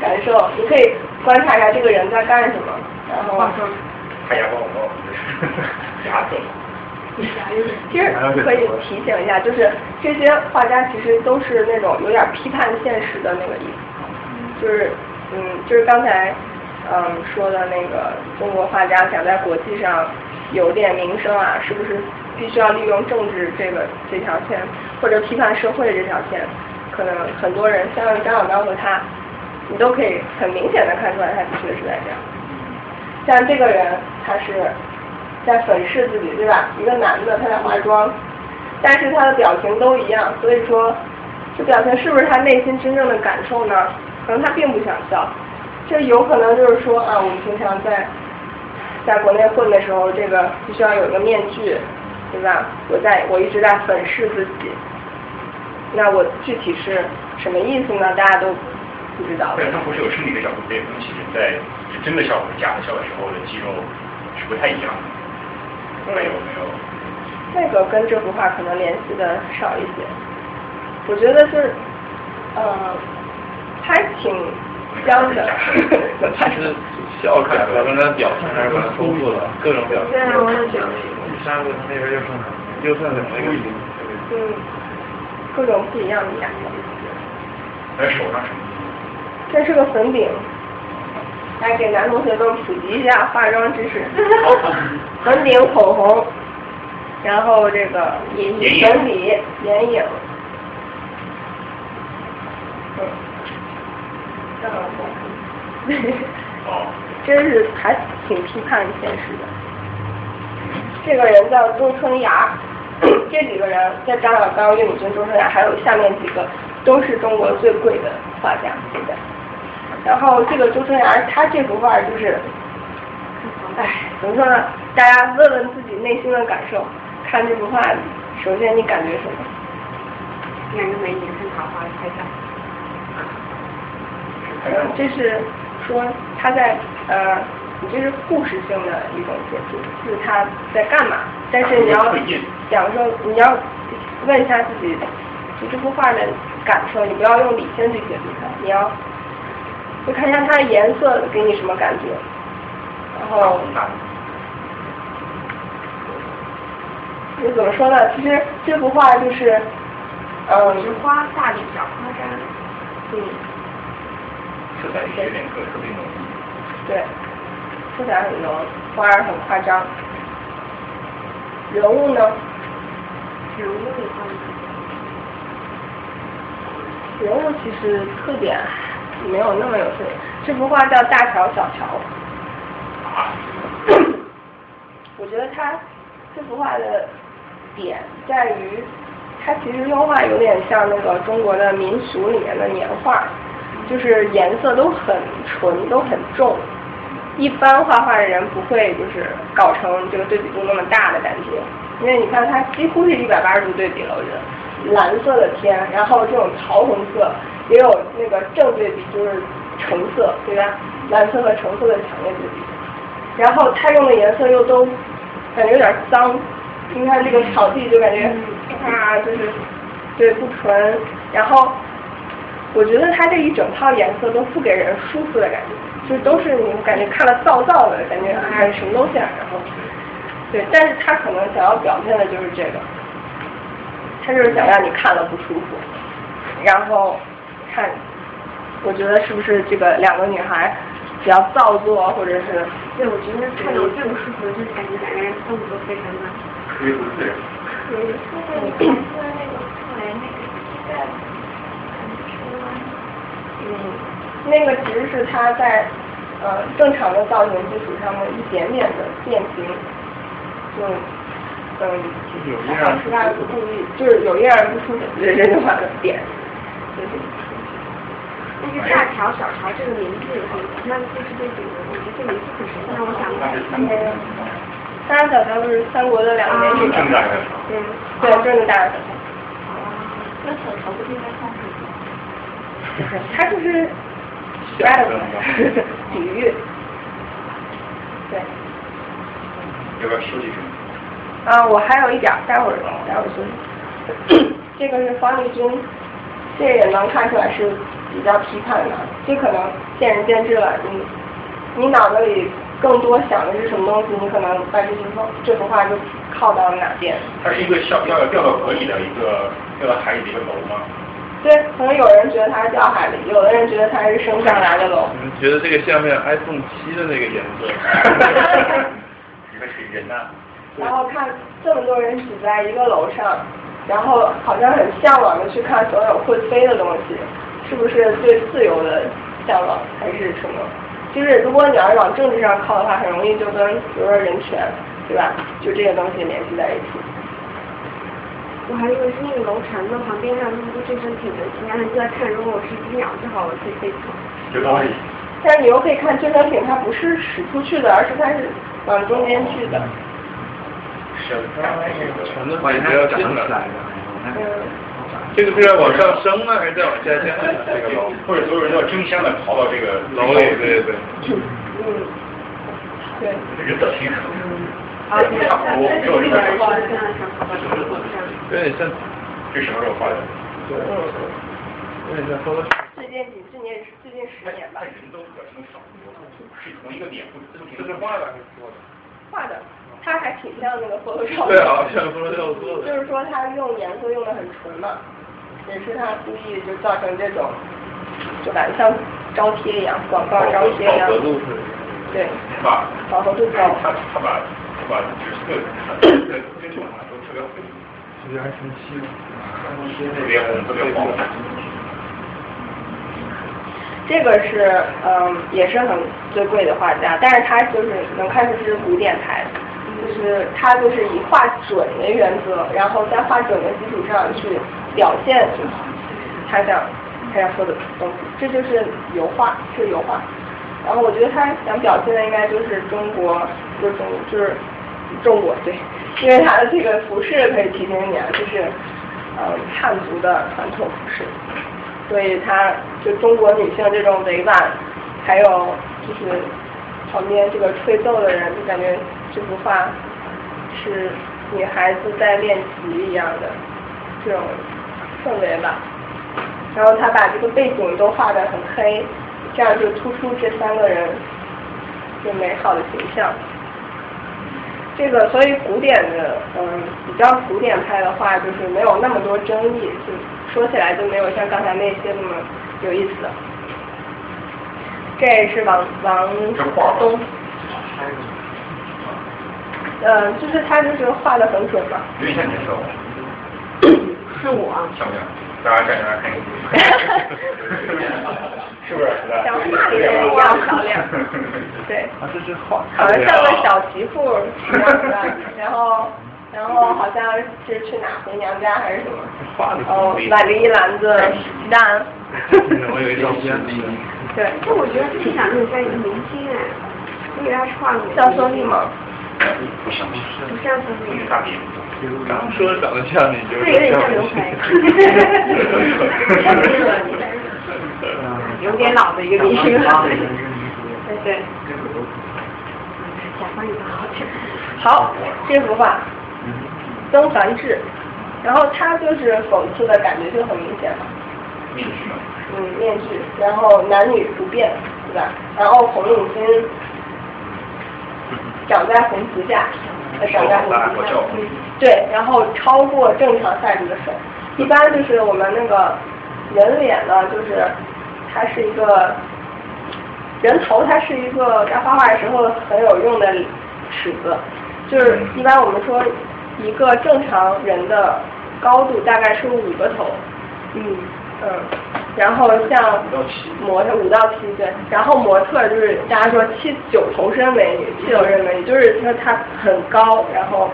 S10: 感受？你可以观察一下这个人在干什么，然后。
S2: 看牙膏，牙膏。
S10: 其实可以提醒一下，就是这些画家其实都是那种有点批判现实的那个意思，就是嗯，就是刚才。嗯，说的那个中国画家想在国际上有点名声啊，是不是必须要利用政治这个这条线，或者批判社会这条线？可能很多人像张小刚和他，你都可以很明显的看出来，他的确是在这样。像这个人，他是在粉饰自己，对吧？一个男的他在化妆，但是他的表情都一样，所以说这表情是不是他内心真正的感受呢？可能他并不想笑。这有可能就是说啊，我们平常在在国内混的时候，这个必须要有一个面具，对吧？我在我一直在粉饰自己，那我具体是什么意思呢？大家都不知道。
S2: 对，他不是有生理的角度可以分析，在真的笑和假的笑的时候的肌肉是不太一样的。没有没有。
S10: 那个跟这幅画可能联系的少一些，我觉得是呃，还挺。僵的，
S6: 其实笑看表跟他表情还是蛮丰富的，各种表情。
S10: 对啊，我也觉得。
S6: 第三个他那边又剩又剩两个已经。
S10: 嗯，各种不一样的颜色。
S2: 在手上是么？
S10: 这是个粉饼，来给男同学们普及一下化妆知识。粉饼、口红，然后这个粉底、眼影。
S2: 哦，
S10: 真是还挺批判现实的。这个人叫周春芽，这几个人在张小刚、岳敏君、周春芽，还有下面几个都是中国最贵的画家，现在。然后这个周春芽，他这幅画就是，哎，怎么说呢？大家问问自己内心的感受，看这幅画，首先你感觉什么？
S12: 两个美女看桃花拍照。
S10: 呃，这是说他在呃，你这是故事性的一种解读，就是他在干嘛。但是你要讲说，你要问一下自己对这幅画的感受，你不要用理性去解读它，你要就看一下它的颜色给你什么感觉，然后。就怎么说呢？其实这幅画就是，嗯，
S12: 菊花大力小夸张，
S10: 嗯，
S2: 色彩有点特特别浓，
S10: 对，色彩很浓，花儿很夸张。人物呢？
S12: 人物的话，
S10: 人物其实特点没有那么有特点。这幅画叫《大乔小乔》，我觉得它这幅画的。点在于，它其实用画有点像那个中国的民俗里面的年画，就是颜色都很纯，都很重。一般画画的人不会就是搞成这个对比度那么大的感觉，因为你看它几乎是一百八十度对比了，我觉得蓝色的天，然后这种桃红色，也有那个正对比就是橙色，对吧？蓝色和橙色的强烈对比，然后它用的颜色又都感觉有点脏。你看这个草地就感觉啊，就是对不纯，然后我觉得它这一整套颜色都不给人舒服的感觉，就都是你感觉看了燥燥的感觉，哎，什么东西啊？然后对，但是他可能想要表现的就是这个，他就是想让你看了不舒服，然后看，我觉得是不是这个两个女孩比较造作，或者是
S12: 对，我觉得看到最不舒服的就是感觉两个人动作非常的。
S2: 特别不自然。
S11: 对，因为因为那个后来那个膝盖
S10: 嗯，那个其实是他在呃正常的造型基础上的一点点的变形，就嗯，就是他故意，就是有一点不出这这句话的点，就是。
S12: 那个大乔小乔这个名字很那个故事背景，我觉得这名字很神，让我想到。
S10: 大大小小是三国的两个美女。嗯，对，这么大个小
S11: 乔。那小乔不应该放
S10: 不是，他就是比喻。对。
S2: 要不要休息休
S10: 息？啊，我还有一点，待会儿待会儿休息。这个是方力钧，这也能看出来是比较批判的，这可能见仁见智了。你你脑子里。更多想的是什么东西？你可能把这句话这幅画就靠到哪边？
S2: 它是一个要要掉到河里的一个掉到海里的一个楼吗？
S10: 对，可能有人觉得它是掉海里，有的人觉得它是升上来的楼。
S6: 你们觉得这个像不像 iPhone 七的那个颜色？
S2: 你们是人呐。
S10: 然后看这么多人挤在一个楼上，然后好像很向往的去看所有会飞的东西，是不是对自由的向往，还是什么？就是如果你要是往政治上靠的话，很容易就跟比如说人权，对吧？就这些东西联系在一起。
S12: 我还以为是那个楼层的旁边还有那么多救生艇的，其他人就在看，如果我是机鸟就好了，可以飞走。
S2: 有道理。
S10: 但是你又可以看救生艇，它不是驶出去的，而是它是往中间去的。
S6: 是。
S4: 全都不要进来。
S10: 嗯。
S6: 这个是在往上升呢，还是在往下降？这个楼，
S2: 或者所有人都要争相的逃到这个
S6: 楼里，对对对。
S10: 嗯，对。
S2: 人的天生。
S10: 啊，
S2: 差不多，有
S6: 点像，
S2: 这什么时候画的？
S6: 对。有点像。
S10: 最近几，最近最近十年吧。
S2: 人都表情少，是同一个点，不。
S6: 是画的还是说的？
S10: 画的。他还挺像那个 photo。
S6: 对啊，像
S10: photo。就是说，他用颜色用的很纯嘛。也是他故意就造成这种，就感觉像招贴一样，广告招贴一样。对。
S2: 把
S10: 饱和度高。
S2: 他他把他把紫色跟跟这种都特别
S4: 还生气了。
S2: 特别红，特别黄。
S10: 这个是嗯，也是很最贵的画家，但是他就是能看出这是古典派。就是他就是以画准为原则，然后在画准的基础上去表现他想他想说的东西，这就是油画，是油画。然后我觉得他想表现的应该就是中国，就是就是中国对，因为他的这个服饰可以提醒你啊，就是呃汉族的传统服饰。所以他就中国女性这种委婉，还有就是旁边这个吹奏的人，就感觉这幅画是女孩子在练习一样的这种氛围吧。然后他把这个背景都画得很黑，这样就突出这三个人就美好的形象。这个所以古典的，嗯，比较古典派的画就是没有那么多争议，就说起来就没有像刚才那些那么有意思。这也是王王东，嗯，就是他就是画的很准嘛。
S12: 是我。
S2: 像不像？大家站在那看一下。是不是？
S10: 像画里的人一样漂亮。对。
S4: 啊，这是画。
S10: 好像像个小媳妇一样的，然后然后好像是去哪回娘家还是什么？
S4: 画的。
S10: 哦，买了一篮子鸡蛋。
S4: 我有一照片。
S10: 对。
S12: 那我觉得挺想认识一个明星哎，因为他是画的。
S10: 像孙俪吗？
S2: 不像。
S12: 不像孙俪。
S4: 刚说长得像你，就是。
S12: 有点像刘培。有点老的一个明星了。对对。甲方也好听。
S10: 好，这幅画，曾梵志，然后他就是讽刺的感觉就很明显了。
S2: 面具。
S10: 嗯，面具，然后男女不变，对吧？然后红领巾，长在红旗下，长在红旗下。对，然后超过正常 size 的手，一般就是我们那个人脸呢，就是它是一个人头，它是一个在画画的时候很有用的尺子，就是一般我们说一个正常人的高度大概是五个头，嗯嗯，然后像模特五到七对，然后模特就是大家说七九头身美女，七头身美女就是说她很高，然后。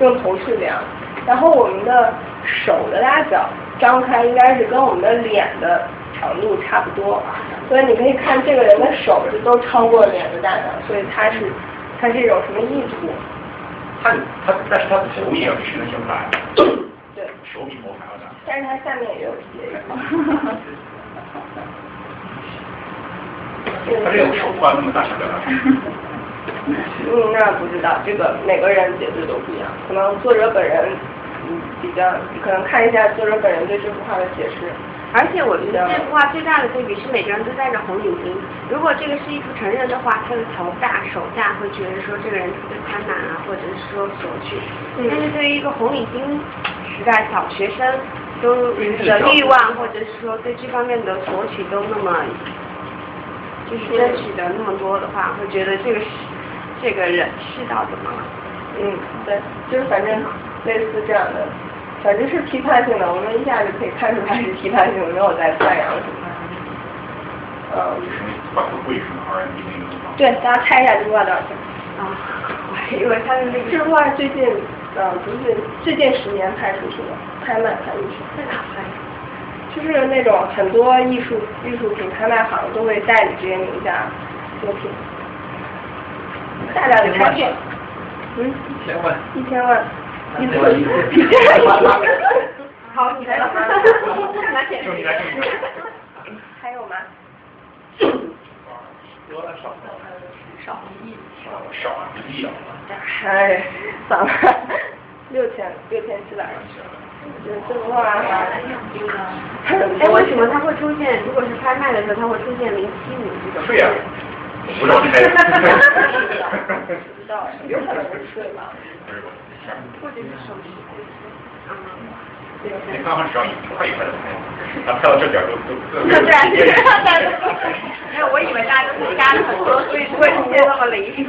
S10: 用头去量，然后我们的手的大小张开应该是跟我们的脸的长度差不多，所以你可以看这个人的手是都超过脸的大小，所以他是他是一种什么意图？
S2: 他他但是他的手也要比身的胸大。
S10: 对。
S2: 手比头还要大。
S10: 但是它下面也有斜。
S2: 他这个手画那么大，小表达
S10: 嗯，那不知道，这个每个人解读都不一样，可能作者本人嗯比较，可能看一下作者本人对这幅画的解释。
S12: 而且我觉得这幅画最大的对比是每个人都戴着红领巾。如果这个是一幅成人的话，他的头大手大，会觉得说这个人特别贪婪啊，或者是说索取。但是对于一个红领巾时代小学生，都的欲望或者是说对这方面的索取都那么，就是争取的那么多的话，会觉得这个是。这个人世道怎么了？
S10: 嗯，对，就是反正类似这样的，反正是批判性的，我们一下就可以看出来是批判性的，没有在赞扬什么。嗯。对，大家猜一下这多少钱？
S12: 啊，我还以为他的那个。
S10: 这幅画最近，呃，不是最近十年拍出去的，拍卖拍出去。
S12: 在哪拍？
S10: 就是那种很多艺术艺术品拍卖行都会代理这些名家作品。大量的拍片，嗯，
S4: 一千万，
S10: 一千万，
S4: 一千万，
S10: 一千万，好，
S12: 你来了，
S2: 拿钱，
S10: 还有吗？
S4: 多了少？
S12: 少一亿，
S2: 少一亿啊！
S10: 哎，算了，六千，六千七百。这幅画，哎，
S12: 为什么它会出现？如果是拍卖的时候，它会出现零七五这种？
S2: 对呀。不知道，不
S10: 知道，有可能是对吧？
S12: 或 者是手机，嗯，
S2: 你刚刚只要一块一块的拍，他拍到这点都都
S12: 对对，没有，我以为大家都是加了很多，所以不会出现那么零数。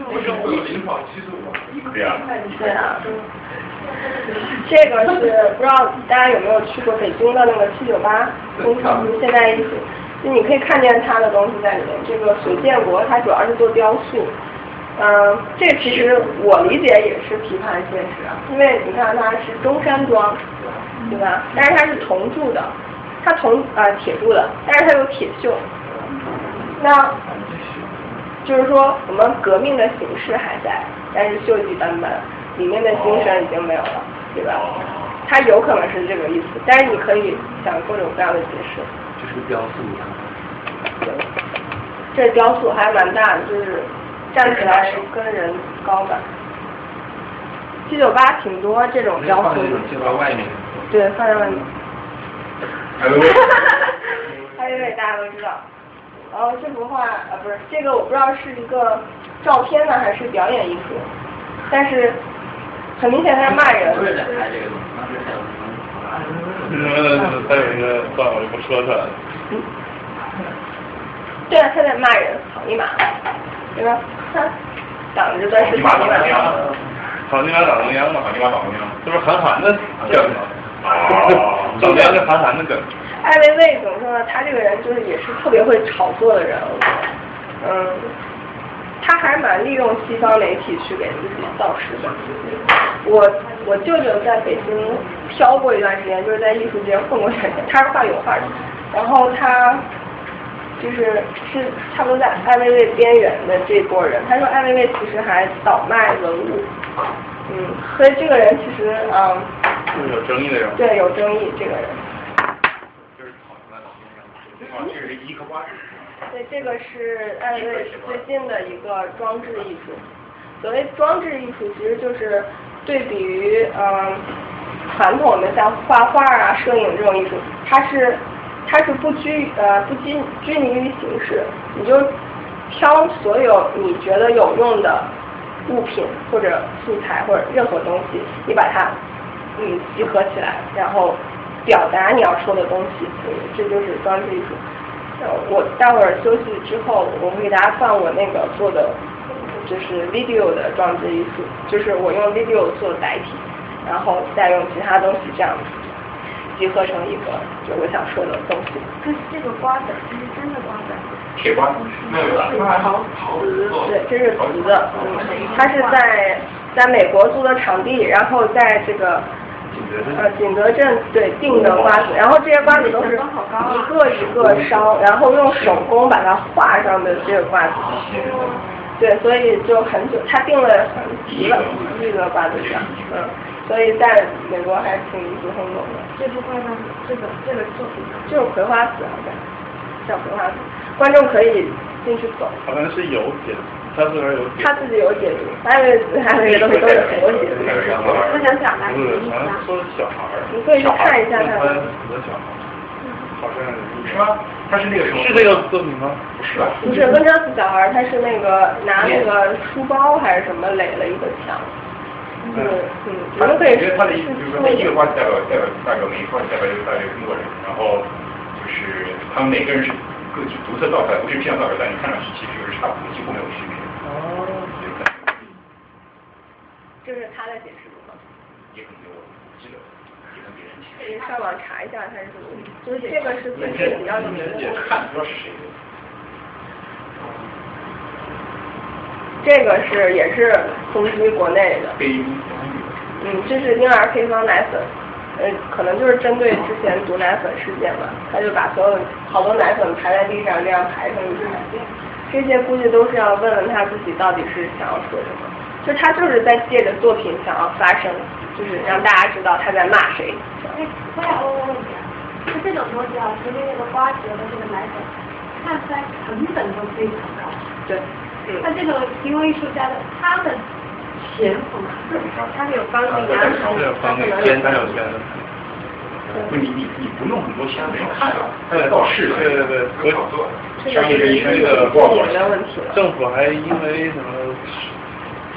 S2: 零跑七十五。对呀。
S10: 对啊。这个是不知道大家有没有去过北京的那个七九八工厂现代艺术。就你可以看见他的东西在里面。这个水建国他主要是做雕塑，嗯，这其实我理解也是批判现实，因为你看它是中山装，对吧？但是它是铜铸的，它铜啊铁铸的，但是它有铁锈。那就是说我们革命的形式还在，但是锈迹斑斑，里面的精神已经没有了，对吧？它有可能是这个意思，但是你可以想各种各样的解释。
S8: 就是雕塑一样。
S10: 这雕塑还蛮大的，就是站起来跟人高的。七九八挺多这种雕塑的。
S8: 就在外面。
S10: 对，放在外面。
S2: 艾薇薇。
S10: 艾薇薇大家都知道。然后这幅画啊，不是这个，我不知道是一个照片呢还是表演艺术，但是很明显他在骂人。
S1: 不是在拍这个东西，当时还有？
S6: 还有一个算了，我就不说他了。
S10: 对啊，他在骂人，草泥马，对吧？他挡着的是草泥马。
S6: 草泥马长中央嘛，
S2: 草泥马长中央，
S6: 这不是韩寒的梗吗？中央是韩寒的梗。
S10: 艾薇薇怎么说呢？他这个人就是也是特别会炒作的人，嗯，他还蛮利用西方媒体去给自己造势的。我我舅舅在北京漂过一段时间，就是在艺术界混过一段时间，他是画油画的，然后他就是是差不多在艾薇薇边缘的这波人。他说艾薇薇其实还倒卖文物，嗯，所以这个人其实嗯。
S6: 就是有争议的人。
S10: 对，有争议这个人。
S2: 啊，这是一颗瓜子。
S10: 对，这个是艾薇薇最近的一个装置艺术。所谓装置艺术，其实就是对比于嗯传统的像画画啊、摄影这种艺术，它是它是不拘呃不拘拘泥于形式，你就挑所有你觉得有用的物品或者素材或者任何东西，你把它嗯集合起来，然后。表达你要说的东西，这就是装置艺术。我待会儿休息之后，我会给大家放我那个做的，就是 video 的装置艺术，就是我用 video 做载体，然后再用其他东西这样子集合成一个就我想说的东西。
S3: 这这个瓜子，这是真的瓜子。
S2: 铁瓜子。
S3: 没有桃
S10: 子。对，这是瓷的。嗯，它是在在美国租的场地，然后在这个。呃，景德镇对定的瓜子，然后这些瓜子都是一个一个烧，然后用手工把它画上的这个瓜子。对，所以就很久，他定了急了，这个瓜子上，嗯，所以在美国还挺引起轰动的。
S3: 这幅画上，这个这个作品
S10: 就是葵花籽，好像叫葵花籽，观众可以进去走。
S6: 好像是有解读。他自个儿有解，
S10: 他自己有解读，还有还有那个东西都有很多解读。
S3: 他想表达什么意思
S6: 啊？说小孩儿。
S10: 你可以去看一下他。
S6: 很多小孩儿。好像
S2: 是吗？他是那个什么？
S6: 是这个作品吗？
S2: 不是吧？
S10: 不是温州死小孩儿，他是那个拿那个书包还是什么垒了一个墙。嗯嗯，你们可以。
S2: 我觉得他的意思就是说，每一个瓜代表代表代表每一块代表代表中国人，然后就是他们每个人是各自独特造出来，不是这样造出来，但你看上去其实是差不多，几乎没有区别。
S10: 哦，这是他的解释吗？
S2: 也很多，这个也跟别人
S10: 可以上网查一下他是什么，就是这个是最近比较有名的。
S2: 看不知道是谁的。
S10: 这个是也是冲击国内的。嗯，这是婴儿配方奶粉，呃，可能就是针对之前毒奶粉事件吧，他就把所有好多奶粉排在地上，这样排成一排。这些估计都是要问问他自己到底是想要说什么，就他就是在借着作品想要发声，就是让大家知道他在骂谁。
S3: 哎，我想问个问题啊，就这种东西啊，除了那个瓜子和这个奶粉，看出来成本都非常高。
S10: 对。
S3: 那这个行为艺术家的他的钱从哪？他有方便呀，
S6: 他可能有有钱的。
S2: 不，你你你不用很多钱，没人看到，他在造势。
S6: 对对对，
S2: 合炒作。商业这个不好做。
S6: 政府还因为什么？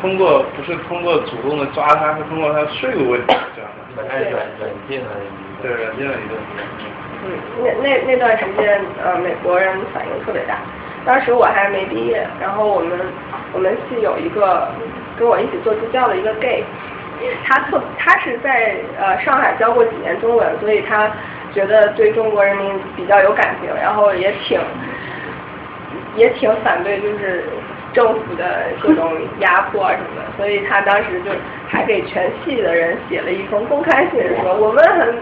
S6: 通过不是通过主动的抓他，是通过他税务问题这样
S8: 的。软软禁了
S6: 对，软禁了一个。
S10: 嗯，那那那段时间，呃，美国人反应特别大。当时我还没毕业，然后我们我们系有一个跟我一起做助教的一个 gay。他特他是在呃上海教过几年中文，所以他觉得对中国人民比较有感情，然后也挺也挺反对就是政府的各种压迫什么的，所以他当时就还给全系的人写了一封公开信，说我们很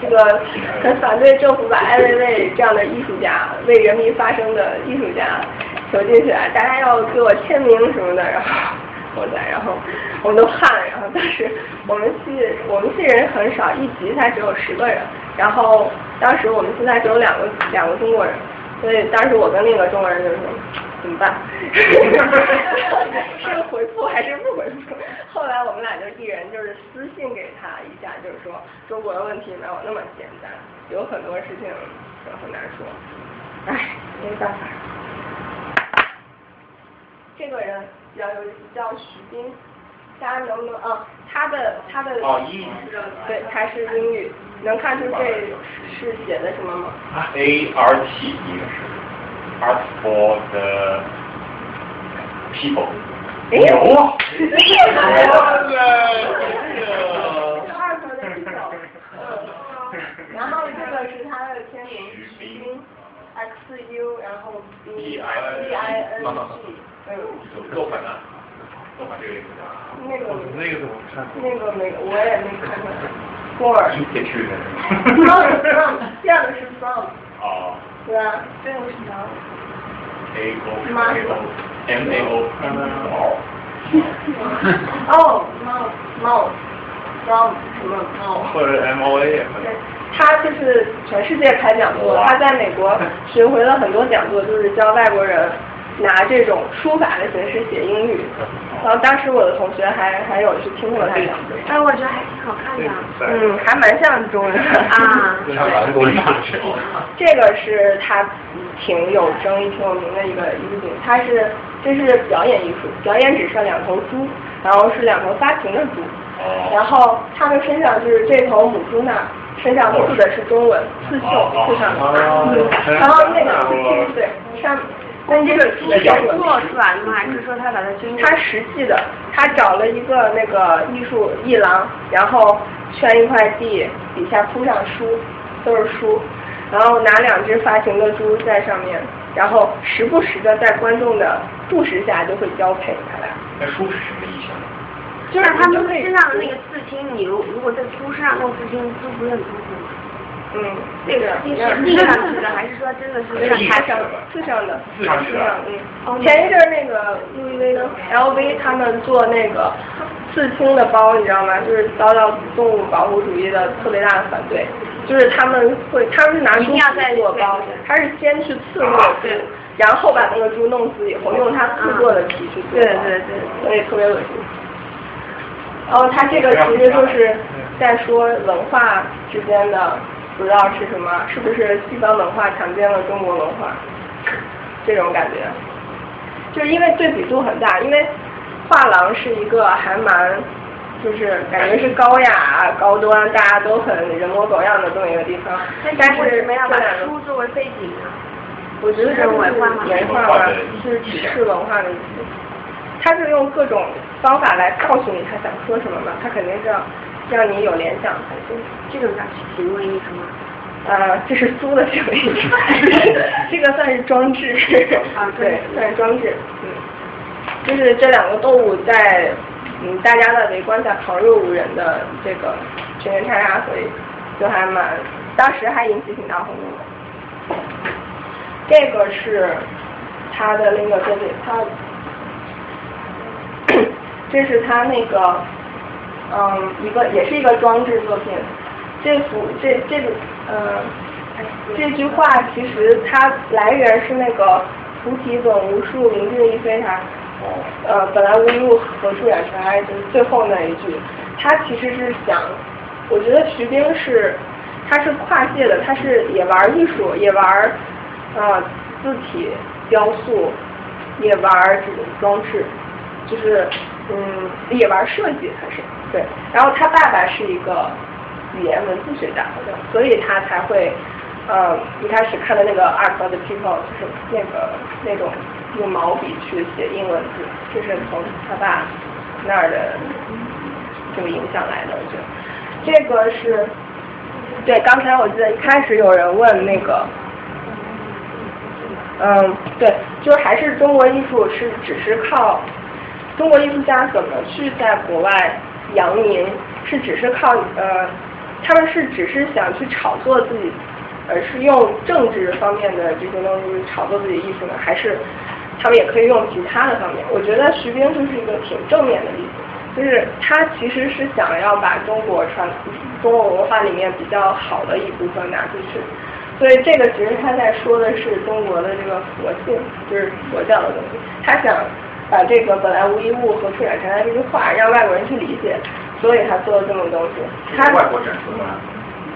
S10: 这个 很反对政府把艾薇薇这样的艺术家为人民发声的艺术家囚禁起来，大家要给我签名什么的，然后。我在，然后我们都怕，然后当时我们系我们系人很少，一集才只有十个人，然后当时我们现在只有两个两个中国人，所以当时我跟另一个中国人就说怎么办？是回复还是不回复？后来我们俩就一人就是私信给他一下，就是说中国的问题没有那么简单，有很多事情很难说，唉，没办法。这个人比较有意思，叫徐斌，大家能不能啊？他的他的
S2: 哦英语
S10: 对，他是英语，能看出这是写的什么吗
S2: ？A R T 应该是 Art for the people。
S10: 哎
S2: 牛啊！
S10: 厉害是二头的一手，嗯，然后这个是他的签名，，X U，然后 B
S2: B
S10: I N G，嗯，
S14: 够狠啊！
S10: 那个
S6: 那个怎么看？
S10: 那个没，我也没看出来。波尔
S2: 一贴去的。
S10: ，from from，这样的是 from，
S2: 哦
S10: 对吧？这个是什么
S2: ？，A O A O M A O 毛。
S10: 哦，mouse mouse，from 什么 mouse？
S6: 或者 M O A 也可以。
S10: 他就是全世界开讲座，他在美国巡回了很多讲座，就是教外国人拿这种书法的形式写英语。然后当时我的同学还还有去听过他讲座，
S12: 哎，我觉得还挺好看的。
S10: 嗯，还蛮像中文的
S12: 啊。
S8: 上完工上去。
S10: 这个是他挺有争议、挺有名的一个艺术品，它是这是表演艺术，表演只是两头猪，然后是两头发情的猪，然后它们身上就是这头母猪呢，身上刺的是中文刺绣刺上的，嗯，然后那个刺青对上。那这个
S12: 是做出来的吗？还是说他把它经
S10: 他实际的，他找了一个那个艺术艺廊，然后圈一块地，底下铺上书，都是书，然后拿两只发情的猪在上面，然后时不时的在观众的注视下就会交配他俩。
S2: 那书是什么意象？
S12: 就是他们身上的那个刺青，你如如果在猪身上弄刺青，就不是很舒服吗？
S10: 嗯，
S12: 这个是钉上去的，还是说真的是
S10: 刺上的？刺上的，
S2: 刺上去的。
S10: 嗯，前一阵那个路易威登 LV 他们做那个刺青的包，你知道吗？就是遭到动物保护主义的特别大的反对，就是他们会，他们是拿猪皮做包，他是先去刺那个猪，然后把那个猪弄死以后，用它刺过的皮去做。
S12: 对对对，
S10: 所以特别恶心。然后他这个其实就是在说文化之间的。不知道是什么，是不是西方文化强奸了中国文化？这种感觉，就是因为对比度很大，因为画廊是一个还蛮，就是感觉是高雅、高端，大家都很人模狗样的这么一个地方。但是
S12: 为什么要把书作为背景呢？
S10: 我觉得是文化文化吧，是指示文化的意思。他是用各种方法来告诉你他想说什么嘛，他肯定是要。让你有联想才行，
S12: 这种叫行为艺术吗？
S10: 呃，这是租的行为艺术，这个算是装置，
S12: 啊，
S10: 对，算是装置，嗯，就是这两个动物在嗯大家的围观下旁若无人的这个群人叉叉，所以就还蛮，当时还引起挺大轰动的。这个是他的那个作品，他 这是他那个。嗯，一个也是一个装置作品。这幅这这个呃，这句话其实它来源是那个“菩提本无树，明镜亦非台”。呃，本来无一物，何处染尘埃？就是最后那一句，他其实是想，我觉得徐冰是，他是跨界的，他是也玩艺术，也玩呃字体雕塑，也玩这种装置，就是嗯也玩设计，他是。对，然后他爸爸是一个语言文字学家，所以他才会，呃，一开始看的那个《Art of the People》就是那个那种用毛笔去写英文字，就是从他爸那儿的这个影响来的。我觉得这个是，对，刚才我记得一开始有人问那个，嗯，对，就还是中国艺术是只是靠中国艺术家怎么去在国外。扬名是只是靠呃，他们是只是想去炒作自己，而是用政治方面的这些东西炒作自己艺术呢？还是他们也可以用其他的方面。我觉得徐冰就是一个挺正面的例子，就是他其实是想要把中国传中国文化里面比较好的一部分拿出去，所以这个其实他在说的是中国的这个佛性，就是佛教的东西。他想把这个本来无一物和出展成来这句话让外国人去理解，所以他做了这么东西。他
S2: 外国展出吗？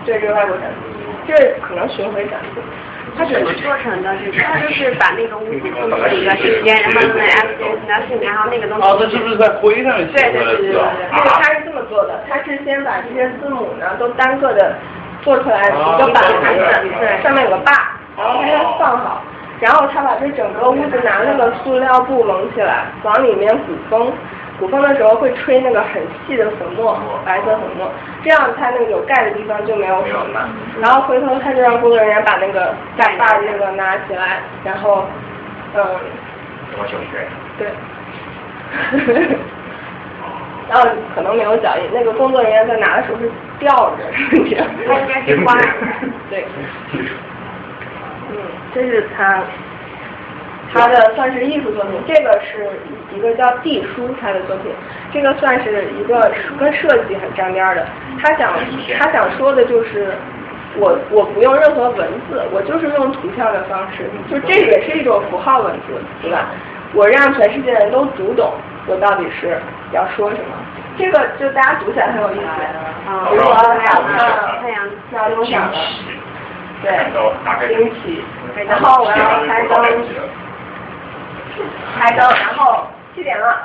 S10: 对，这是外国展出，这可能巡回展出。
S12: 他怎么做成的？他就是把那个屋子布了一个时间，然后呢 S S nothing，然后那个东西。
S6: 哦，这是不是在灰上面写
S10: 对对对对对，那个他是这么做的，他是先把这些字母呢都单个的做出来一个板子，对，上面有个把，然后他再放好，然后他把这整个屋子拿那个塑料布蒙起来，往里面鼓风。鼓风的时候会吹那个很细的粉末，白色粉末，这样它那个有盖的地方就没有粉嘛。然后回头他就让工作人员把那个盖把那个拿起来，然后，嗯。对。然后可能没有脚印，那个工作人员在拿的时候是吊着，是这样。
S12: 他应该是挂。
S10: 对。嗯，这是他。他的算是艺术作品，这个是一个叫地书他的作品，这个算是一个跟设计很沾边的。他想他想说的就是，我我不用任何文字，我就是用图像的方式，就这也是一种符号文字，对吧？我让全世界人都读懂我到底是要说什么。这个就大家读起来很有意思。啊，太阳太阳要多少了？对。然后我要开灯。开灯，然后七点了，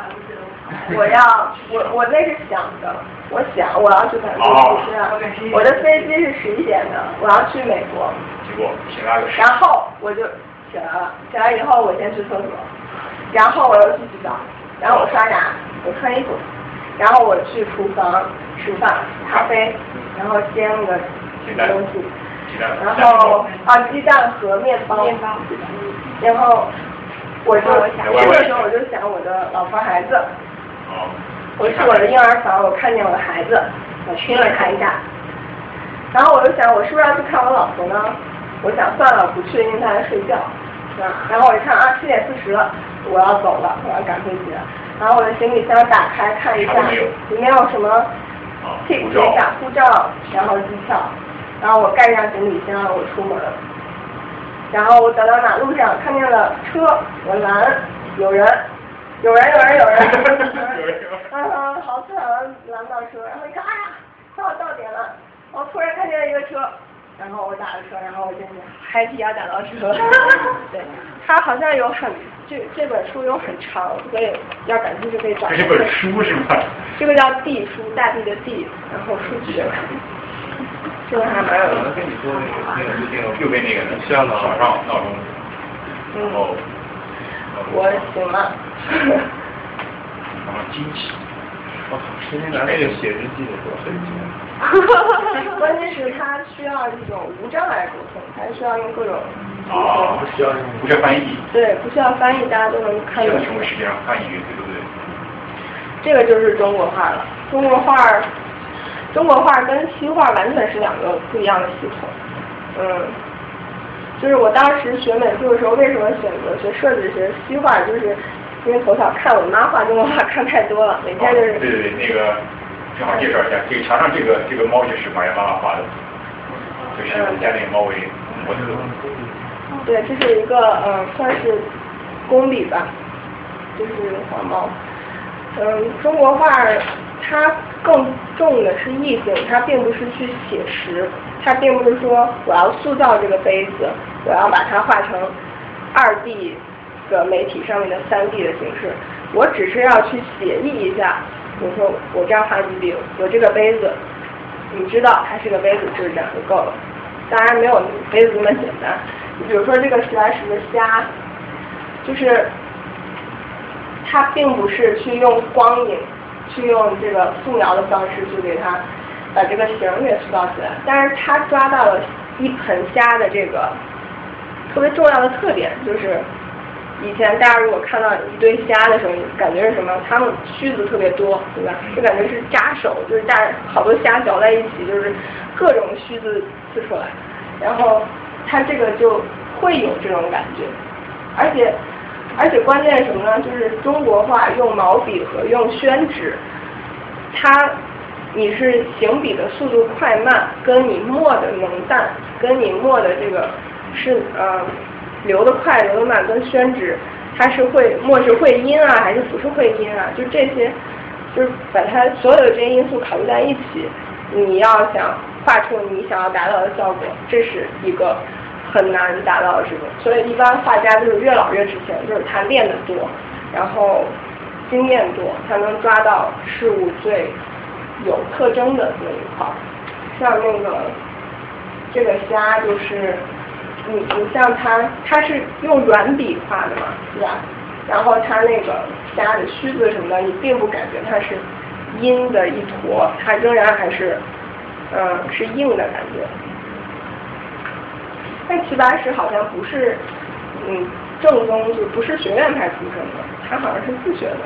S10: 我要我我那是想的，我想我要去赶飞机，我的飞机是十一点的，我要去美国。
S2: 结果醒来了。
S10: 然后我就起来了，起来以后我先去厕所，然后我又去洗澡，然后我刷牙，我穿衣服，然后我去厨房吃饭，咖啡，然后煎那个东西，然后啊鸡蛋和面包，面包，然后。我就这个时候我就想我的老婆孩子，我去我的婴儿房，我看见我的孩子，我亲了他一下，然后我就想我是不是要去看我老婆呢？我想算了，不去，因为他在睡觉，然后我一看啊，七点四十了，我要走了，我要赶飞机了。然后我的行李箱打开看一下，里面有什么？贴一下护照，然后机票，然后我盖上行李箱，我出门。然后我走到马路上，看见了车，我拦，有人，有人，有人，有人，啊，好惨啊，拦到车，然后一看，哎呀，到到点了，我突然看见了一个车，然后我打了车，然后我就嗨皮要打到车，对，他好像有很，这这本书有很长，所以要感兴趣可以找。
S2: 这本书是吗？
S10: 这个叫地书，大地的地，然后书籍。这个还蛮有意思。
S2: 跟你说那个那个右边那个像早上闹钟，然后
S10: 我醒了。
S2: 然后惊奇。
S6: 我靠，天天拿那个写日记的多费劲。
S10: 关键是他需要这种无障碍沟通，还需要用各种。
S2: 啊，不需要用，不需要翻译。
S10: 对，不需要翻译，大家都能看懂。
S2: 成为世界上翻译，对不对？
S10: 这个就是中国画了，中国画。中国画跟西画完全是两个不一样的系统，嗯，就是我当时学美术的时候，为什么选择学设计学西画，就是因为从小看我妈画中国画看太多了，每天就是。
S2: 对对对，那个正好介绍一下，这个墙上这个这个猫就是马原妈妈画的，就是家里猫为模特。
S10: 对，这是一个嗯，算是工笔吧，就是黄猫，嗯，中国画。它更重的是意境，它并不是去写实，它并不是说我要塑造这个杯子，我要把它画成二 D 的媒体上面的三 D 的形式，我只是要去写意一下，我说我这样画几笔，我这个杯子，你知道它是个杯子，就是这样就够了。当然没有杯子那么简单，你比如说这个十来十的虾，就是它并不是去用光影。去用这个素描的方式去给它把这个形给塑造起来，但是他抓到了一盆虾的这个特别重要的特点，就是以前大家如果看到一堆虾的时候，感觉是什么？它们须子特别多，对吧？就感觉是扎手，就是大好多虾搅在一起，就是各种须子刺出来，然后它这个就会有这种感觉，而且而且关键是什么呢？就是中国画用毛笔和用宣纸，它你是行笔的速度快慢，跟你墨的浓淡，跟你墨的这个是呃流的快流的慢，跟宣纸它是会墨是会阴啊，还是不是会阴啊？就这些，就是把它所有的这些因素考虑在一起，你要想画出你想要达到的效果，这是一个。很难达到这种，所以一般画家就是越老越值钱，就是他练得多，然后经验多，才能抓到事物最有特征的那一块。像那个这个虾，就是你你像它，它是用软笔画的嘛，对吧？然后它那个虾的须子什么的，你并不感觉它是阴的一坨，它仍然还是嗯是硬的感觉。但齐白石好像不是，嗯，正宗就不是学院派出身的，他好像是自学的。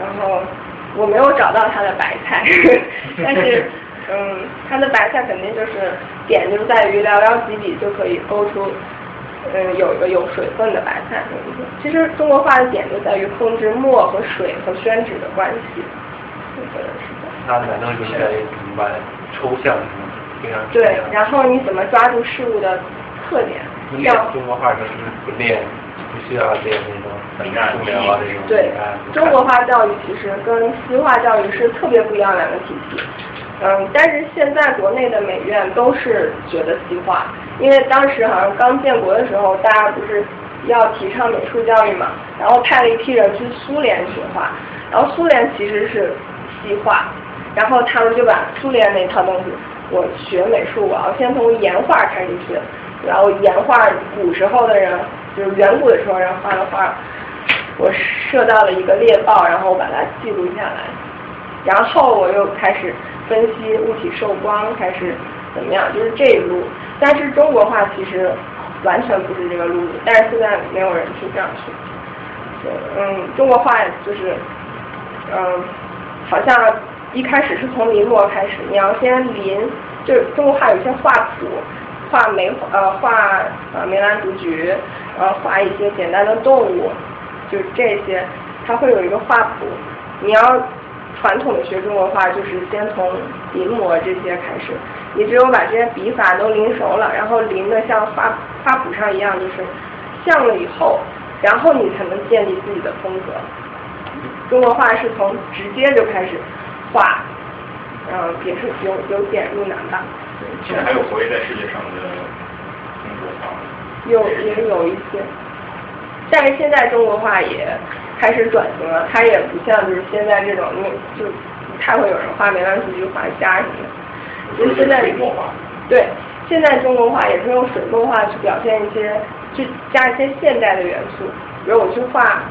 S10: 然后我没有找到他的白菜，但是，嗯，他的白菜肯定就是点就在于寥寥几笔就可以勾出，嗯，有一个有水分的白菜。其实中国画的点就在于控制墨和水和宣纸的关系。我觉得是的。
S8: 那难道就是在明白抽象
S10: 对，然后你怎么抓住事物的特点？
S8: 练中国画就是不练，不需要练那种很素描啊这种。
S10: 对，中国画教育其实跟西画教育是特别不一样两个体系。嗯，但是现在国内的美院都是学的西画，因为当时好像刚建国的时候，大家不是要提倡美术教育嘛，然后派了一批人去苏联学画，然后苏联其实是西画，然后他们就把苏联那套东西。我学美术，我要先从岩画开始学，然后岩画古时候的人，就是远古的时候人画的画，我摄到了一个猎豹，然后把它记录下来，然后我又开始分析物体受光，开始怎么样，就是这一路。但是中国画其实完全不是这个路子，但是现在没有人去这样去。嗯，中国画就是，嗯，好像。一开始是从临摹开始，你要先临，就是中国画有一些画谱，画梅呃画呃梅兰竹菊，然后画一些简单的动物，就是这些，它会有一个画谱。你要传统的学中国画，就是先从临摹这些开始，你只有把这些笔法都临熟了，然后临的像画画谱上一样，就是像了以后，然后你才能建立自己的风格。中国画是从直接就开始。画，嗯，也是有有点入难吧。
S2: 现在还有活跃在世界上的中国画。
S10: 有也有一些，但是现在中国画也开始转型了，它也不像就是现在这种，那就不太会有人画梅兰竹菊画虾什么的。就现在对，现在中国画也是用水墨画去表现一些，去加一些现代的元素，比如我去画。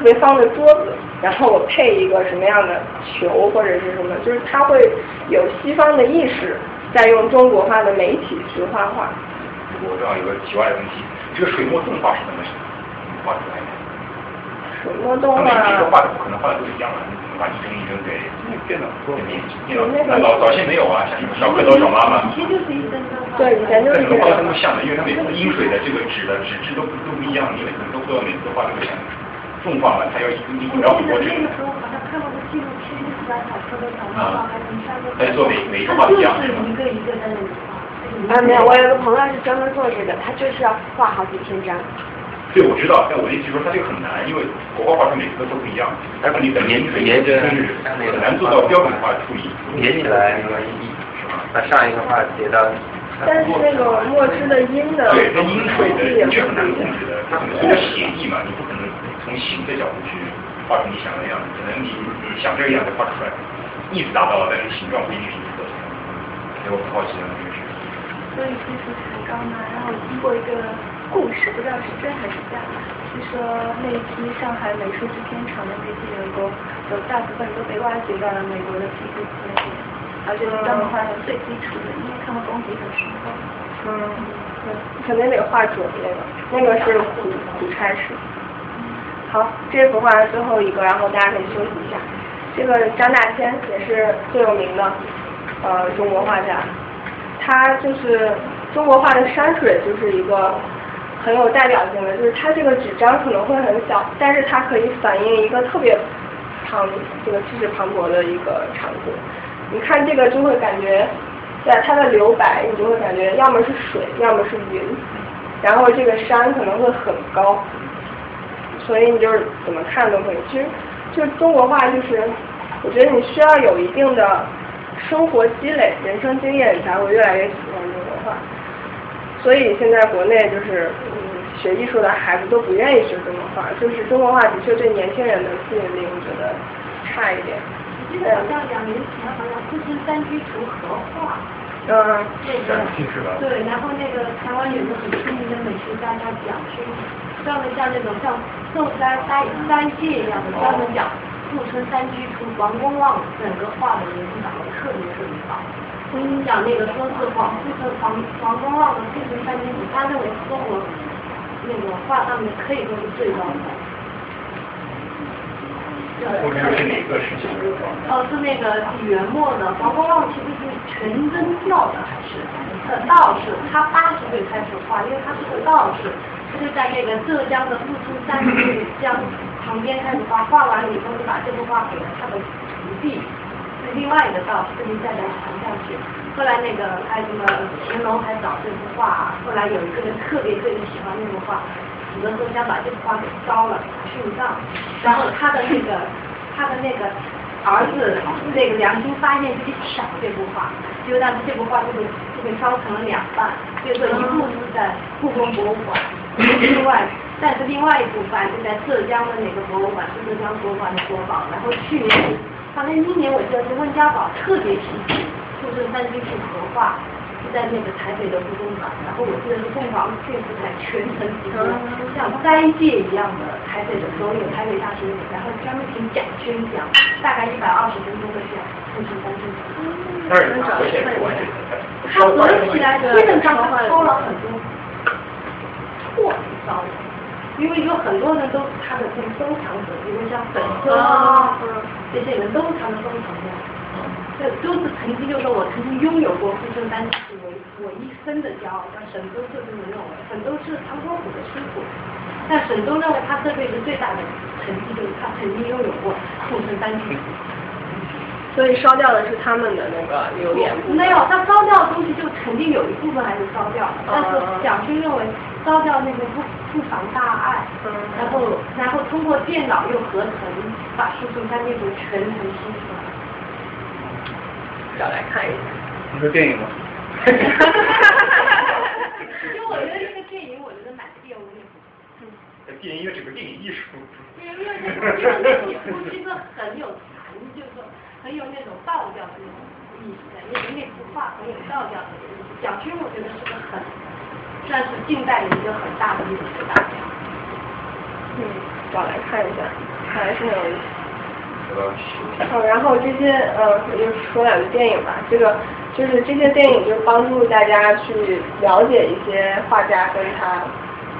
S10: 特别方的桌子，然后我配一个什么样的球或者是什么，就是他会有西方的意识，在用中国画的媒体去画画。
S2: 我这样有个题外的问题，这个水墨动画是怎么画出来的？
S10: 水墨动画。
S2: 每个画的不可能画的都一样的，把一帧一帧给电脑做的。那老早些没有啊，像什么小蝌蚪、小妈妈。
S5: 以前就是一帧帧画。
S10: 对，以前就是。
S2: 可能画的那么像的，因为它每次阴水的这个纸的纸质都都不一样，因为可能都每次都画的不像。重画了，他要一一个时候好像看过个纪录片，就是在跑车的小妈妈还做每每一个画一样。是一个一个在那里画。啊，没有，我有个朋友是专门做这个，他就是要画好几千张。对，我知道，但我的意思说，他这个很难，因为国画画是每个都不一样，而且你的连连着很难做到标准化处理。
S8: 连起来，把上一个画叠到。
S10: 但是那个墨汁的阴的，
S2: 对，它阴水的这很难控制的，它可能随着写意嘛，你不可能。从形的角度去画成你想要的样子，可能你你想这个样子画出来，意思达到了，但是形状不一定是你所想的。所以我很好奇这个事。
S3: 所以其实才高嘛，然后听过一个故事，不知道是真还是假，是说那一批上海美术制片厂的那批员工，有大部分都被挖掘到了美国的皮肤科里，而且是专门画的最基础的，因为他们功底很深厚。
S10: 嗯，对，肯定得画左边的，那个是苦苦差事。好，这幅画最后一个，然后大家可以休息一下。这个张大千也是最有名的，呃，中国画家。他就是中国画的山水，就是一个很有代表性的，就是它这个纸张可能会很小，但是它可以反映一个特别磅这个气势磅礴的一个场景。你看这个就会感觉，在它的留白，你就会感觉要么是水，要么是云，然后这个山可能会很高，所以你就是怎么看都可以。其实，就中国画就是，我觉得你需要有一定的生活积累、人生经验，你才会越来越喜欢中国画。所以现在国内就是嗯学艺术的孩子都不愿意学中国画，就是中国画的确对年轻人的吸引力我觉得差一点。
S5: 我记得好像两年前好像富春山居图合画。个。对，然后那个台湾有个很出名的美术家他讲是，专门像那种像寿山三三界一样的，专门讲富春山居图王公望整个画的人长得特别特别好。嗯。讲那个说是黄富春黄黄公望的富春山居图，他认为中国那个画上面可以说是最高的。
S2: 后面是哪个时期的？
S5: 哦，是那个元末的黄公望，其实是全真教的，还是呃道士？他八十岁开始画，因为他是个道士，他就在那个浙江的富春山居江旁边开始画，画完了以后就把这幅画给了他的徒弟，是另外一个道士，就再来传下去。后来那个还有什么乾隆还找这幅画，后来有一个人特别特别喜欢那幅画。死的时候想把这幅画给烧了，殉葬。然后他的那个他的那个儿子那个良心发现就去抢这幅画，结果当时这幅画就被就被烧成了两半，就说一部是在故宫博物馆，另外但是另外一部分就在浙江的哪个博物馆，是浙江博物馆的国宝。然后去年好像今年我记得是温家宝特别提起富春山居图合画。在那个台北的故宫馆，然后我记得是凤凰电视台全程直播，像斋戒一样的台北的所有台北大学然后专门请蒋勋讲，大概一百二十分钟的讲富春山居。
S2: 那是他
S5: 合起来的，基本上他抄了很多错烧的，因为有很多人都是他的这个收藏者，比如像本科啊，这些人都是他的收藏家。这都是曾经，就说我曾经拥有过富春山居图，我我一生的骄傲。像沈周就这么认为，沈周是唐伯虎的师傅，但沈周认为他这辈子最大的成绩就是他曾经拥有过富春山居图。
S10: 所以烧掉的是他们的那个留言
S5: 没有，他烧掉的东西就肯定有一部分还是烧掉的，但是蒋勋认为烧掉那个不不妨大碍，然后然后通过电脑又合成，把富春山居图全程拼出来。
S10: 找来看一下。
S6: 你说电影吗？
S5: 哈哈哈哈哈哈！就我觉得这个电影，我觉得蛮玷污的。
S2: 嗯。电影因为整个电影艺术。
S5: 对，因为这个电影其实很有禅，就是说很有那种道教的那种意思的，因为那幅画很有道教的意思。蒋勋我觉得是个很，算是近代的一个很大的艺术大家。
S10: 嗯，我来看一下，看来是很有嗯。然后这些呃，我就说两个电影吧。这个就是这些电影就是帮助大家去了解一些画家跟他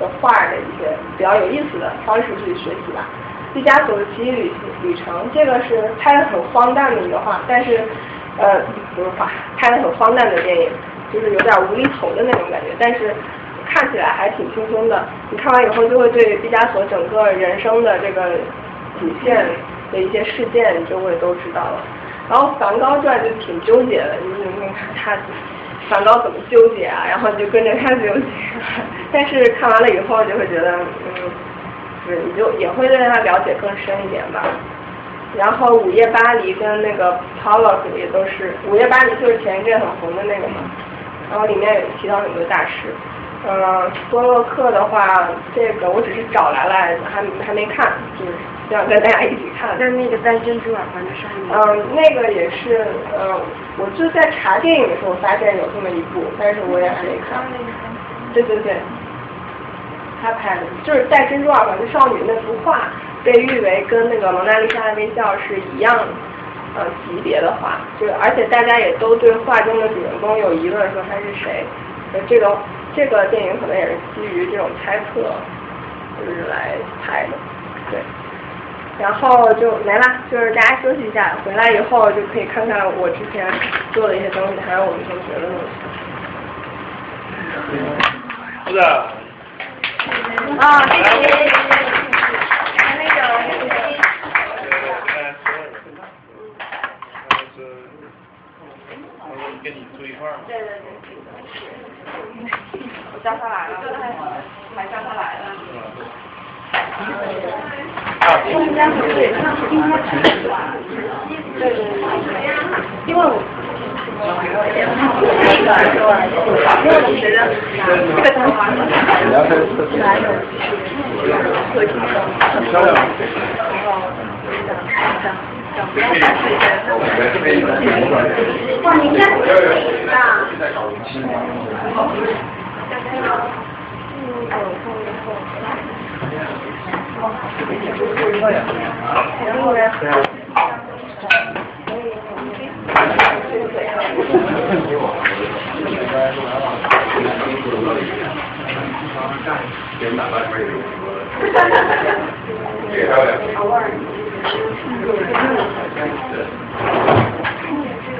S10: 的画的一些比较有意思的方式去学习吧。毕加索的奇异旅旅程，这个是拍的很荒诞的一个画，但是呃不是画，拍的很荒诞的电影，就是有点无厘头的那种感觉，但是看起来还挺轻松的。你看完以后就会对毕加索整个人生的这个底线。的一些事件，你就会都知道了。然后梵高传就挺纠结的，你你看他梵高怎么纠结啊？然后你就跟着他纠结。但是看完了以后，就会觉得，嗯，是你就也会对他了解更深一点吧。然后午夜巴黎跟那个 Pollock 也都是，午夜巴黎就是前一阵很红的那个嘛。然后里面也提到很多大师。嗯，波洛克的话，这个我只是找来了，还还没看，就是想跟大家一起看。
S12: 那那个戴珍珠耳环的少女。
S10: 嗯，那个也是，嗯，我就在查电影的时候发现有这么一部，但是我也还没看。对对对，他拍的，就是戴珍珠耳环的少女那幅画，被誉为跟那个蒙娜丽莎的微笑是一样，呃，级别的画。就而且大家也都对画中的主人公有疑问，说他是谁？这个。这个电影可能也是基于这种猜测，就是来拍的，对。然后就没了，就是大家休息一下，回来以后就可以看看我之前做的一些东西，还有我们同学的。东西。
S6: 是的。
S3: 啊，谢谢。那个，
S6: 跟你住一块儿吗？
S3: 对对对。我叫他来了，还叫他来了。我们家不是应该是对对对，因为我。那个，因为我觉得这个东西来有特性很漂亮。哇，你看这个啊！偶尔。
S8: 对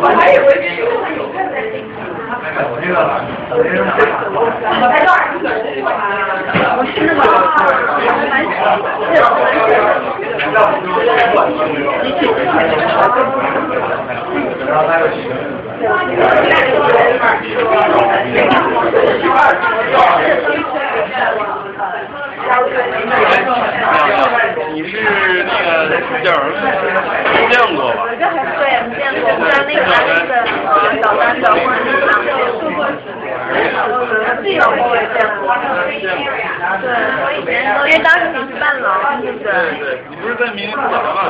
S13: 我还以为有。
S7: 我这个，我这个
S13: 我这儿。
S5: 我是那个，还蛮
S7: 然后还有几个。
S6: 你是那个叫什么？见过吧？
S3: 对，见过，在那个那个小三的或者是哪这个我也见过。对，因为当时你是伴郎，对不对？
S6: 对对，你不是在明天早上吗？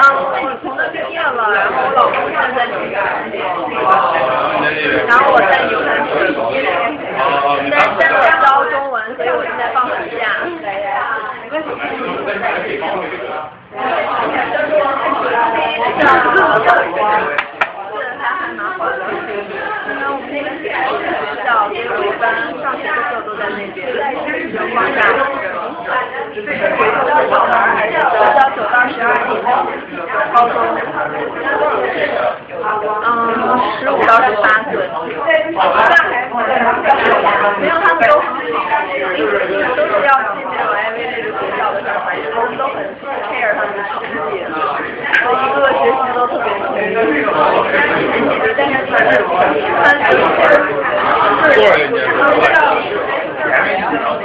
S3: 啊，我从那毕业了，然后我老公现在在那边，然后我在纽约实习，但是在教中文，所以我现在放暑假。没关系。是还蛮好的，因为我们那个是学校，所以我一般上学的时候都在那边，能放假。小孩还是学校九到十二点，高中，嗯，十五到十八岁。没有，他们都很好都是要进这种 MA 这个学校的小孩，他们都很 care 他们的成绩，所以一个个学习都特别努力。但是但是但是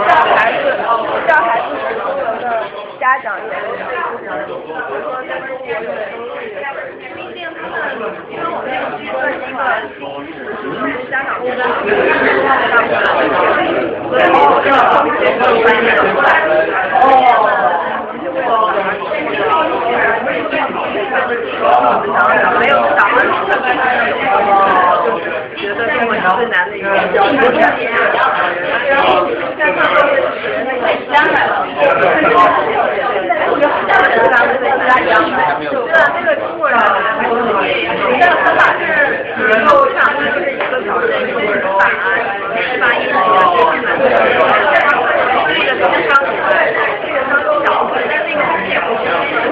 S3: 让孩子让孩子所有的？家长也都是非常的，比如说在中国毕竟他们因为我那个是一个一个新式，就是家长哦。没有打完，觉得中国是难的一个。对，对，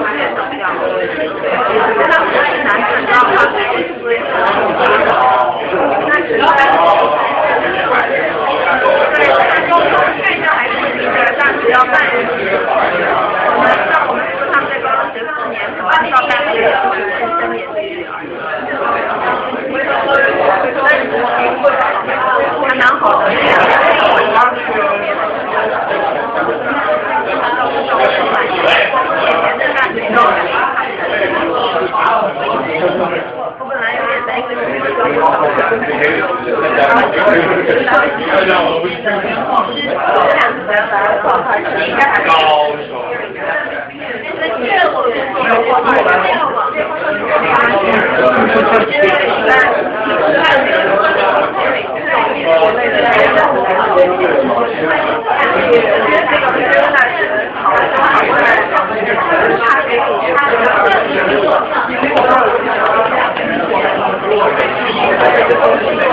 S3: 蛮好的。心这 I'm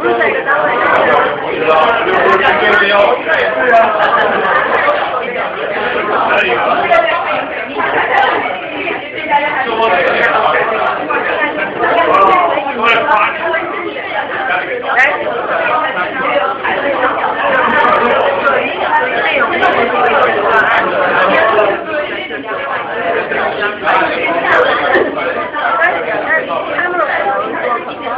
S3: 不是在一个单位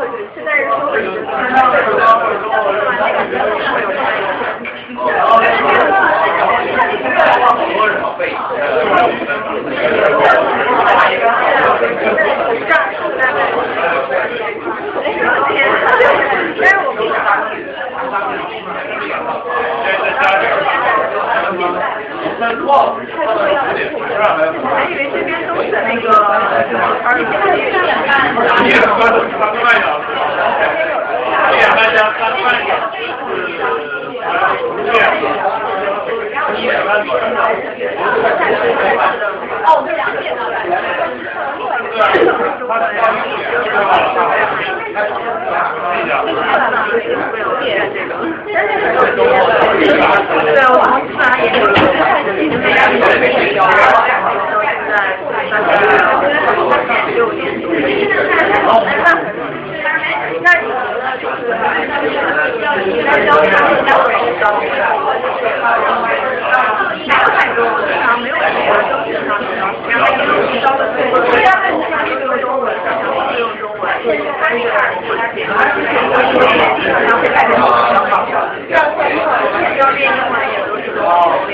S3: 产品，现在是还以为这边都是那个二
S14: 你也喝的三个半小时，一点半加三个半小时是五点，一点半左右。
S3: 哦，我两点到对，我们自然也有六点多。那你觉得就是多，基本上没有什么都基本上然后也教的对，我要看一下这个中文，然后用中文，他这个然后改成比较好，要练英文也都是都练。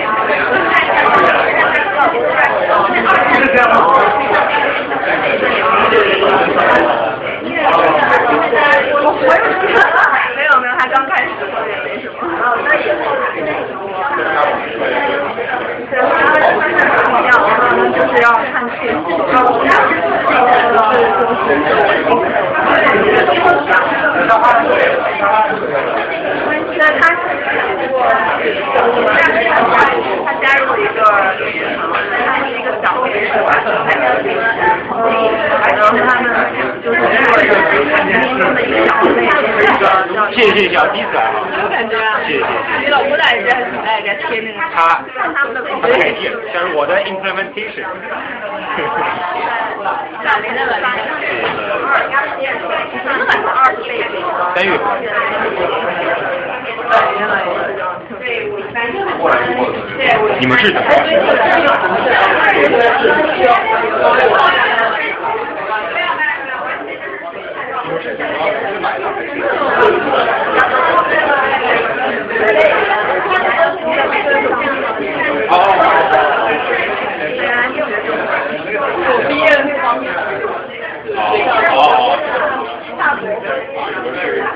S3: 没有没有，他刚开始所以没什么。啊，那也对，他他是怎么样呢？就是要看气候，然后那他是我他加入了一个他是一个小学生，然后他们就是他们一个小类，
S2: 谢谢小弟子啊，谢谢
S3: 你老婆来着还挺爱给贴那个，
S2: 他
S3: 他们的
S2: 他的 idea，这是我的 implementation。
S3: 哪年的你是晚上二十倍
S2: 三月份。
S3: 过来过的，你们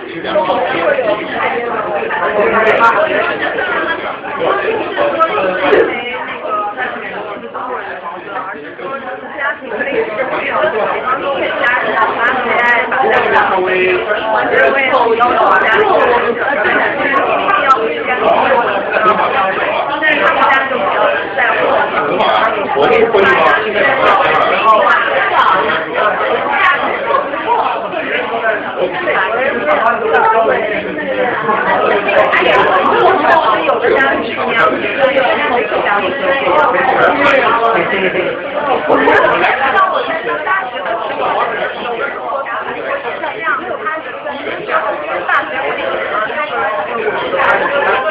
S3: 是怎么？我给回去吧，
S10: 有的家庭是那样，有的家庭是这样。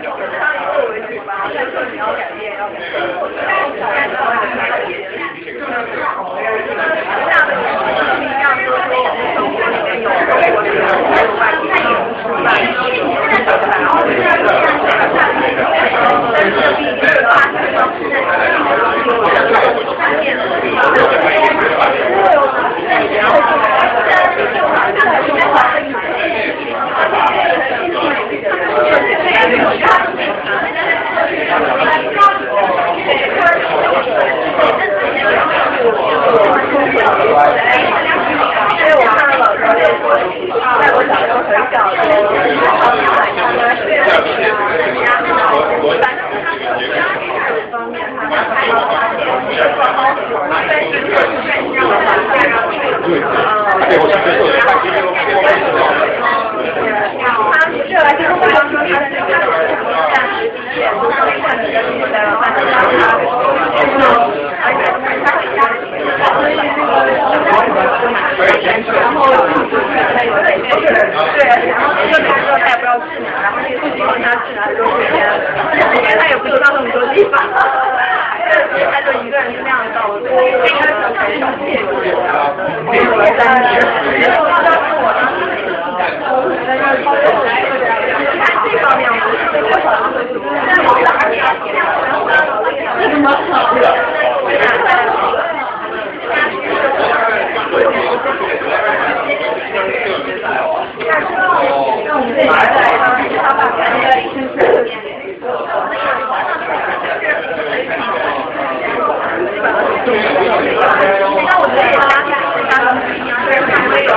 S10: 觉得很现在所有这个家庭教育是这样的，他们家这个家庭他也被这样尽量在家的感所以我看到老师在我小时候很小的时候，方面，他们还有发现，但是这样的话，家长会有他不是来就是我刚说他是暂时毕业，就是看的跟你的话，而且他回家。然后他有点就是对，然后就他说他也不知道去哪，然后那个司机问他去哪，他说这边，因为他也不知道那么多地方，他就一个人那样到了，应该是很少见过的，我有了三年，然后当时我当时在那超市来这方面我是我好像会读，但我哪儿也怎么好？那我觉得家家家长不一样，就是他们有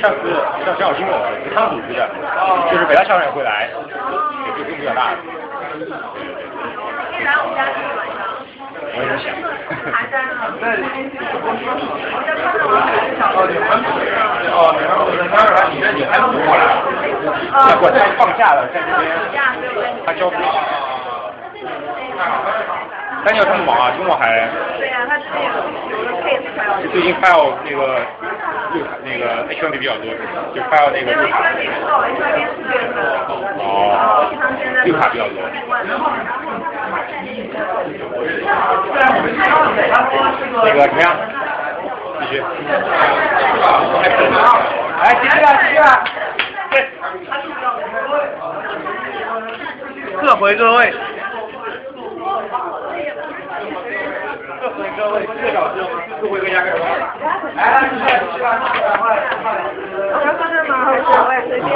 S3: 上次
S4: 上
S2: 陈小新老师是他们组织的，就是北大校长也会来，也是规模比较大的。
S3: 来我们家吃
S2: 哦，你还你还来，你这你还不过来？他放假了，在这边他交。三角这么忙啊，周末还。
S3: 对呀，他最近有
S2: 最近 file 那个绿卡那个 H1B 比较多，就 file 那个绿卡。哦。绿卡比较多。那个怎么样？继续。来，继续啊，继续啊。
S6: 各回各位。
S2: 各回各位，各找各各回各家各找。来，继续继续吧，继续吧，快快。
S3: 我要放这吗？我也随便？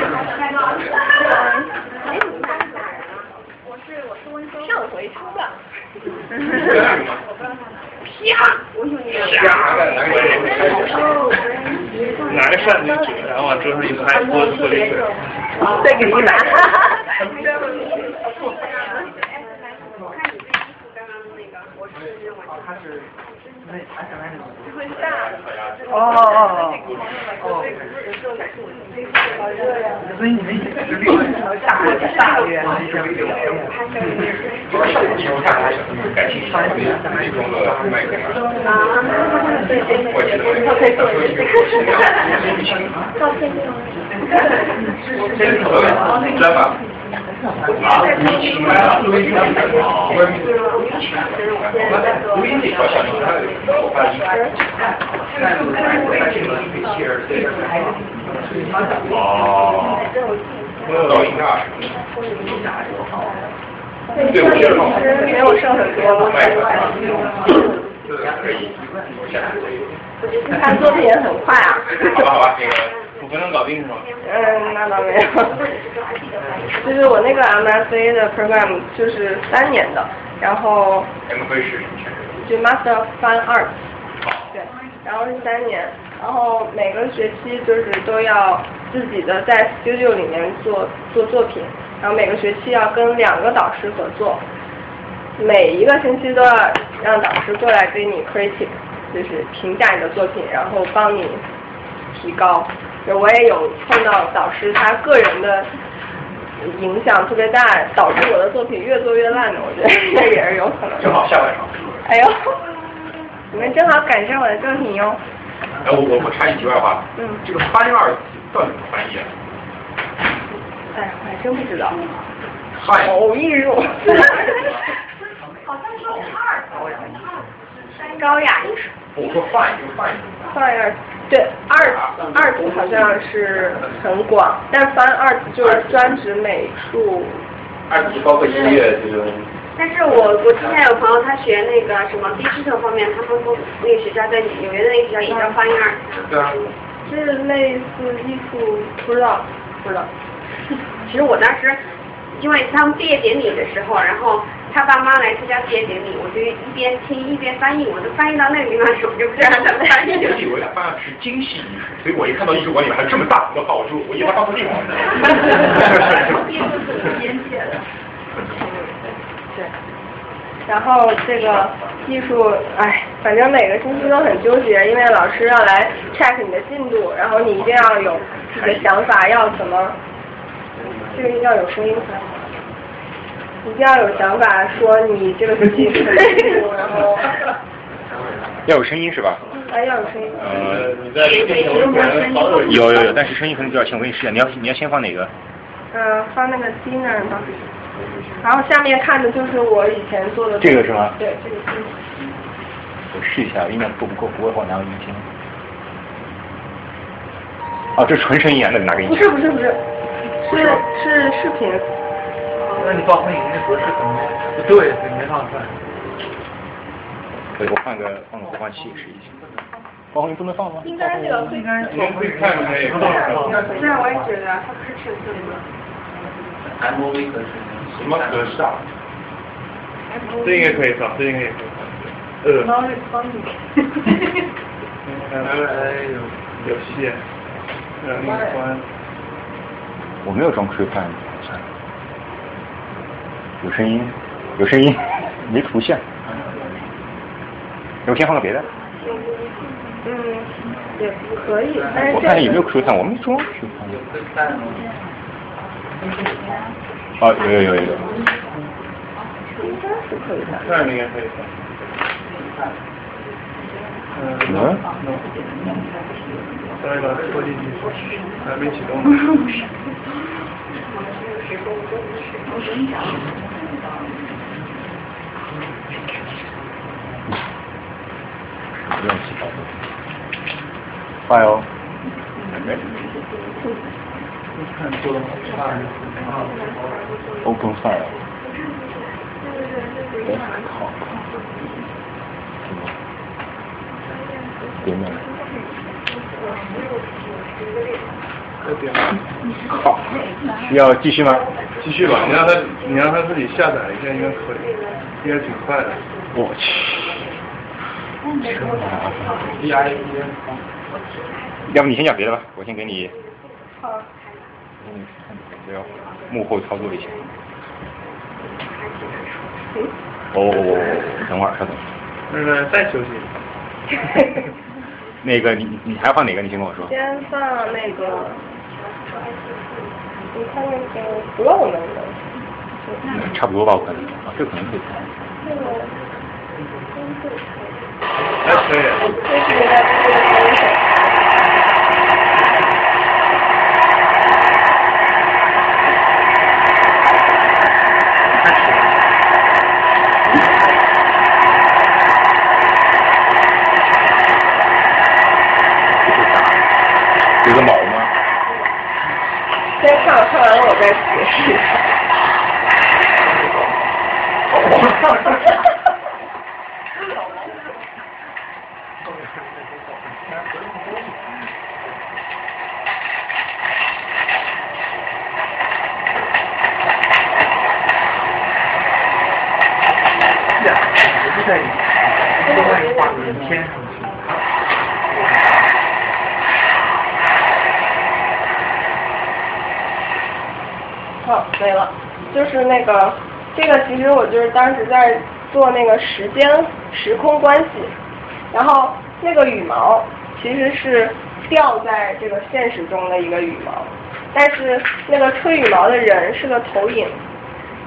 S5: 我是我是温州上回出的。
S2: 啪！啪！
S6: 拿扇子举，然后往桌上一拍，锅子里水。
S10: 再给你拿。
S7: 哦哦哦。所以你们也是大大连那些节目。
S2: 感兴趣，那种的卖给他。我记得
S11: 照片
S2: 真吧？哦，抖音啊。对，我觉得
S10: 没有剩很多。
S2: 可以，
S10: 他作品也很快啊。
S2: 好吧，好吧，那个五分钟搞定是吗？
S10: 嗯，那倒没有。就是我那个 MFA 的 program 就是三年的，然后。
S2: MFA 是什么？
S10: 就 Master of Fine Art。对，然后是三年，然后每个学期就是都要自己的在 studio 里面做做作品，然后每个学期要跟两个导师合作，每一个星期都要让导师过来给你 critic，就是评价你的作品，然后帮你提高。就我也有碰到导师他个人的影响特别大，导致我的作品越做越烂的，我觉得这 也是有可能。
S2: 正好下半场。
S10: 哎呦，你们正好赶上我的作品哟。
S2: 哎，我我我插一题外话。
S10: 嗯。
S2: 这个翻二到底怎么翻译啊？
S10: 哎，我还真不知道。
S2: 嗨。
S10: 好艺术。
S3: 好像是二高雅艺术。
S2: 我说翻译就翻译。
S10: 翻二，对，二二级好像是很广，但翻二就是专指美术。
S2: 二级包括音乐这种。
S12: 但是我我之前有朋友他学那个什么 digital 方面，他们说那个学校在纽约的那个学校也叫翻译二。
S2: 对啊。
S10: 是类似艺术，不知道，不知道。
S12: 其实我当时，因为他们毕业典礼的时候，然后他爸妈来参加毕业典礼，我就一边听一边翻译，我都翻译到那个地方去，我就不知道怎么翻译。
S2: 以为他翻的是精细艺术，所以我一看到艺术馆里面还有这么大幅的画，我就我以为他放错地方了。
S3: 边界的。
S10: 对。然后这个艺术，哎，反正每个星期都很纠结，因为老师要来 check 你的进度，然后你一定要有自己的想法，要怎么，这个要有声音才好，一定要有想法，说你这个学期什么进度，然后。
S2: 要有声音是吧？
S10: 哎，要有声音。
S2: 呃，
S6: 你在
S2: 有有有，但是声音可能比较轻，我给你试一下，你要你要先放哪个？
S10: 呃，放那个 dinner 吧。然后下面看的就是我以前做的。
S2: 这个是吗？
S10: 对，这个是。
S2: 我试一下，应该够不够？不会的话拿个音听。哦，这是纯声音啊，那你拿个音。
S10: 不是不是不是，是是视频。
S7: 那你放配音的格式怎么？不对，没放出来。
S2: 可以，我换个换个播放器试一下。播放器不能放吗？
S10: 应该这个应该。
S6: 你们可以看看那个。
S12: 对啊，我也觉得它不是纯色的。
S14: MOV 格式。
S6: 什么格式啊？这应该可以放，这应该也可以放。呃。
S10: 帮帮你。
S6: 哎呦，有。线。呃，那个关。
S2: 我没有。装 Q 盘，有声音，有声音，没图像。有先换个别的？
S10: 嗯，也可以，但是
S2: 我看看有没有 Q 弹，我没装 Q 弹。哦，有有有有。
S10: 应该是可以的。
S6: 那应该可以。
S2: 嗯？
S6: 再一个拖进去，还没启动。
S2: 乱七八糟。快哦。没。
S6: 看做的好差。
S2: Open file。好。点点。好，需要继续吗？
S6: 继续吧，你让他，你让他自己下载一下，应该可以，应该挺快的。
S2: 我去。要不你先讲别的吧，我先给你。
S10: 好。
S2: 嗯，这要幕后操作一下。哦，等会儿，稍等。
S6: 那个再休息。
S2: 那个你你还要放哪个？你先跟我说。
S10: 先放那个，你看那个 Flow 能不能？
S2: 差不多吧，我感觉。啊，这可能可以。
S10: 那个。
S6: 还可以。
S10: 这是给大家分享。
S2: 有个毛吗？
S10: 先看，看完了我再解释。
S7: 呀，我是在另外一个画面添上去。
S10: 好，没了。就是那个，这个其实我就是当时在做那个时间时空关系，然后那个羽毛其实是掉在这个现实中的一个羽毛，但是那个吹羽毛的人是个投影，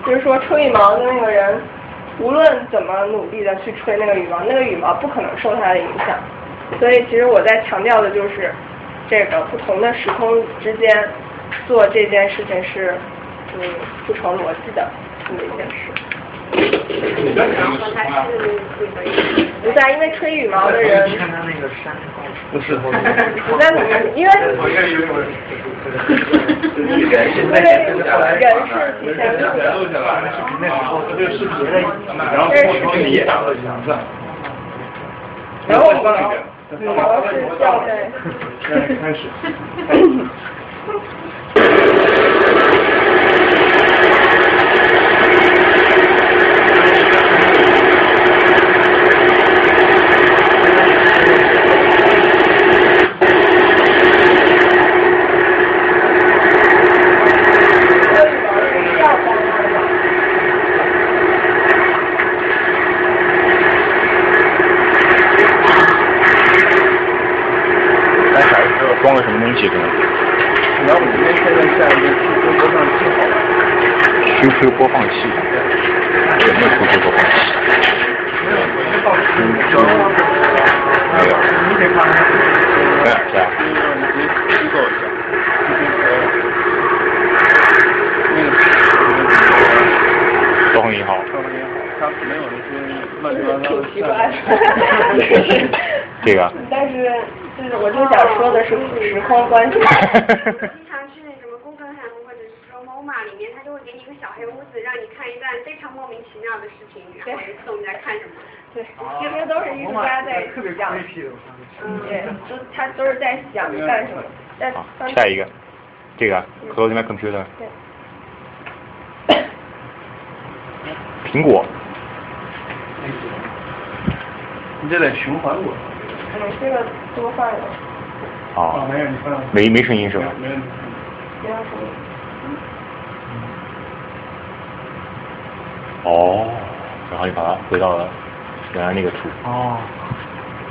S10: 就是说吹羽毛的那个人无论怎么努力的去吹那个羽毛，那个羽毛不可能受它的影响。所以其实我在强调的就是这个不同的时空之间做这件事情是嗯不成逻辑的。不在，因为吹羽毛的人
S6: 不是。
S10: 不在，因为
S6: 我愿意为我
S10: 人是提前
S6: 录。下来了，
S7: 那时候这个是，
S6: 然后我给你也打了一下。
S10: 然后羽毛是掉在。
S6: 开始。QQ 播放器，没有
S2: QQ 播放器？没有。没有是吧？
S6: 机构一下。
S2: 招行银行。
S6: 招行银行，它没有那些乱七八糟的
S10: 挺奇怪
S6: 的。
S2: 这个。
S10: 但是就是我就想说的是时空关系。
S12: 经常去那什么公众项目或者是说某马里面，他就会给你一个小黑屋子，让你看一段非常莫名其妙的事情，然后就自动在看什么。
S10: 对，其实都是艺术家在想，嗯，对，都他都是在想干什么。但
S2: 好，下一个，这个 Close my computer。
S10: 对。
S2: 苹果。
S6: 你这得循环播。
S10: 嗯，这个多放一个。
S2: 好。
S6: 没有，你放。
S2: 没没声音是吧？
S6: 没问题。
S10: 没有声音。
S2: 哦，然后就把它回到了原来那个图。
S7: 哦。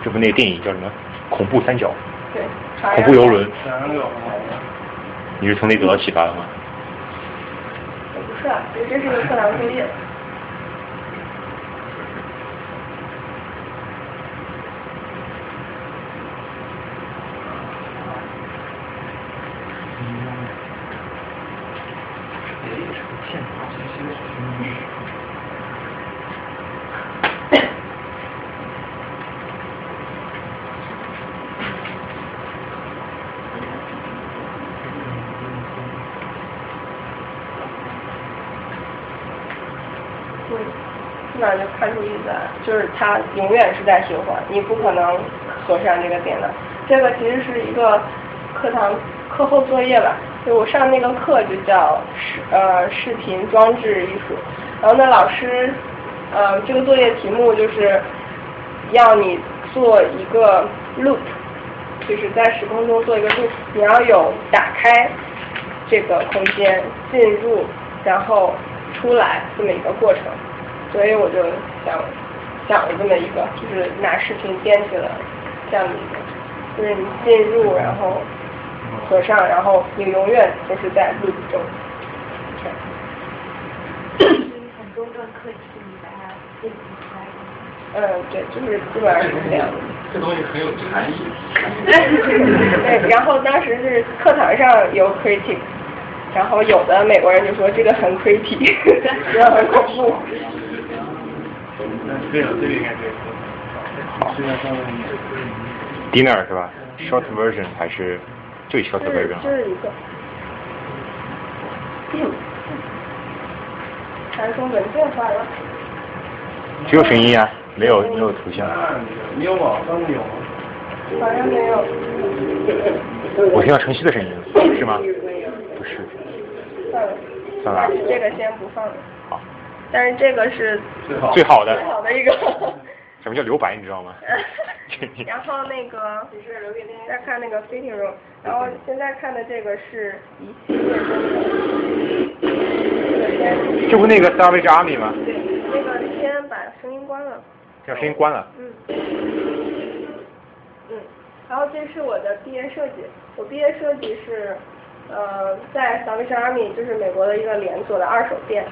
S2: 这部那个电影叫什么？恐怖三角。
S10: 对。
S2: 恐怖游轮。你是从那得到启发的吗？
S10: 不是啊，这是个课堂作业。基本上就看出意思来，就是它永远是在循环，你不可能锁上这个点的。这个其实是一个课堂课后作业吧，就我上那个课就叫视呃视频装置艺术，然后呢老师呃这个作业题目就是要你做一个 loop，就是在时空中做一个 loop，你要有打开这个空间进入然后出来这么一个过程。所以我就想想了这么一个，就是拿视频编辑了这样的一个，就是你进入，然后合上，然后你永远就是在录中。
S11: 很多个课题，你把它编辑出来。
S10: 嗯，对，就是基本上是这样。
S14: 这东西很有禅意。
S10: 对，然后当时是课堂上有 critic，然后有的美国人就说这个很 creepy，觉 得很恐怖。
S6: 对了，这个应该对。
S2: Dinner 是吧？Short version 还是最 short version？
S10: 这是一个。传送文件发了。
S2: 只有声音啊，没有没有图像。
S6: 没有吗？刚有吗？
S10: 好像没有。
S2: 我听到晨曦的声音，是吗？不是。
S10: 算了。
S2: 算了。
S10: 这个先不放了。
S2: 好。
S10: 但是这个是
S2: 最好最好的
S10: 最好的一个。
S2: 什么叫留白？你知道吗？
S10: 然后那个再看那个 fitting room，然后现在看的这个是一系列
S2: 这不那个 Savage Army 吗？
S10: 对，那个先把声音关了。
S2: 把声音关了。
S10: 嗯。嗯，然后这是我的毕业设计，我毕业设计是呃在 Savage Army，就是美国的一个连锁的二手店。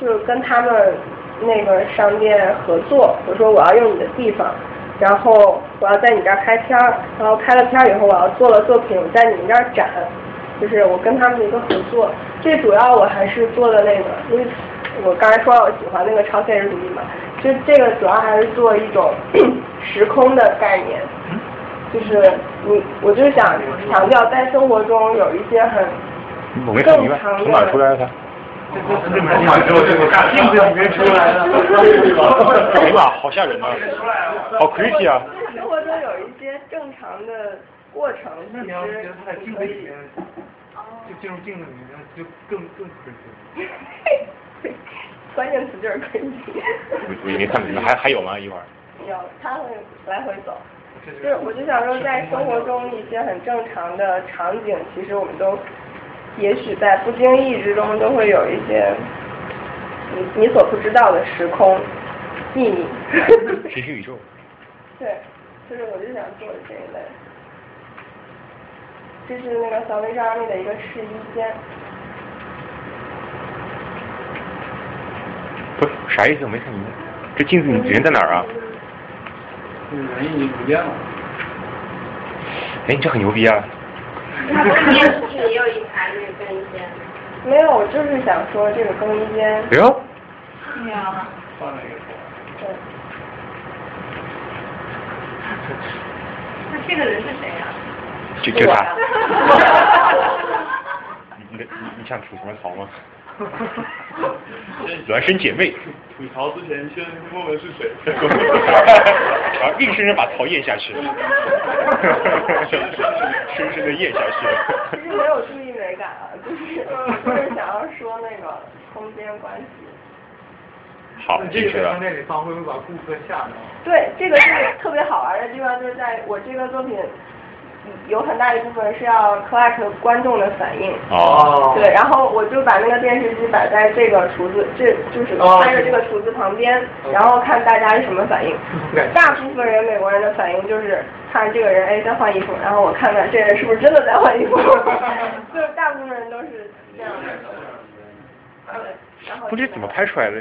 S10: 就是跟他们那个商店合作，我说我要用你的地方，然后我要在你这儿拍片儿，然后拍了片儿以后，我要做了作品我在你们这儿展，就是我跟他们的一个合作。最主要我还是做的那个，因为我刚才说我喜欢那个超现实主义嘛，就这个主要还是做一种 时空的概念，就是你，我就想强调在生活中有一些很正常的。
S2: 从哪出来的？
S6: 镜子里面出来的，
S2: 哇，好吓人啊！好 creepy 啊！
S10: 生活中有一些正常的过程，
S7: 那你要觉得他在镜子里面，就进入镜子里面，就更更 creepy。
S10: 关键词就是 creepy。
S2: 我没看明白，还还有吗？一会儿。
S10: 有，他会来回走。就是我就想说，在生活中一些很正常的场景，其实我们都。也许在不经意之中，都会有一些你你所不知道的时空秘密。
S2: 平行宇宙。
S10: 对，就是我就想做这一类。这是那个小薇莎那的一个试衣间。
S2: 不是啥意思？我没看明白。这镜子你人在哪儿啊？
S6: 人已经不见了。
S2: 哎，你这很牛逼啊！
S12: 他更衣室也有一排那个更衣间。
S10: 没有，我就是想说这个更衣间。
S2: 哎呦。
S12: 对呀。
S6: 换了一个。
S10: 对。
S12: 那这个人是谁呀？
S2: 就就他。你你你想吐什么槽吗？孪生姐妹。
S6: 吐槽之前先问问是谁。
S2: 然后硬生生把槽咽下去。深深的咽下去。
S10: 其实没有注意美感啊，就是就是想要说那个空间关系。
S2: 好，
S7: 这个商店里放会不会把顾客吓着？
S10: 对，这个是特别好玩的地方，就是在我这个作品有很大一部分是要 collect 观众的反应。
S2: 哦
S10: 对，然后我就把那个电视机摆在这个厨子，这就是
S7: 哦
S10: 拍着这个厨子旁边，然后看大家是什么反应。大部分人美国人的反应就是看这个人哎在换衣服，然后我看看这人是不是真的在换衣服，就是大部分人都是这样的。对，然后
S2: 不知怎么拍出来的？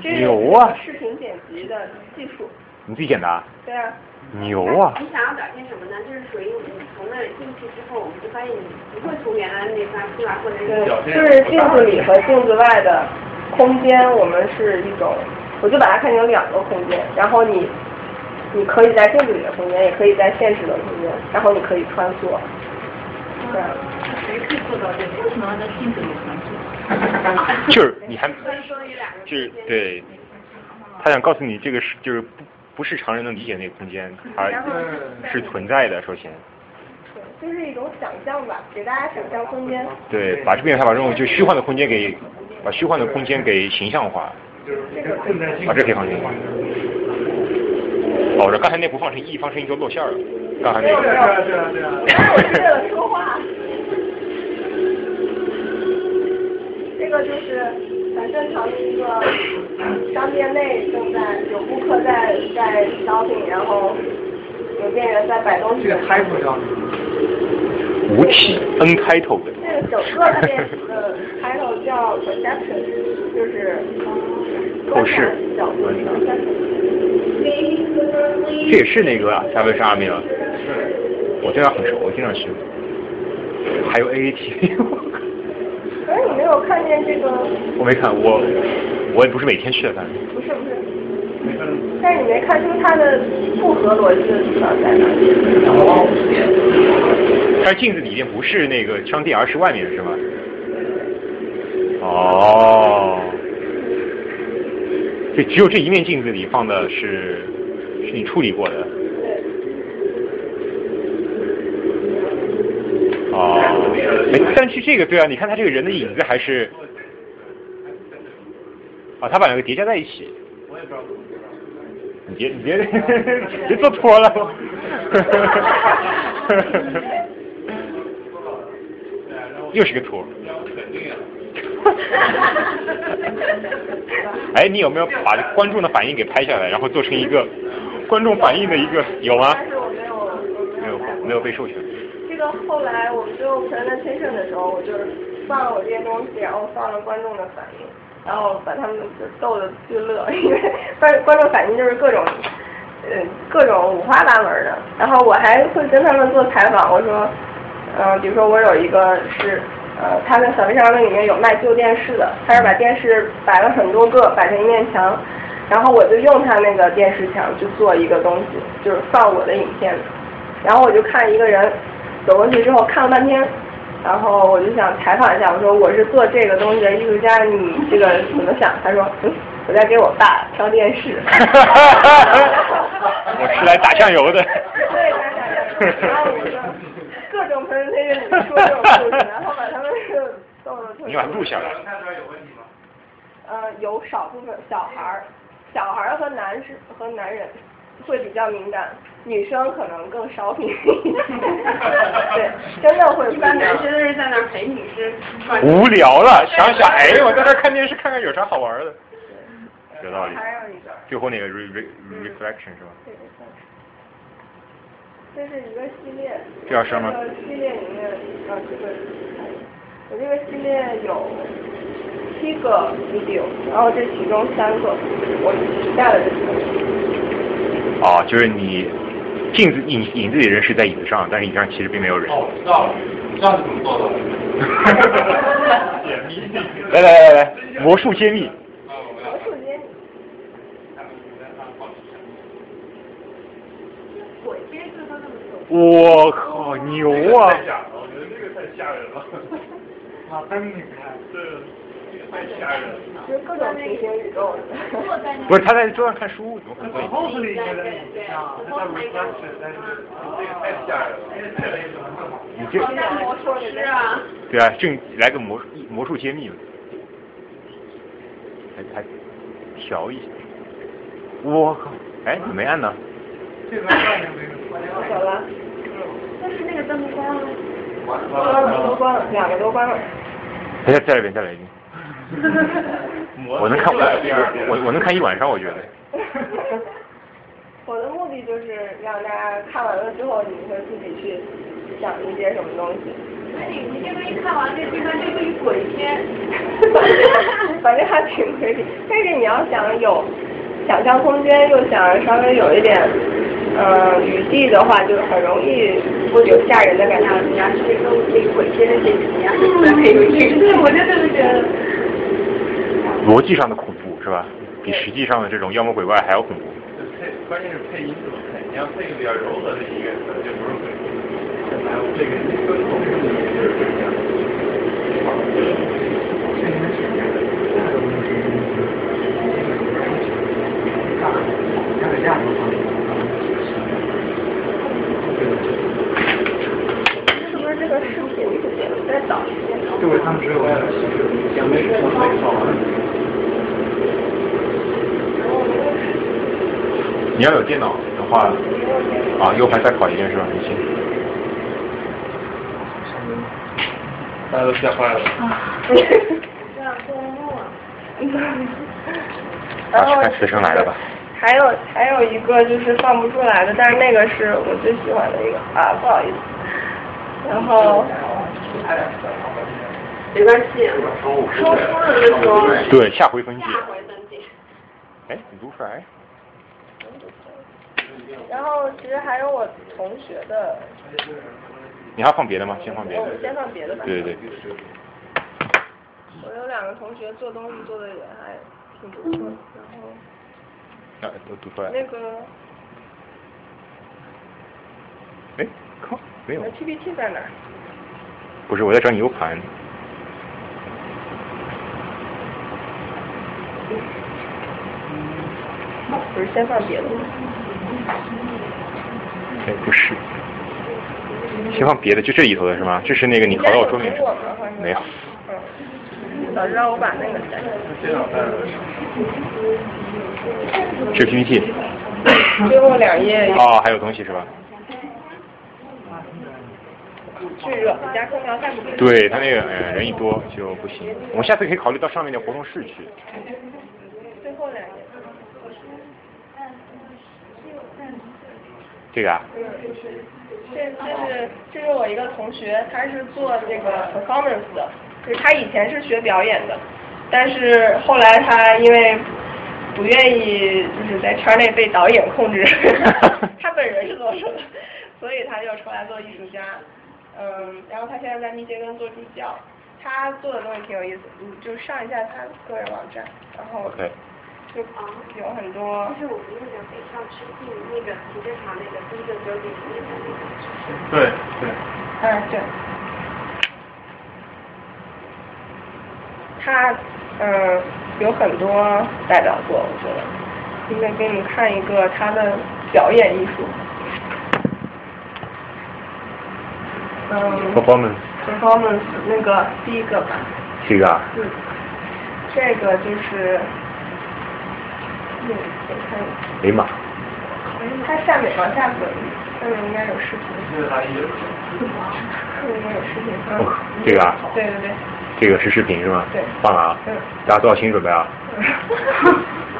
S10: 这是
S2: 牛啊
S10: 视频剪辑的技术。
S2: 你自己剪的啊？
S10: 对啊。
S2: 牛啊！
S12: 你想要表现什么呢？就是属于你从那儿进去之后，我们就发现你不会从原来的那方出来，或者
S10: 对，
S12: 是
S10: 就是镜子里和镜子外的空间，我们是一种，我就把它看成两个空间，然后你你可以在镜子里的空间，也可以在现实的空间，然后你可以穿梭。这样。
S9: 谁可以做到这个？为什么要在镜子里穿梭？
S2: 就是你还就是对，他想告诉你这个是就是不不是常人能理解那个空间，它是存在的。首先，
S10: 对，就是一种想象吧，给大家想象空间。
S2: 对，把这边他把这种就虚幻的空间给把虚幻的空间给形象化，把这可以放进去。哦，这刚才那不放声音，一放声音就露馅了。刚才那个。
S10: 对啊对啊对啊。我是为了说话。这个就是很正常的一个商店内正在有顾客在在 shopping，然后有店员在摆东西。
S7: 这个 title 叫什么？
S2: 无题 N 开头的。
S10: 这个整个的电视的 title 叫 perception，就是
S2: 透视。
S10: 角度 perception。
S2: 这也是那个啊，加文是阿米了。我对他很熟，我经常去。还有 AAT。
S10: 可是你没有看见这个？
S2: 我没看，我我也不是每天去的，但是。
S10: 不是不是。但是你没看出它的不合逻辑的地方在哪里？
S2: 它镜子里面不是那个商店，而是外面，是吗？哦。就只有这一面镜子里放的是是你处理过的。哦，哎，但是这个对啊，你看他这个人的影子还是，啊，他把两个叠加在一起。你别你别别做托了。又是个托。哎，你有没有把观众的反应给拍下来，然后做成一个观众反应的一个有吗？
S10: 没有
S2: 没有被授权。
S10: 到后来我们就 presentation 的时候，我就是放了我这些东西，然后放了观众的反应，然后把他们就逗得巨乐，因为观观众反应就是各种，呃，各种五花八门的。然后我还会跟他们做采访，我说，嗯、呃，比如说我有一个是。呃，他在小飞商店里面有卖旧电视的，他是把电视摆了很多个，摆成一面墙，然后我就用他那个电视墙去做一个东西，就是放我的影片。然后我就看一个人走过去之后看了半天，然后我就想采访一下，我说我是做这个东西的艺术家，你这个怎么想？他说，嗯，我在给我爸挑电视。
S2: 我是来打酱油的。
S10: 对，来打酱油。然后我就各种 presentation 里说这种故事，然后把他们逗得特别。
S2: 你把它录下来。
S10: 呃，有少部分小孩儿，小孩儿和男士和男人会比较敏感，女生可能更少敏对，真的会。
S12: 一般男生都是在那儿陪女生。
S2: 无聊了，想想，哎，我在这看电视，看看有啥好玩的。有道理。
S10: 还有一个。
S2: 最后那个 re re reflection 是吧？
S10: 对对对。这是一个系列。
S2: 这要删吗？
S10: 这个系列里面，啊，这个，我这个系列有七个 video，然后这其中三个我取下了这个。
S2: 哦，就是你镜子影影子里人是在椅子上，但是椅子上其实并没有人。
S6: 哦，知道了，你知道是怎么做的？
S2: 来来来来，魔术揭秘。
S10: 魔术揭秘。
S2: 我靠，牛啊！
S6: 我觉得这个太吓人了。
S7: 啊，灯你看，
S6: 这太吓人了。
S10: 就是各种平行宇宙。
S2: 不是他在桌上看书，怎么可能会？
S7: 后是一个人啊，在 reflection，但是
S6: 这个太吓人了。
S2: 你这
S12: 魔术师啊。
S2: 对啊，正来个魔术魔术揭秘嘛，还还调一下。我靠，哎，你没按呢？
S7: 这边看见没有？
S10: 我走了。
S12: 但是那个灯关了。
S10: 关了，都关了，两个都关了。
S2: 再再来一遍，再来一遍。我能看我我我能看一晚上，我觉得。
S10: 我的目的就是让大家看完了之后，你会自己去想一些什么东西。
S12: 那你你这个一看完，这地方就跟一鬼片。
S10: 反正还挺诡异，但是你要想有想象空间，又想稍微有一点呃余地的话，就很容易会有吓人的感觉。
S12: 你要是那个那个鬼片那些怎么样？很有趣。对，我就这么觉得。
S2: 逻辑上的恐怖是吧？比实际上的这种妖魔鬼怪还要恐怖。
S6: 配关键是配音怎么配？你要配个比较柔和的音乐，可能就不是鬼。还有这个跟恐怖也是不一样。
S10: 是不是这个视频是点再早一点？
S4: 对，他们只有想没想没考完。
S2: 你要有电脑的话，啊，U 盘再考一遍是吧？你行。
S6: 大家都吓坏了。
S5: 这样做梦啊！
S10: 然后
S2: 看死神来了吧。
S10: 还有还有一个就是放不出来的，但是那个是我最喜欢的一个啊，不好意思。然后
S12: 没关系，说书的时候。
S2: 对，下回分解。
S12: 下回分解。
S2: 哎，你读出来。
S10: 然后其实还有我同学的。
S2: 你还放别的吗？先放别的。
S10: 我先放别的吧。
S2: 对对对。
S10: 我有两个同学做东西做的也还挺不错的，然后。
S2: 啊，都读出来。
S10: 那个。
S2: 哎，靠，没有。
S10: PPT 在哪？
S2: 不是，我在找你 U 盘。
S10: 不是先放别的吗？
S2: 哎，不是。先放别的，就这里头的是吗？这是那个你拷到我桌面。没有。
S10: 嗯。早知道我把那个删了。
S2: 是 PPT。
S10: 最后两页。
S2: 哦，还有东西是吧？
S10: 巨热，加空调太不给。
S2: 对他那个，哎，人一多就不行。我们下次可以考虑到上面的活动室去。
S10: 最后两页。
S2: 这个啊？
S10: 嗯，这这是这是我一个同学，他是做这个 performance 的，就是他以前是学表演的，但是后来他因为不愿意就是在圈内被导演控制，他本人是这么所以他就出来做艺术家。嗯，然后他现在在密歇根做助教，他做的东西挺有意思，你就上一下他个人网站，然后。就有很多。
S12: 就是我们那个北上吃进那个停车场那个第一个九点那个那个。
S6: 对对。
S10: 嗯，对。他嗯有很多代表作，我觉得，应该给你们看一个他的表演艺术。嗯。
S2: Performance。
S10: Performance 那个第一个吧。
S2: 这个啊。
S10: 嗯。这个就是。
S2: 哎呀妈！
S10: 它下面往下滚，下面应该有视频。这个应该有视频。
S2: 哦，这个啊？
S10: 对对对。
S2: 这个是视频是吗？
S10: 对。
S2: 放了啊！
S10: 嗯。
S2: 大家做好心理准备啊！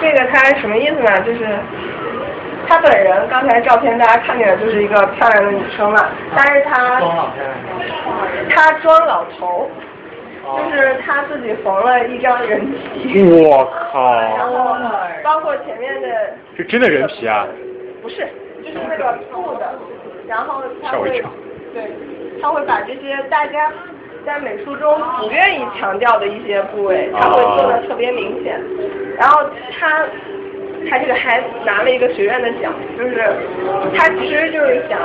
S10: 这个他什么意思呢？就是他本人刚才照片大家看见的就是一个漂亮的女生了，但是他他装老头。就是他自己缝了一张人皮，
S2: 我靠！
S10: 然后包括前面的，
S2: 是真的人皮啊？
S10: 不是，就是那个布的，然后他会，对，他会把这些大家在美术中不愿意强调的一些部位，他会做的特别明显。然后他他这个还拿了一个学院的奖，就是他其实就是想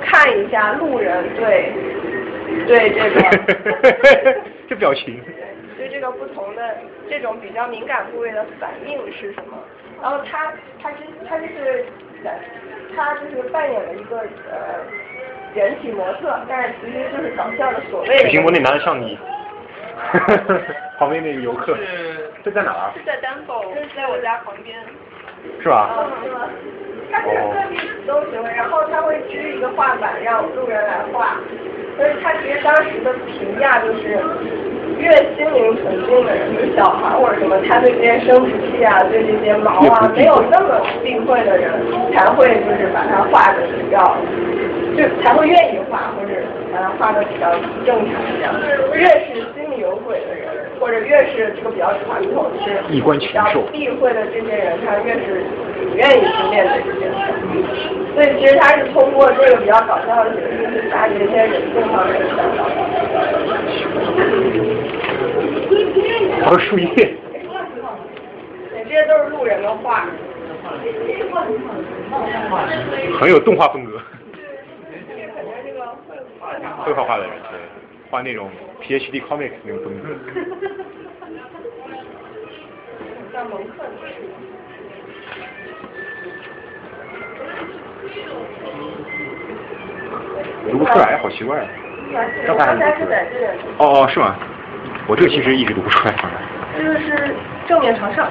S10: 看一下路人对。对这个，
S2: 这表情。
S10: 对这个不同的这种比较敏感部位的反应是什么？然后他他是他就是他就是扮演了一个呃人体模特，但是其实就是搞笑的所谓的。
S2: 苹果那男的像你，旁边那个游客。
S10: 是。
S2: 这在哪儿？
S10: 是在丹佛，这是在我家旁边。
S2: 是吧？
S10: 他是个别都行，然后他会支一个画板让路人来画，所以他其实当时的评价就是。越心灵纯净的人，就小孩或者什么，他对这些生殖器啊，对这些毛啊，没有那么避讳的人，才会就是把它画的比较，就才会愿意画，或者把它画的比较正常这样。越是心里有鬼的人，或者越是这个比较传统，是
S2: 衣冠禽兽，
S10: 避讳的这些人，他越是不愿意去面对这些事。所以其实他是通过这个比较搞笑的形式去发掘一些人性方面的想法。
S2: 还有树叶。
S10: 对，这些都是路人的画。
S2: 很有动画风格。会画画的人，对，画那种 PhD comics 那种风格。
S10: 像蒙克。
S2: 读不出来，好奇怪。刚才还读出来。哦哦，是吗？我这个其实一直读不出来，反正。
S10: 这个是正面朝上。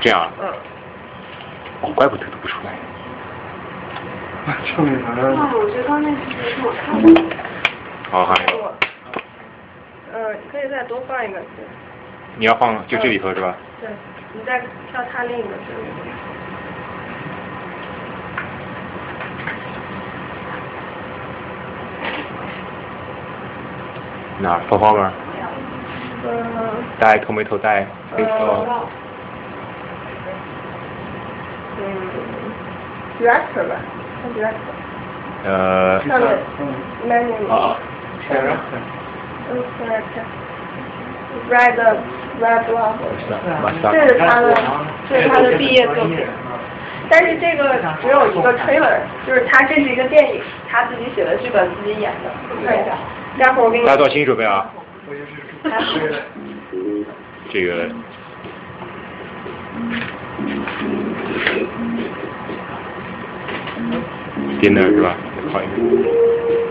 S2: 这样啊？
S10: 嗯。
S2: 哦，怪不得读不出来。
S4: 正面朝上。
S12: 啊，我觉得刚那是我看的。
S2: 好。
S10: 可以再多放一个字。
S2: 你要放就这里头是吧？
S10: 对，你再跳它另一个字。
S2: 哪儿？
S10: 放后面。
S2: 带头没头带，可以说。
S10: 嗯。director 吧，director。
S2: 呃。
S10: 上面。menu。
S2: 啊。
S4: director。
S10: Red Red Glove。这是他的，这是他的毕业作品。但是这个只有一个 trailer，就是他这是一个电影，他自己写的剧本，自己演的。看一下。待会儿我给你。
S2: 大家做心理准备啊！这个。dinner 是吧？好一点。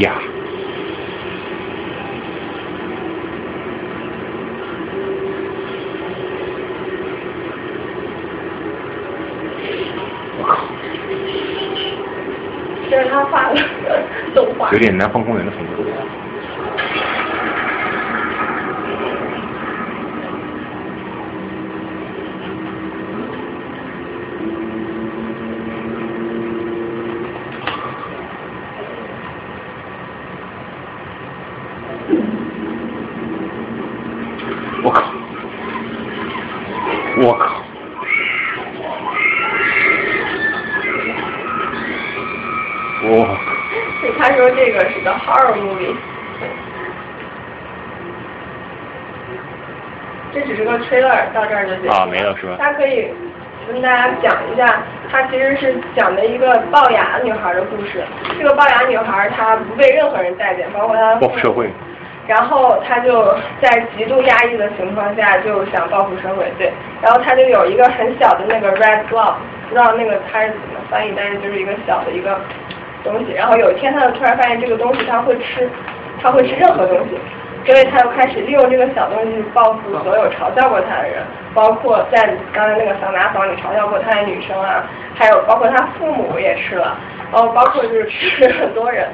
S2: 呀。我靠！
S10: 这是他画的动画。
S2: 有点南方公园的风格。我靠！我靠！哇！
S10: 对，他说这个是个 horror movie。这只是个 trailer，到这儿就结束。
S2: 啊，没了是吧？
S10: 他可以跟大家讲一下，他其实是讲的一个龅牙女孩的故事。这个龅牙女孩她不被任何人待见，包括她
S2: 报复社会。
S10: 然后她就在极度压抑的情况下就想报复社会，对。然后她就有一个很小的那个 red glove，不知道那个它是怎么翻译，但是就是一个小的一个东西。然后有一天她就突然发现这个东西她会吃，她会吃任何东西。所以他就开始利用这个小东西报复所有嘲笑过他的人，包括在刚才那个桑拿房里嘲笑过他的女生啊，还有包括他父母也吃了，然后包括就是吃很多人。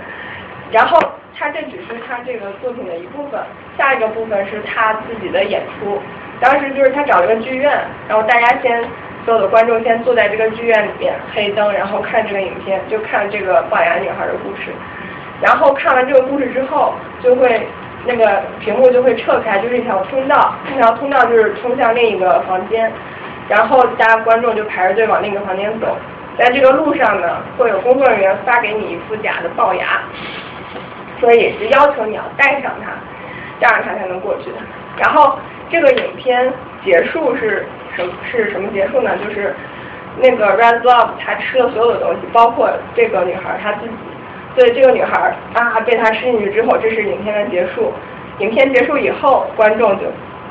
S10: 然后他这只是他这个作品的一部分，下一个部分是他自己的演出。当时就是他找了个剧院，然后大家先所有的观众先坐在这个剧院里面，黑灯，然后看这个影片，就看这个龅牙女孩的故事。然后看完这个故事之后，就会。那个屏幕就会撤开，就是一条通道，这条通道就是通向另一个房间，然后大家观众就排着队往另一个房间走，在这个路上呢，会有工作人员发给你一副假的龅牙，所以是要求你要戴上它，这样它才能过去。然后这个影片结束是什是什么结束呢？就是那个 Red Glove 他吃了所有的东西，包括这个女孩她自己。所以这个女孩啊被他吃进去之后，这是影片的结束。影片结束以后，观众就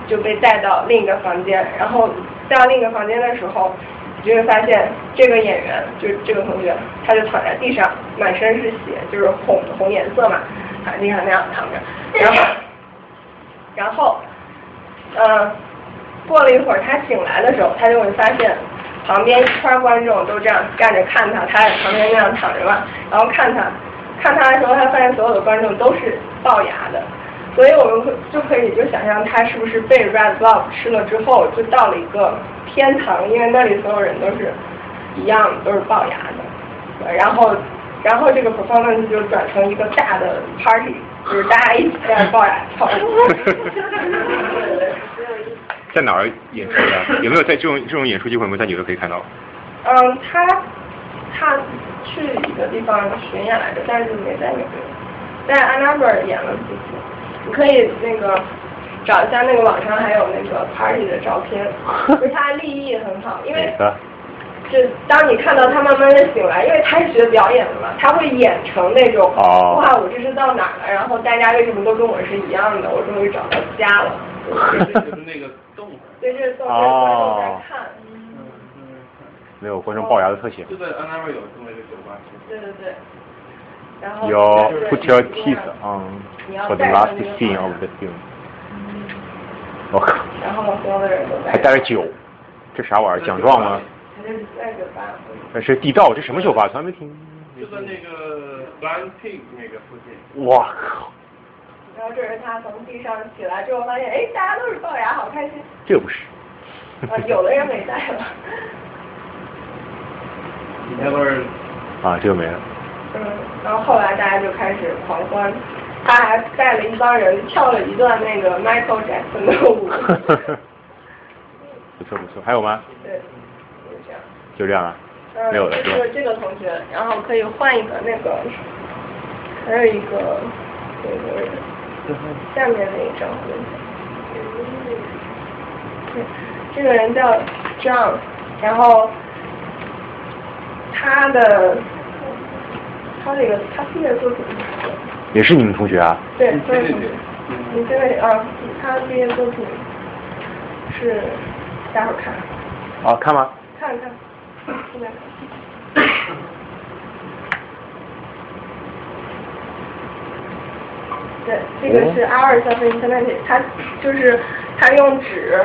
S10: 就被带到另一个房间，然后带到另一个房间的时候，你就会发现这个演员就是这个同学，他就躺在地上，满身是血，就是红红颜色嘛，躺在地上那样躺着，然后，然后，嗯，过了一会儿他醒来的时候，他就会发现旁边一圈观众都这样干着看他，他在旁边那样躺着嘛，然后看他，看他的时候，他发现所有的观众都是龅牙的。所以我们会就可以就想象他是不是被 Red Love 吃了之后，就到了一个天堂，因为那里所有人都是一样，都是龅牙的。然后，然后这个 performance 就转成一个大的 party，就是大家一起在龅牙跳舞。
S2: 在哪儿演出的？有没有在这种这种演出机会？有没有在纽约可以看到？
S10: 嗯，他他去一个地方巡演来着，但是没在纽约，在 Ann Arbor 演了几次。你可以那个找一下那个网上还有那个 party 的照片，就是他立意很好，因为就当你看到他慢慢的醒来，因为他是学表演的嘛，他会演成那种哇我这是到哪了，然后大家为什么都跟我是一样的，我终于找到家了。
S6: 就是那个动物。
S10: 对，就是动物观众在看。
S2: 没有观众龅牙的特写。
S6: 就在安娜瑞有这么一个酒吧。
S10: 对对对。然后。
S2: 有 put your teeth on for the last scene of the film。我靠。
S10: 然后所有的人都在。
S2: 还带着酒，这啥玩意儿？奖状吗？
S10: 他就是在酒吧。
S2: 那是地道，这什么酒吧？从来没听。
S6: 就在那个 Blind Pig 那个附近。
S2: 哇靠！
S10: 然后这是他从地上起来之后发现，哎，大家都是龅牙，好开心。
S2: 这不是。
S10: 啊，有的人没带了。
S6: 底下都是。
S2: 啊，这个没了。
S10: 嗯，然后后来大家就开始狂欢，他还带了一帮人跳了一段那个 Michael Jackson 的舞。
S2: 不错不错，还有吗？
S10: 对，就这样。
S2: 就这样啊？没有了是吧？
S10: 就这个同学，然后可以换一个那个，还有一个那个下面那一张。对，这个人叫 John，然后他的。他那个他毕业作品
S2: 也是你们同学啊？
S10: 对，对对对。你这位啊，他毕业作品是待会儿看。
S2: 啊，看吗？
S10: 看看，现在看。对，这个是 R 消费 Internet，他就是他用纸，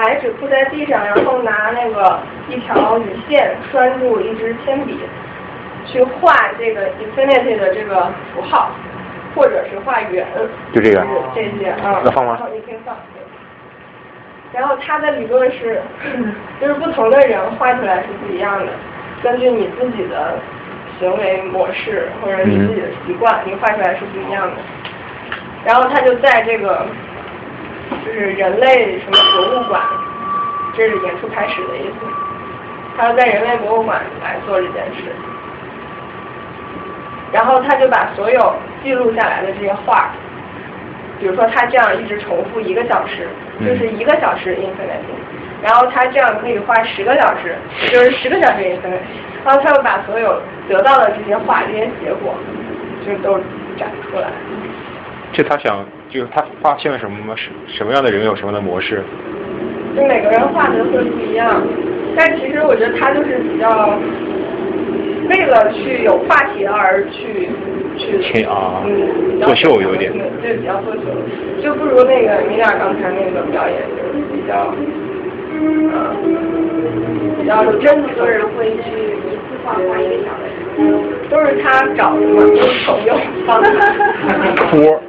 S10: 白纸铺在地上，然后拿那个一条铝线拴住一支铅笔。去画这个 infinity 的这个符号，或者是画圆，
S2: 就这个，
S10: 这些啊，
S2: 要放吗？
S10: 你可以放。然后他的理论是，就是不同的人画出来是不一样的，根据你自己的行为模式或者你自己的习惯，你画出来是不一样的。然后他就在这个，就是人类什么博物馆，这是演出开始的意思。他要在人类博物馆来做这件事。然后他就把所有记录下来的这些画，比如说他这样一直重复一个小时，就是一个小时 infinity，然后他这样可以画十个小时，就是十个小时 infinite，然后他又把所有得到的这些画这些结果，就都展出来。
S2: 这他想，就是他发现了什么什什么样的人有什么样的模式？
S10: 就每个人画的会不一样，但其实我觉得他就是比较。为了去有话题而去去
S2: 啊，
S10: 嗯，
S2: 作秀有点，
S10: 对，比较作秀，就不如那个米俩刚才那个表演就是比较，嗯，比较有
S12: 真的多人会去一次画画一个小时，
S10: 都是他找的嘛，都是朋友帮的。
S2: 托，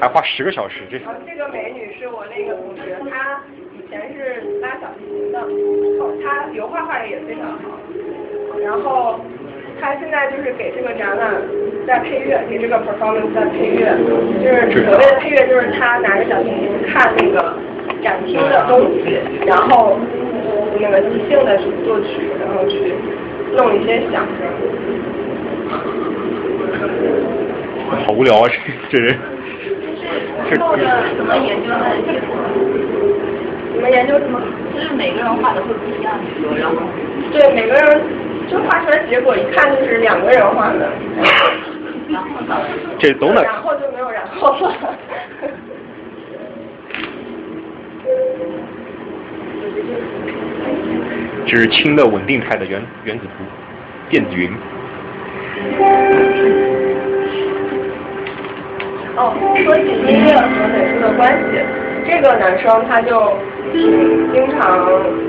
S2: 还花十个小时这。
S10: 这个美女是我那个同学，她以前是拉小提琴的，她油画画的也非常好。然后她现在就是给这个展览在配乐，给这个 performance 在配乐，就是所谓的配乐，就是她拿着小提琴看那个展厅的东西，然后那个即兴的去作曲，然后去弄一些响声。
S2: 好无聊啊，这这人。
S9: 这是怎么研究的结果？
S10: 你们研究什么？
S9: 就是每个人画的会不一样，你说，然后。
S10: 对，每个人。就画出来结果一看就是两个人画的，
S2: 这都能。
S10: 然后就没有然后了。
S2: 这是氢的稳定态的原原子图，电子云。
S10: 哦，说起音乐和美术的关系，这个男生他就经常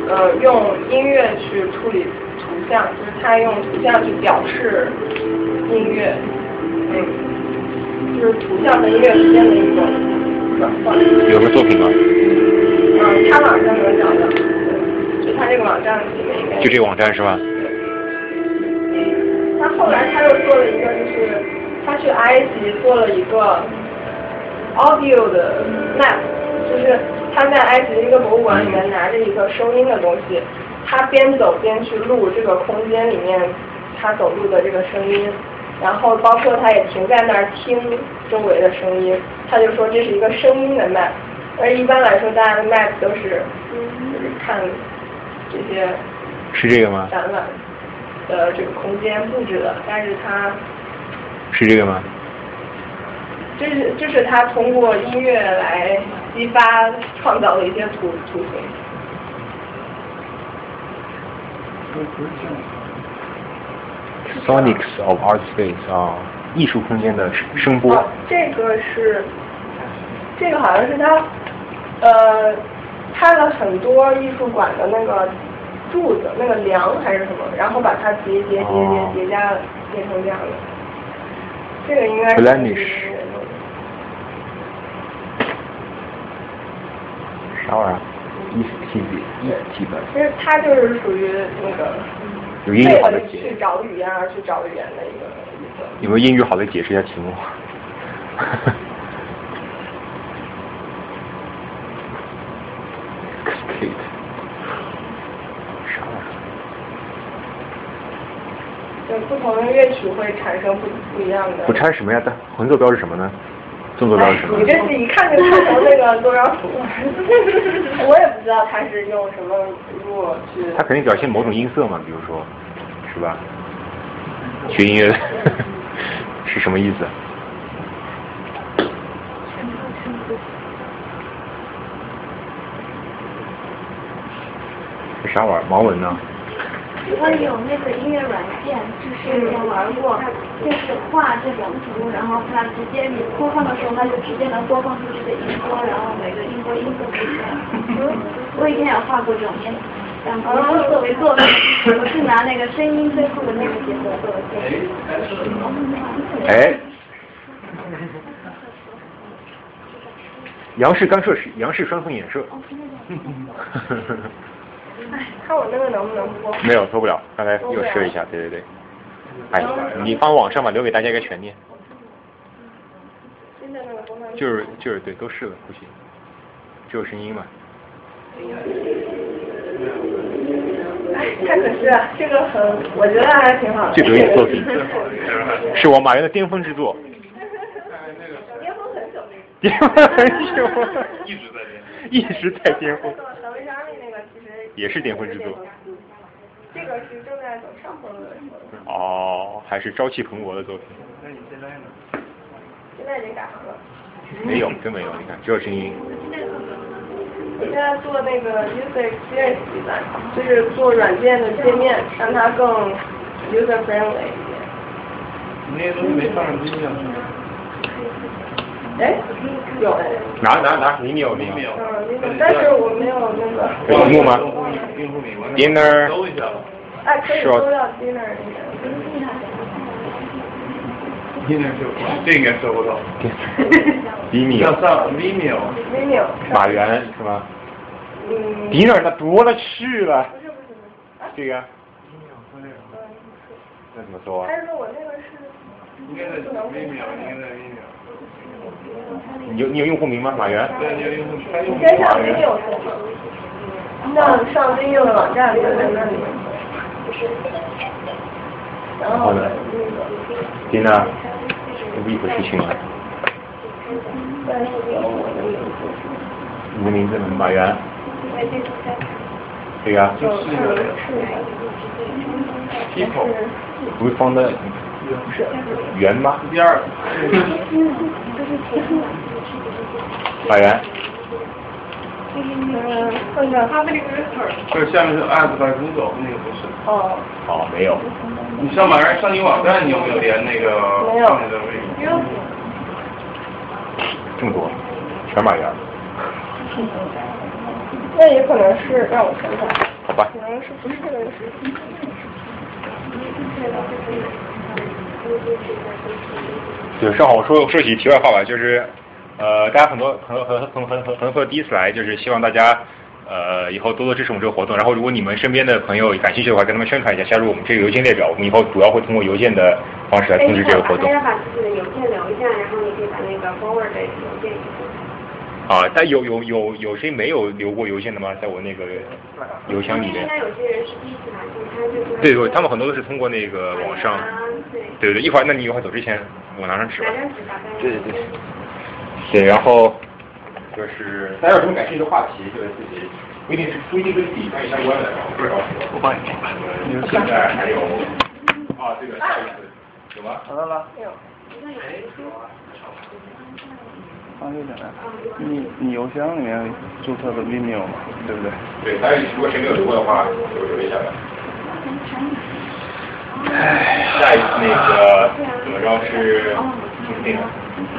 S10: 呃用音乐去处理图像，就是他用图像去表示音乐，嗯，就是图像和音乐之间的一种转换。
S2: 有个作品吗？
S10: 嗯，他网上能找到，就他这个网站里面应该。
S2: 就这个网站是吧？
S10: 他后来他又做了一个，就是他去埃及做了一个 audio 的 map，就是他在埃及的一个博物馆里面拿着一个收音的东西，他边走边去录这个空间里面他走路的这个声音，然后包括他也停在那儿听周围的声音，他就说这是一个声音的 map，而一般来说大家的 map 都是就是看这些
S2: 是这个吗？
S10: 展览。的这个空间布置的，但是它
S2: 是这个吗？
S10: 这是这是他通过音乐来激发创造的一些图图形。
S2: Sonics of Art Space 啊，艺术空间的声波。
S10: 哦，这个是，这个好像是他呃拍了很多艺术馆的那个柱子，那个梁还是什么，然后把它叠叠叠叠叠加变成这样的。这个应该是。
S2: 啥玩意儿？一体一体的。
S10: 其实它就是属于那个。
S2: 有英语好的
S10: 解。去找语言而去找语言的一个意思。
S2: 有没有英语好的解释一下题目？Kate。啥玩意儿？
S10: 对，不同的乐曲会产生不不一样的。
S2: 我拆什么呀？它横坐标是什么呢？纵坐标是什么？
S10: 你这是一看就看成那个坐标图。我也不知道他是用什么弱去。
S2: 它肯定表现某种音色嘛，比如说，是吧？学音乐 是什么意思？这啥玩意儿？盲文呢？
S11: 我有那个音乐软件，就是我玩过，就是画这种图，然后它直接你播放的时候，它就直接能播放出这个音波，然后每个音波音色不一样。我以前也画过这种面，然后作为作品，我是拿那个声音最后的那个结果作为作品。
S2: 哎。杨氏干涉是杨氏双缝衍射。
S10: 哎，看我那个能不能播？
S2: 没有，播不了。刚才又试了一下，对对对。哎，你放网上吧，留给大家一个悬念。就是就是对，都试了，不行，只有声音嘛。
S10: 哎，太可惜了，这个很，我觉得还挺好的。
S2: 最得意的作品，是我马云的巅峰之作。
S10: 巅峰很久。
S2: 巅峰很久。
S14: 一直在巅峰。
S2: 一直在巅峰。
S10: 也
S2: 是巅峰之作。
S10: 这个是正在走上坡路的时候。
S2: 哦，还是朝气蓬勃的作品。
S10: 那你现在呢？现在已经改行了。
S2: 没有，真没有，你看，只有声音。
S10: 我现在做那个 user experience design，就是做软件的界面，让它更 user friendly 一点。
S6: 你那些东西没放上音响
S10: 哎，有哎。
S2: 哪哪哪？你有你有。
S10: 嗯，但是我没有那个。
S2: 有题目吗
S6: 用户名
S2: ？Dinner。
S6: 搜一下吧。
S10: 哎，可以搜到 dinner 那个。
S6: dinner 就这应该搜不到。
S2: Vimeo。
S6: 要上 Vimeo。
S10: Vimeo。
S2: 马原是吗？
S10: 嗯。
S2: Dinner 那多了去了。这个。那怎么搜啊？
S10: 还是说我那个是？
S6: 应该在 Vimeo，应该在 Vimeo。
S2: 你有你有用户名吗？马原。
S6: 对，你有用户名。
S10: 你先上 Vimeo 上上 Vimeo 的网站，在那里。然后
S2: 呢？丁娜，这不一回事情了。你的名字马原。对呀。
S6: 就是 people。
S2: 不是放的圆吗？
S6: 第二。
S2: 马原。
S10: 嗯，看看。
S6: 这下面是 app 在工作，那个不是。
S10: 哦。
S2: 哦，没有。
S6: 你上马上上你网站，你有没有连那个上面的位置？
S10: 没有。
S2: 这么多，全马原。
S10: 那也可能是让我看看。
S2: 好吧。
S10: 可能是不是这个是？
S2: 对，正好我说说起题外话吧，就是呃，大家很多很多很很很很很多第一次来，就是希望大家呃以后多多支持我们这个活动。然后如果你们身边的朋友感兴趣的话，跟他们宣传一下，加入我们这个邮件列表。我们以后主要会通过邮件的方式来通知这个活动。
S12: 大家把自己的邮件留一下，然后你可以把那个 forward 的邮件。
S2: 啊，但有有有有谁没有留过邮件的吗？在我那个邮箱里面。
S12: 应该有些人是第一次来，就他就是。
S2: 对对，他们很多都是通过那个网上。对对，一会儿那你一会儿走之前，我拿张纸吧。对对对。对，然后就是大家有什么感兴趣的话题，就是自己不一定是不一定跟比赛相关的，不知道说。
S6: 我帮你。
S2: 现在还有啊，这个下一次有吗？
S6: 找到了。
S10: 有。
S6: 啊，有点来。你你邮箱里面注册的 email 嘛，对不对？
S2: 对，大家如果谁没有留过的话，就留一下吧。唉，下一次那个怎么着是秦司令？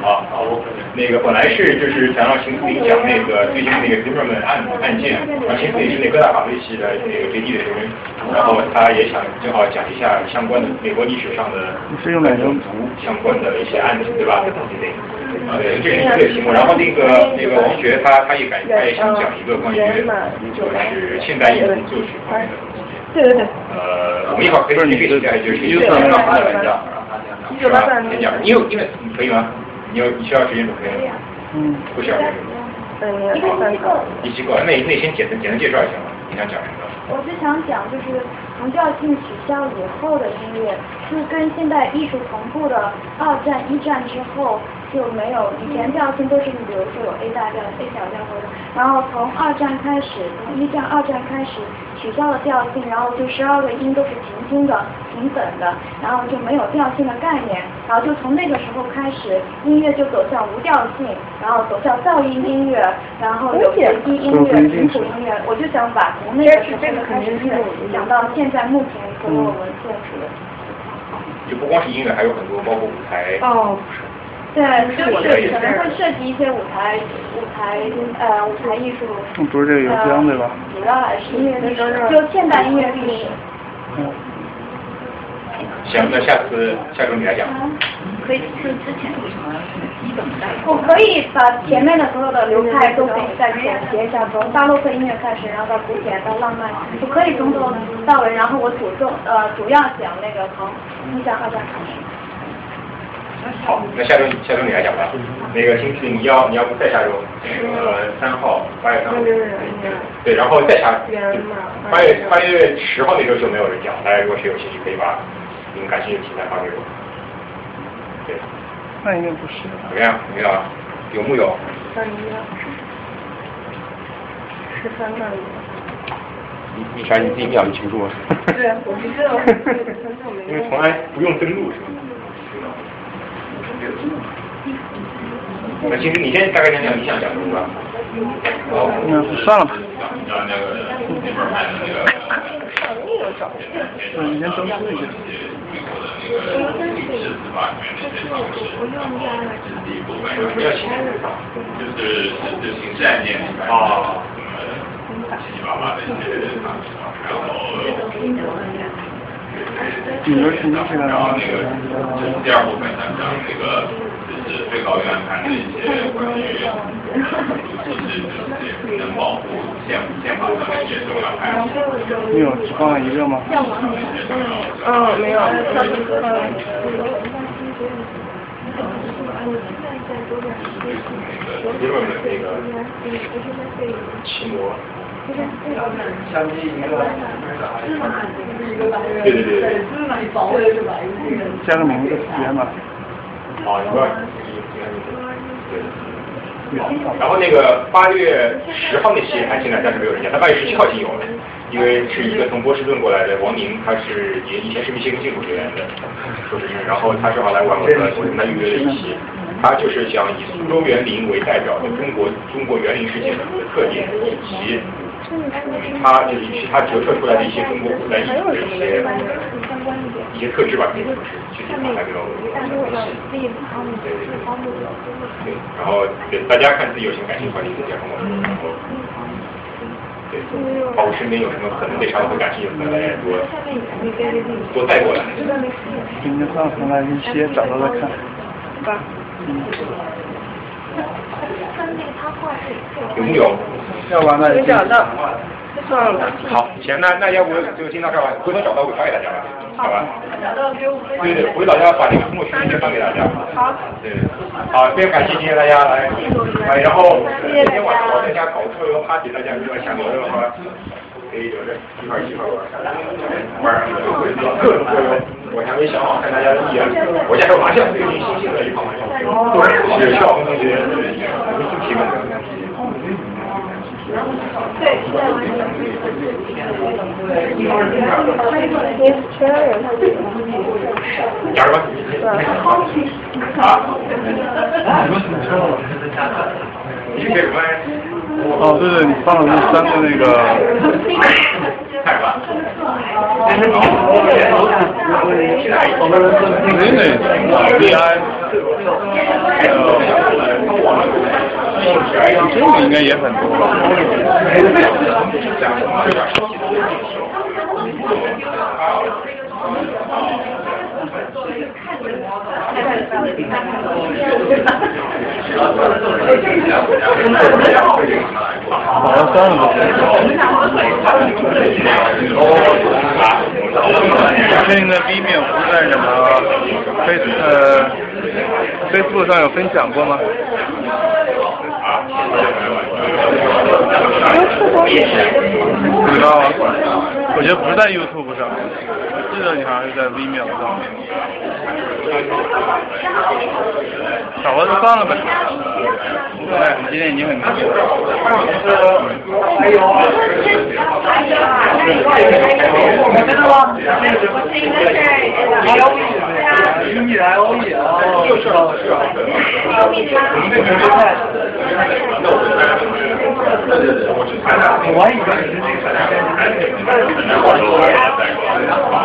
S2: 好好，那个本来是就是想让秦司令讲那个最近那个 Zimmerman 案案件，然后秦司令是那个哥大法律系的那个 JD 的人，然后他也想正好讲一下相关的美国历史上的
S6: 是用哪种
S2: 相关的一些案子，对吧？啊，对，这是一个题目。然后那个那个王学他他也感他也想讲一个关于就是现代艺术作曲方面的东西。
S10: 对对对。
S2: 呃，我们一会儿可以这个现在就是
S6: 一九
S2: 让他
S6: 来
S2: 讲，
S10: 一九八三
S2: 先讲。你有因为可以吗？你有你需要时间准备吗？
S6: 嗯。
S2: 不需要。
S10: 嗯，一个三个。
S2: 第七个，那那先简单简单介绍一下吧。你想讲什么？
S11: 我是想讲，就是从教性取消以后的音乐，是跟现代艺术同步的。二战、一战之后就没有，以前调性都是你，比如说有 A 大调、A 小调或者，然后从二战开始，从一战、二战开始取消了调性，然后就十二个音都是平均的、平等的，然后就没有调性的概念，然后就从那个时候开始，音乐就走向无调性，然后走向噪音音乐，然后有随机音乐、频谱音乐，我就想把从那个时候开始讲到现在目前所有文献是。
S2: 就不光是音乐，还有很多包括舞台。
S11: 哦，对，就是可能会涉及一些舞台、舞台呃舞台艺术。
S6: 不是这个邮箱对吧？
S11: 主要还是音乐历史，就现代音乐历史。
S6: 嗯。
S2: 行，那下次下周你来讲。
S9: 可以就之前为什么是基本带？
S11: 我可以把前面的所有的流派都可以再总结一下，从巴洛克音乐开始，然后到古典到浪漫，我可以从头到尾，然后我主重呃主要讲那个从一战、二战开始。
S2: 好，那下周下周你来讲吧。那个星期你要你要不再下周，呃三号八月三号。对，然后再下八月八月十号那周就没有人讲，大家如果是有兴趣，可以把你们感兴趣的题材发给我。对。
S6: 那应该不是。
S2: 怎么样？怎么样？有木有？
S10: 三一十三个。
S2: 你你啥？你自己秒就清楚。
S10: 对，我不知道。
S2: 因为从来不用登录是吗？那其实你先大概讲讲你想讲什么吧。好，
S6: 那算了吧。
S2: 讲那个那本卖的那个。
S6: 嗯，你先登记一下。
S2: 不要钱。就是就是刑事案件里面啊，七七八八的一些然后。
S6: 你说是那
S2: 个，然后那个这是第二部分，讲那个就是最高院判的一些关于就是就是能保护宪宪法上的一些重要判决。
S6: 你有只放了一个吗？
S10: 嗯，没有。
S2: 那个，那个骑摩。
S1: 相机一个，
S2: 对对对对。
S6: 加个名字编吧。
S2: 好，一个。对。然后那个八月十号那期还进来，但是没有人讲。他八月十七号已经有了，因为是一个从波士顿过来的王宁，他是也以前是密歇根金属学院的硕士生，然后他正好来玩我们，我跟他预约了一期。它就是想以苏州园林为代表的中国中国园林式建筑的特点，以及它就是以及它折射出来的一些中国古代艺术的一些一些特质吧，可以说是具体的还没有对对，然后对大家看自己有什么感兴趣的话，你可以加上我，然后对，包括身边有什么可能对长途感兴趣的，大家也多多带过来。
S6: 今天上从来一些找到了看。
S2: 有木有？
S6: 要不然那
S10: 没找到。
S2: 好，行，那那要不就听到这儿吧，回头找到我发给大家吧，好吧？对对，回老家把这个通过视频发给大家。
S10: 好。
S2: 对，好，非常感谢今天大家来，来，然后今天晚上我在家搞特别 party，大家如果想留的话，可以留着一块一块玩，玩各种各种，我还没想好，看大家的意愿。我家有麻将，最近新兴的一款麻将，是校风同学提供的。
S10: 对，你全人他
S6: 哦，对对，你放了那三个那个。
S2: 太吧。
S6: 那那 VI，这个应该也很多。好像算了。最近的 B 面不在什么 Face 呃 Facebook 上有分享过吗？不知道啊，我觉得不在 YouTube 上，我记得你好像是在 Vimeo 上面。少了就算了呗，无所谓，你今天已经很开心了。还有。知道吗？一米 L E 啊，就是啊是啊。我还以为你是那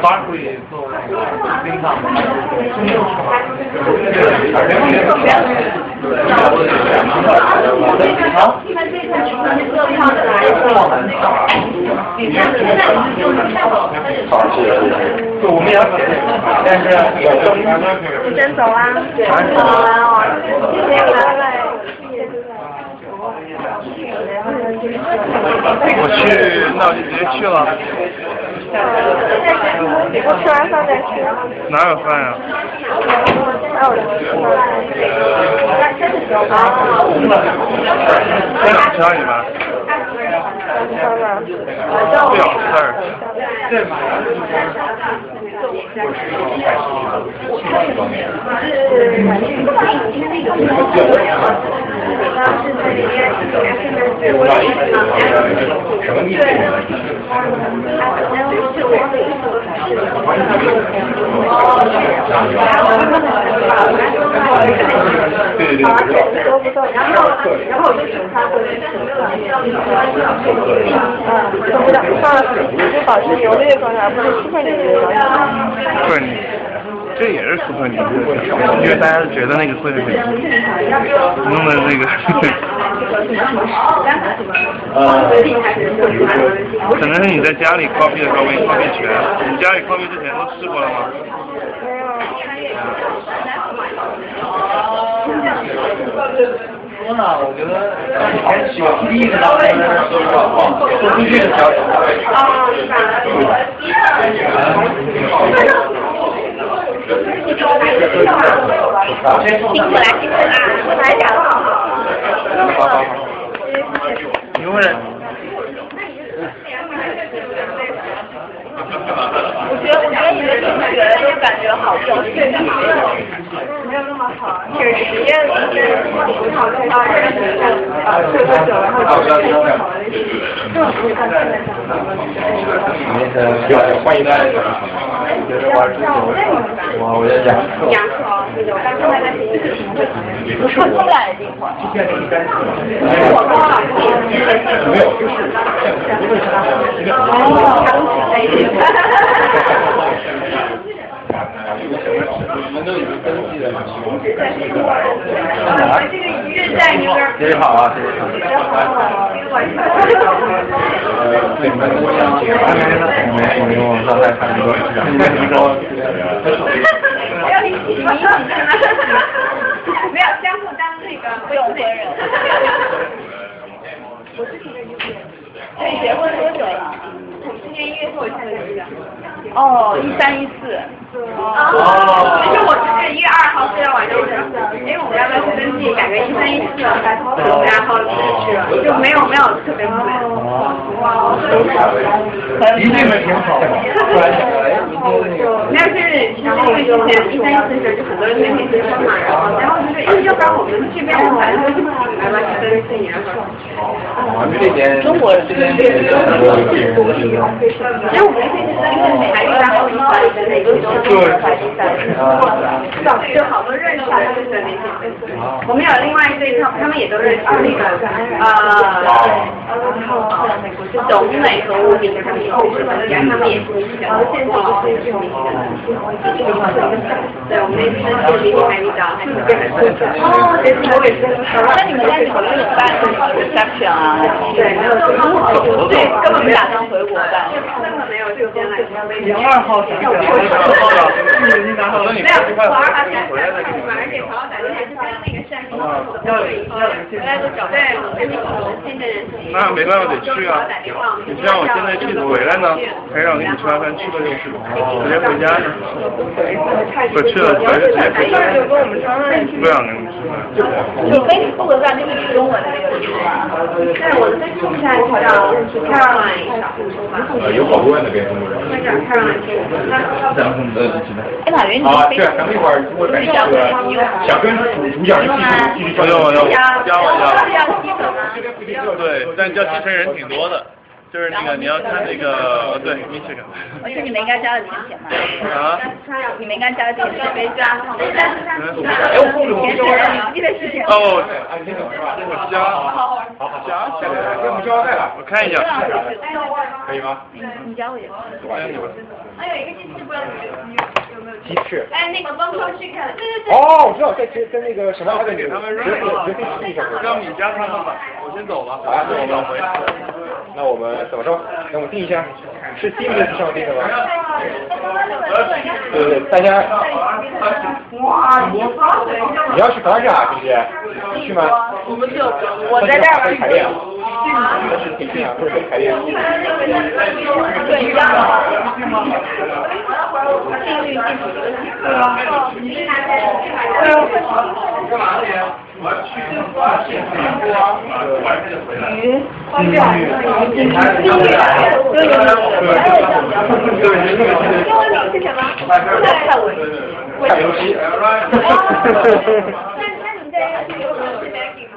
S6: 发出去做冰场。我们要但是
S10: 你先走啊！哦，谢谢拜拜。
S6: 我去，那我就直接去了。哪有饭呀？
S10: 哪有
S6: 在哪吃啊你吧？不小事儿。
S2: 对对对。
S10: 然后，然后我就请他过来。嗯，怎么的？算了，就保持牛的状态，不是 super 牛的状态。
S6: 不是你，这也是 super 牛的，因为大家觉得那个会很弄的那个。呃，可能是你在家里 copy 的时候没 copy 全，你家里 copy 之前都试过了吗？
S7: 说呢，我觉得前几个 P D 的当中说出去的消息。
S12: 辛苦了，辛苦了，来讲。
S6: 好好好。你问人。
S10: 我觉得，我觉得你的同学都感觉
S9: 好教学，
S3: 没有那么好，
S12: 就是实验是好的，
S3: 啊，睡多久然后就睡不好的一些，根本不会到现在上
S2: 欢迎大家。我我要讲。
S5: 杨说，那个我刚刚在那些
S9: 不是我俩一定会。
S5: 我跟我
S2: 没有，就是你们都已经登记了吗？
S12: 这个一日在有点
S2: 谢谢。好啊，谢。谢好。呃，对，没有，没有，没有，我刚才看过，你们你说。
S12: 不要你你你没有相互当那个
S9: 不用婚人。对，结婚多久了？
S12: 我们今年一月份我下的这个。
S9: 哦，一三一四。
S12: 哦。其实我是一月二号睡到晚上的，因为我们要不要去登记，改个一三一四，然后是就没有没有特别晚。哇，
S7: 一定是挺好的。
S12: 没有是，然后之前一三一四的时候就很多人那边结婚嘛，然后然后就是要不然我们这边反正就是来吧去登记，然后。
S2: 我们这边
S9: 中国人。
S12: 因为我们这边是美海域，然后一个都是海比赛，就好多认识的就是那些。我们有另外一对，他他们也都认识那个呃，董美和吴敏，他们也是，他们也是比较现在就是对，我们那次是离海比较还是哦，这次我也是。
S9: 那你们在考虑有办什么 reception 啊？
S12: 对，没有
S9: 对，根本没打算回国的。
S12: 根本没有时间来。
S7: 零二号想起来了，你拿好了，你
S12: 没有，我二号想起来了，而且朋友打电话。就跟那个山东的
S7: 要
S12: 回来就找对，我们新的人。
S6: 那没办法得去啊！你像我现在去回来呢，还让我给你吃完饭去了就是，直接回家呢。我去了，直接直接回家。不想跟你吃饭。
S9: 就飞机付个饭就是你中文的那个书啊。
S12: 但是我的飞机现
S2: 呃，有好多人在跟中国人。
S12: 那叫 Caroline 小红书。
S9: 哎，马云，你
S2: 啊，对，咱们一会儿我感觉想跟主主讲继续继续交流。
S6: 要要要
S9: 要吸粉吗？
S6: 对，但叫继承人挺多的，就是那个你要看那个，对，你这个。
S9: 我觉得你们应该交了点钱嘛。
S6: 啊？
S9: 你们应该交了点钱，没交。
S6: 哎，我后面我交。
S9: 你的事情。
S6: 哦，
S2: 我
S6: 加。
S2: 好好加起来，给我们交代了。
S6: 我看一下。
S2: 可以吗？
S9: 你你加我也。
S12: 还有一个机器，不知道你有没有？
S2: 鸡翅。
S12: 哎，那个帮车去看，对对对。
S2: 哦，我知道，在在在那个什么，
S6: 给他们扔了，让你加他们吧，我先走了。
S2: 好啊，那我们回。那我们怎么着？那我们定一下，是 Teams 上定的吗？对对，大家。
S12: 哇，你
S2: 你要去巴扎，是不是？去吗？
S9: 我们就我在这儿
S2: 吧。海淀。那是培训啊，不是跟海淀。
S9: 对，一样的。
S12: 对啊。对啊。干
S9: 鱼，方便鱼，鱼，鱼，
S12: 英文名是什么？
S9: 蔡文，
S2: 蔡文熙。
S12: 那那你们这个是有可能是 Maggie 吗？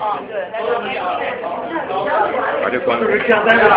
S9: 哦，对，但是没有。
S6: 把这关了。
S7: 就是这样，但是这样。